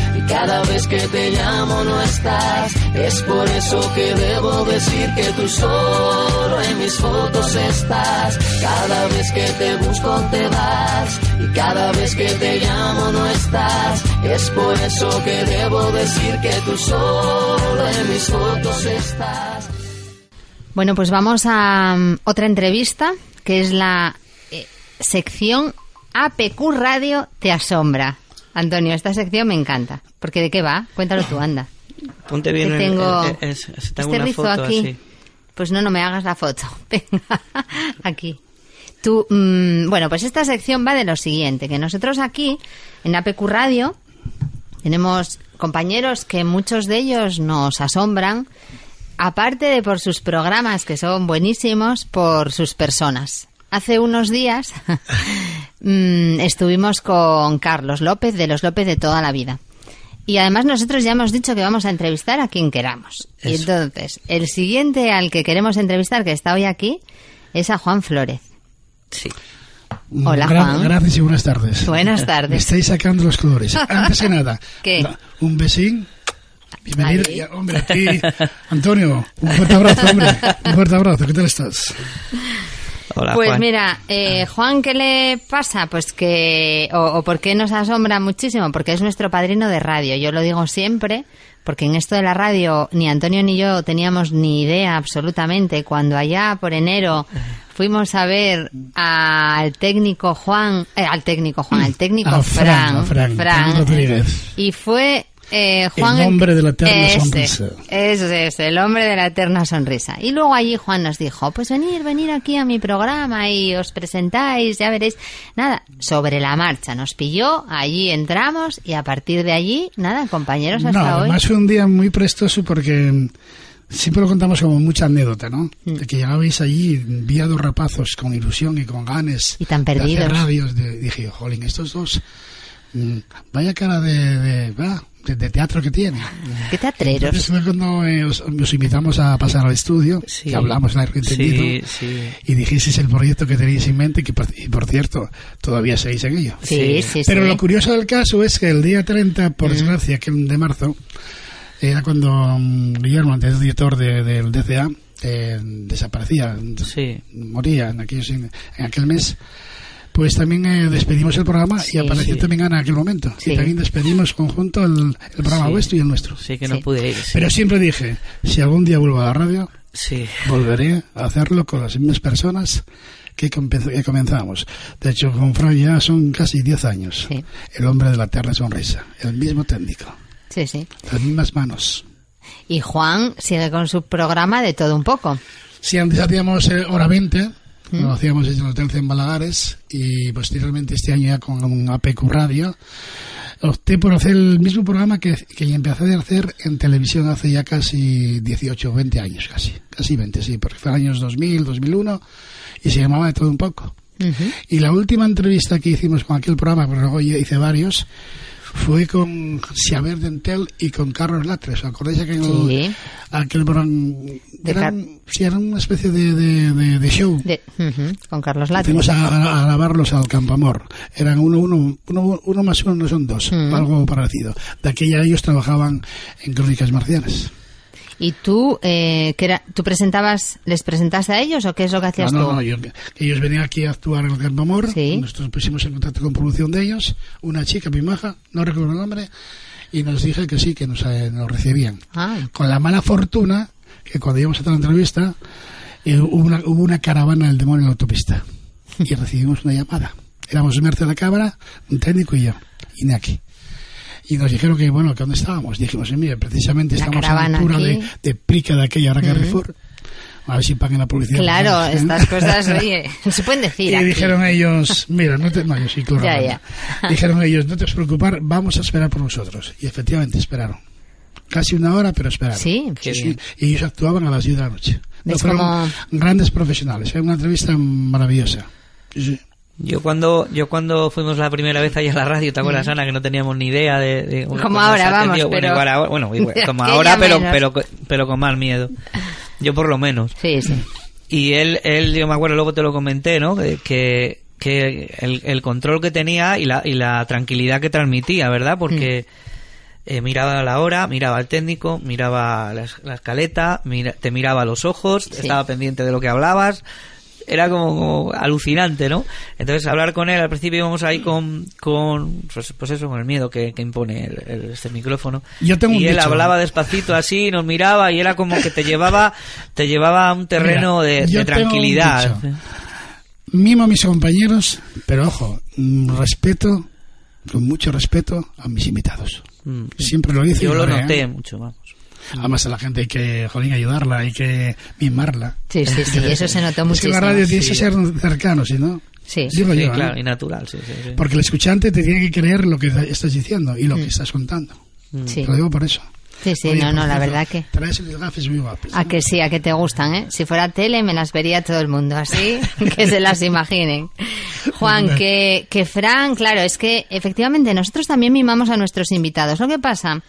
cada vez que te llamo no estás. Es por eso que debo decir que tú solo en mis fotos estás. Cada vez que te busco te vas y cada vez que te llamo no estás. Es por eso que debo decir que tú solo en mis fotos estás. Bueno, pues vamos a mm, otra entrevista, que es la eh, sección APQ Radio Te Asombra. Antonio, esta sección me encanta. Porque ¿de qué va? Cuéntalo tú, anda. Ponte bien Que tengo el- tengo este una rizo foto aquí. así. Pues no, no me hagas la foto. Venga, aquí. Tú, mm, bueno, pues esta sección va de lo siguiente, que nosotros aquí, en APQ Radio, tenemos compañeros que muchos de ellos nos asombran, aparte de por sus programas, que son buenísimos, por sus personas. Hace unos días mm, estuvimos con Carlos López, de los López de toda la vida. Y además nosotros ya hemos dicho que vamos a entrevistar a quien queramos. Y entonces, el siguiente al que queremos entrevistar, que está hoy aquí, es a Juan Flores. Sí. Hola, Gra- Juan. Gracias y buenas tardes. Buenas tardes. Me estáis sacando los colores. Antes que nada, un besín. Bienvenido. Ahí. Hombre, aquí, Antonio, un fuerte abrazo, hombre. Un fuerte abrazo. ¿Qué tal estás? Hola, Pues Juan. mira, eh, Juan, ¿qué le pasa? Pues que, o, o por qué nos asombra muchísimo, porque es nuestro padrino de radio. Yo lo digo siempre, porque en esto de la radio ni Antonio ni yo teníamos ni idea absolutamente. Cuando allá por enero fuimos a ver al técnico Juan, eh, al técnico Juan, al técnico Fran, Fran, Fran, Fran y fue eh, Juan El hombre de la eterna Ese, sonrisa. Ese es, el hombre de la eterna sonrisa. Y luego allí Juan nos dijo, pues venir, venir aquí a mi programa y os presentáis, ya veréis. Nada, sobre la marcha. Nos pilló, allí entramos y a partir de allí, nada, compañeros hasta No, hoy. además fue un día muy prestoso porque siempre lo contamos como mucha anécdota, ¿no? Mm. De que llegabais allí, vi a dos rapazos con ilusión y con ganas Y tan de hacer perdidos. radios. De, dije, jolín, estos dos, mm, vaya cara de, de, de- de teatro que tienen. ¿Qué teatreros? Entonces fue cuando eh, os, os invitamos a pasar al estudio, que hablamos largo y entendido, Sí, sí. y dijisteis el proyecto que tenéis en mente, que por, y por cierto, todavía seguís en ello. Sí, sí, Pero sí. lo curioso del caso es que el día 30, por desgracia, que de marzo, era cuando mm, Guillermo, antes director de- del DCA, eh, desaparecía, moría en, aquellos- en aquel mes. Pues también eh, despedimos el programa Sí, y apareció sí. también Ana en aquel momento. Sí. Y también despedimos conjunto el, el programa Sí. vuestro y el nuestro. Sí, que no pude ir. sí. Pero siempre dije, si algún día vuelvo a la radio, Sí. volveré a hacerlo con las mismas personas que, comenzamos. De hecho, con Fran ya son casi 10 años. El hombre de la eterna sonrisa, el mismo técnico, Sí, sí. las mismas manos. Y Juan sigue con su programa de todo un poco. Sí, antes hacíamos eh, hora 20, lo hacíamos en el Hotel en Balagares y posteriormente este año ya con APQ Radio. Opté por hacer el mismo programa que, que empecé a hacer en televisión hace ya casi 18 o 20 años, casi, casi 20, sí, porque fue años 2000, 2001 y se llamaba de todo un poco. Y la última entrevista que hicimos con aquel programa, porque luego yo hice varios, fue con Xavier Dentel y con Carlos Latre. ¿Os acordáis aquel, Sí. aquel Car- un- sí, era una especie de, de, de- de show. De- con Carlos Latre. Fuimos a, a- a grabarlos al Campamor. Eran uno, uno, uno, uno más uno, no son dos, algo parecido. De aquella ellos trabajaban en Crónicas Marcianas. ¿Y tú, eh, que era, tú presentabas, les presentaste a ellos o qué es lo que No, hacías no, tú? no, yo- ellos venían aquí a actuar en el Campamor. Nosotros pusimos en contacto con producción de ellos. Una chica, Pimaja, no recuerdo el nombre, y nos dije que sí, que nos, eh, nos recibían. Ah, Con la mala fortuna que cuando íbamos a hacer la entrevista eh, hubo, una, hubo una caravana del demonio en la autopista y recibimos una llamada. Éramos Merce de la Cámara, un técnico y yo, Iñaki. Y nos dijeron que, bueno, que dónde estábamos. Dijimos, mire, precisamente La estamos a la altura aquí. de, de Prica de aquella, ahora Ujú. Carrefour. A ver si pagan la publicidad. Claro, ¿eh? estas cosas, oye, se pueden decir Y aquí. dijeron ellos, mira, no te... No, yo sí, claro. Ya, no. ya. Dijeron ellos, no te vas a preocupar, vamos a esperar por vosotros. Y efectivamente esperaron. Casi una hora, pero esperaron. Sí, sí, sí. Y ellos actuaban a las 10 de la noche. No, ¿Ves fueron cómo- grandes profesionales. Fue una entrevista maravillosa. Sí. Yo cuando yo cuando fuimos la primera vez allá a la radio, ¿te acuerdas, Ana? Que no teníamos ni idea de... de- Como ahora, vamos, bueno, igual ahora- bueno, igual, De como ahora, pero, pero, pero con más miedo. Yo por lo menos. Sí, sí. Y él, él yo me acuerdo, luego te lo comenté, ¿no? Que, que, el, el control que tenía y la, y la tranquilidad que transmitía, ¿verdad? Porque eh, miraba la hora, miraba al técnico, miraba la, la escaleta, mira- te miraba a los ojos, estaba pendiente de lo que hablabas. Era como, como alucinante, ¿no? Entonces, hablar con él, al principio íbamos ahí con, con pues, pues eso, con el miedo que, que impone el- el- este micrófono. Yo tengo y un él dicho. hablaba despacito así, nos miraba y era como que te llevaba, te llevaba a un terreno Mira, de, tranquilidad. Mimo a mis compañeros, pero ojo, mm, respeto, con mucho respeto a mis invitados. Mm. Siempre lo hice. Yo lo ¿eh? noté mucho. Además a la gente hay que, jolín, ayudarla, hay que mimarla. Sí, sí, sí, eso se notó Es que muchísimo. la radio tiene que ser cercano, si no... Sí, Sí, yo, ¿eh? claro, y natural, sí. Porque el escuchante te tiene que creer lo que estás diciendo y lo que estás contando. Mm. Sí. Te lo digo por eso. Sí, sí, Oye, no, no, la verdad que... Traes gafes muy guapos. A que sí, a que te gustan, ¿eh? Si fuera tele me las vería todo el mundo, así que se las imaginen. Juan, que, que Fran, claro, es que efectivamente nosotros también mimamos a nuestros invitados. Lo que pasa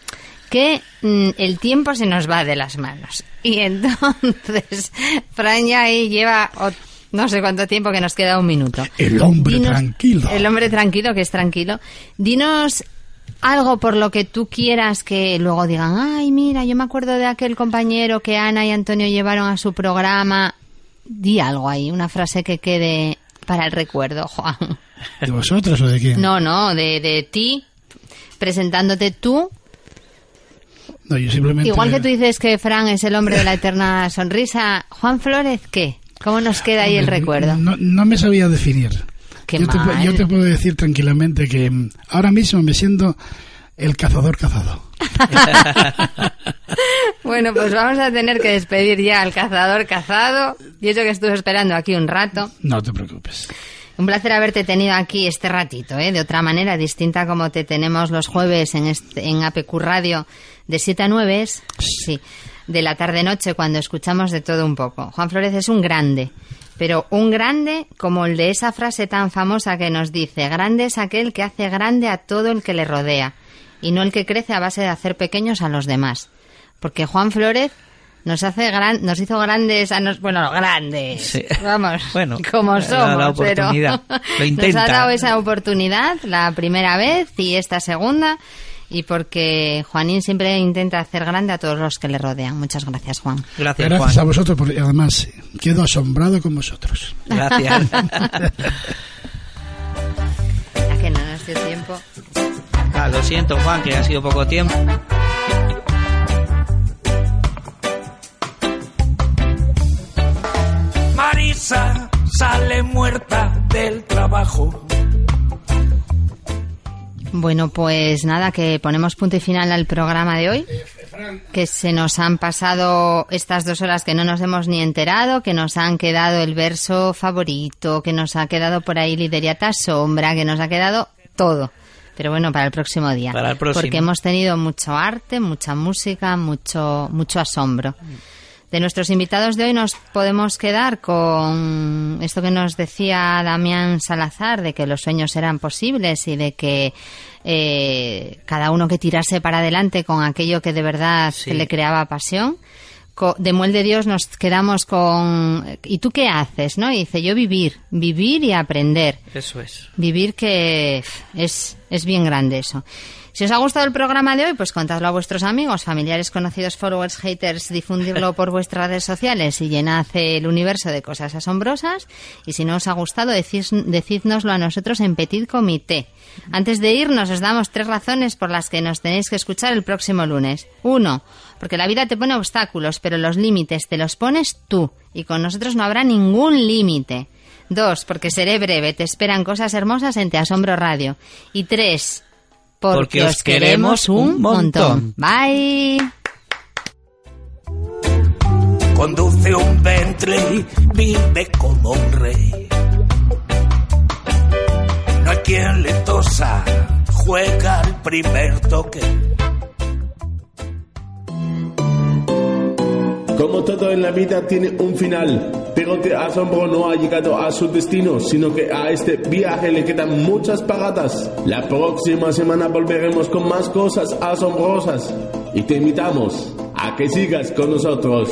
que mm, el tiempo se nos va de las manos. Y entonces, Fran ya ahí lleva no sé cuánto tiempo que nos queda un minuto. El hombre Dinos- tranquilo. El hombre tranquilo, que es tranquilo. Dinos algo por lo que tú quieras que luego digan, ay, mira, yo me acuerdo de aquel compañero que Ana y Antonio llevaron a su programa. Di algo ahí, una frase que quede para el recuerdo, Juan. ¿De vosotros o de quién? No, no, de, de ti, presentándote tú. No, yo simplemente... Igual que tú dices que Fran es el hombre de la eterna sonrisa, Juan Flores, ¿qué? ¿Cómo nos queda ahí el recuerdo? No, no me sabía definir. Qué yo, te, pu- mal. yo te puedo decir tranquilamente que mm, ahora mismo me siento el cazador cazado. Bueno, pues vamos a tener que despedir ya al cazador cazado. Y eso que estuve esperando aquí un rato. No te preocupes. Un placer haberte tenido aquí este ratito, ¿eh? de otra manera distinta como te tenemos los jueves en, este, en APQ Radio de 7 a 9, es- sí, de la tarde-noche cuando escuchamos de todo un poco. Juan Flores es un grande, pero un grande como el de esa frase tan famosa que nos dice, grande es aquel que hace grande a todo el que le rodea y no el que crece a base de hacer pequeños a los demás. Porque Juan Flores nos hace gran, nos hizo grandes a nos, bueno, grandes. Sí. Vamos, Bueno, como somos, pero Lo nos ha dado esa oportunidad la primera vez y esta segunda y porque Juanín siempre intenta hacer grande a todos los que le rodean. Muchas gracias, Juan. Gracias, Gracias a vosotros, porque además quedo asombrado con vosotros. Gracias. Ya que no nos dio tiempo. Ah, lo siento, Juan, que ha sido poco tiempo. Marisa sale muerta del trabajo. Bueno, pues nada, que ponemos punto y final al programa de hoy. que se nos han pasado estas dos horas que no nos hemos ni enterado, que nos han quedado el verso favorito, que nos ha quedado por ahí Lideriata Sombra, que nos ha quedado todo. Pero bueno, para el próximo día. Para el próximo. Porque hemos tenido mucho arte, mucha música, mucho, mucho asombro. De nuestros invitados de hoy nos podemos quedar con esto que nos decía Damián Salazar, de que los sueños eran posibles y de que eh, cada uno que tirase para adelante con aquello que de verdad Sí. le creaba pasión. De Muel de Dios nos quedamos con ¿y tú qué haces? ¿no? Y dice yo vivir, vivir y aprender. Eso es. Vivir que es, es bien grande eso. Si os ha gustado el programa de hoy, pues contadlo a vuestros amigos, familiares, conocidos, followers, haters, difundirlo por vuestras redes sociales y llenad el universo de cosas asombrosas. Y si no os ha gustado, decís, decídnoslo a nosotros en Petit Comité. Antes de irnos, os damos tres razones por las que nos tenéis que escuchar el próximo lunes. Uno, porque la vida te pone obstáculos, pero los límites te los pones tú. Y con nosotros no habrá ningún límite. Dos, porque seré breve, te esperan cosas hermosas en Te Asombro Radio. Y tres, porque, Porque os queremos un montón. Bye. Conduce un Bentley, vive como un rey. No hay quien le tosa, juega el primer toque. Como todo en la vida tiene un final, pero Te Asombro no ha llegado a su destino, sino que a este viaje le quedan muchas paradas. La próxima semana volveremos con más cosas asombrosas y te invitamos a que sigas con nosotros.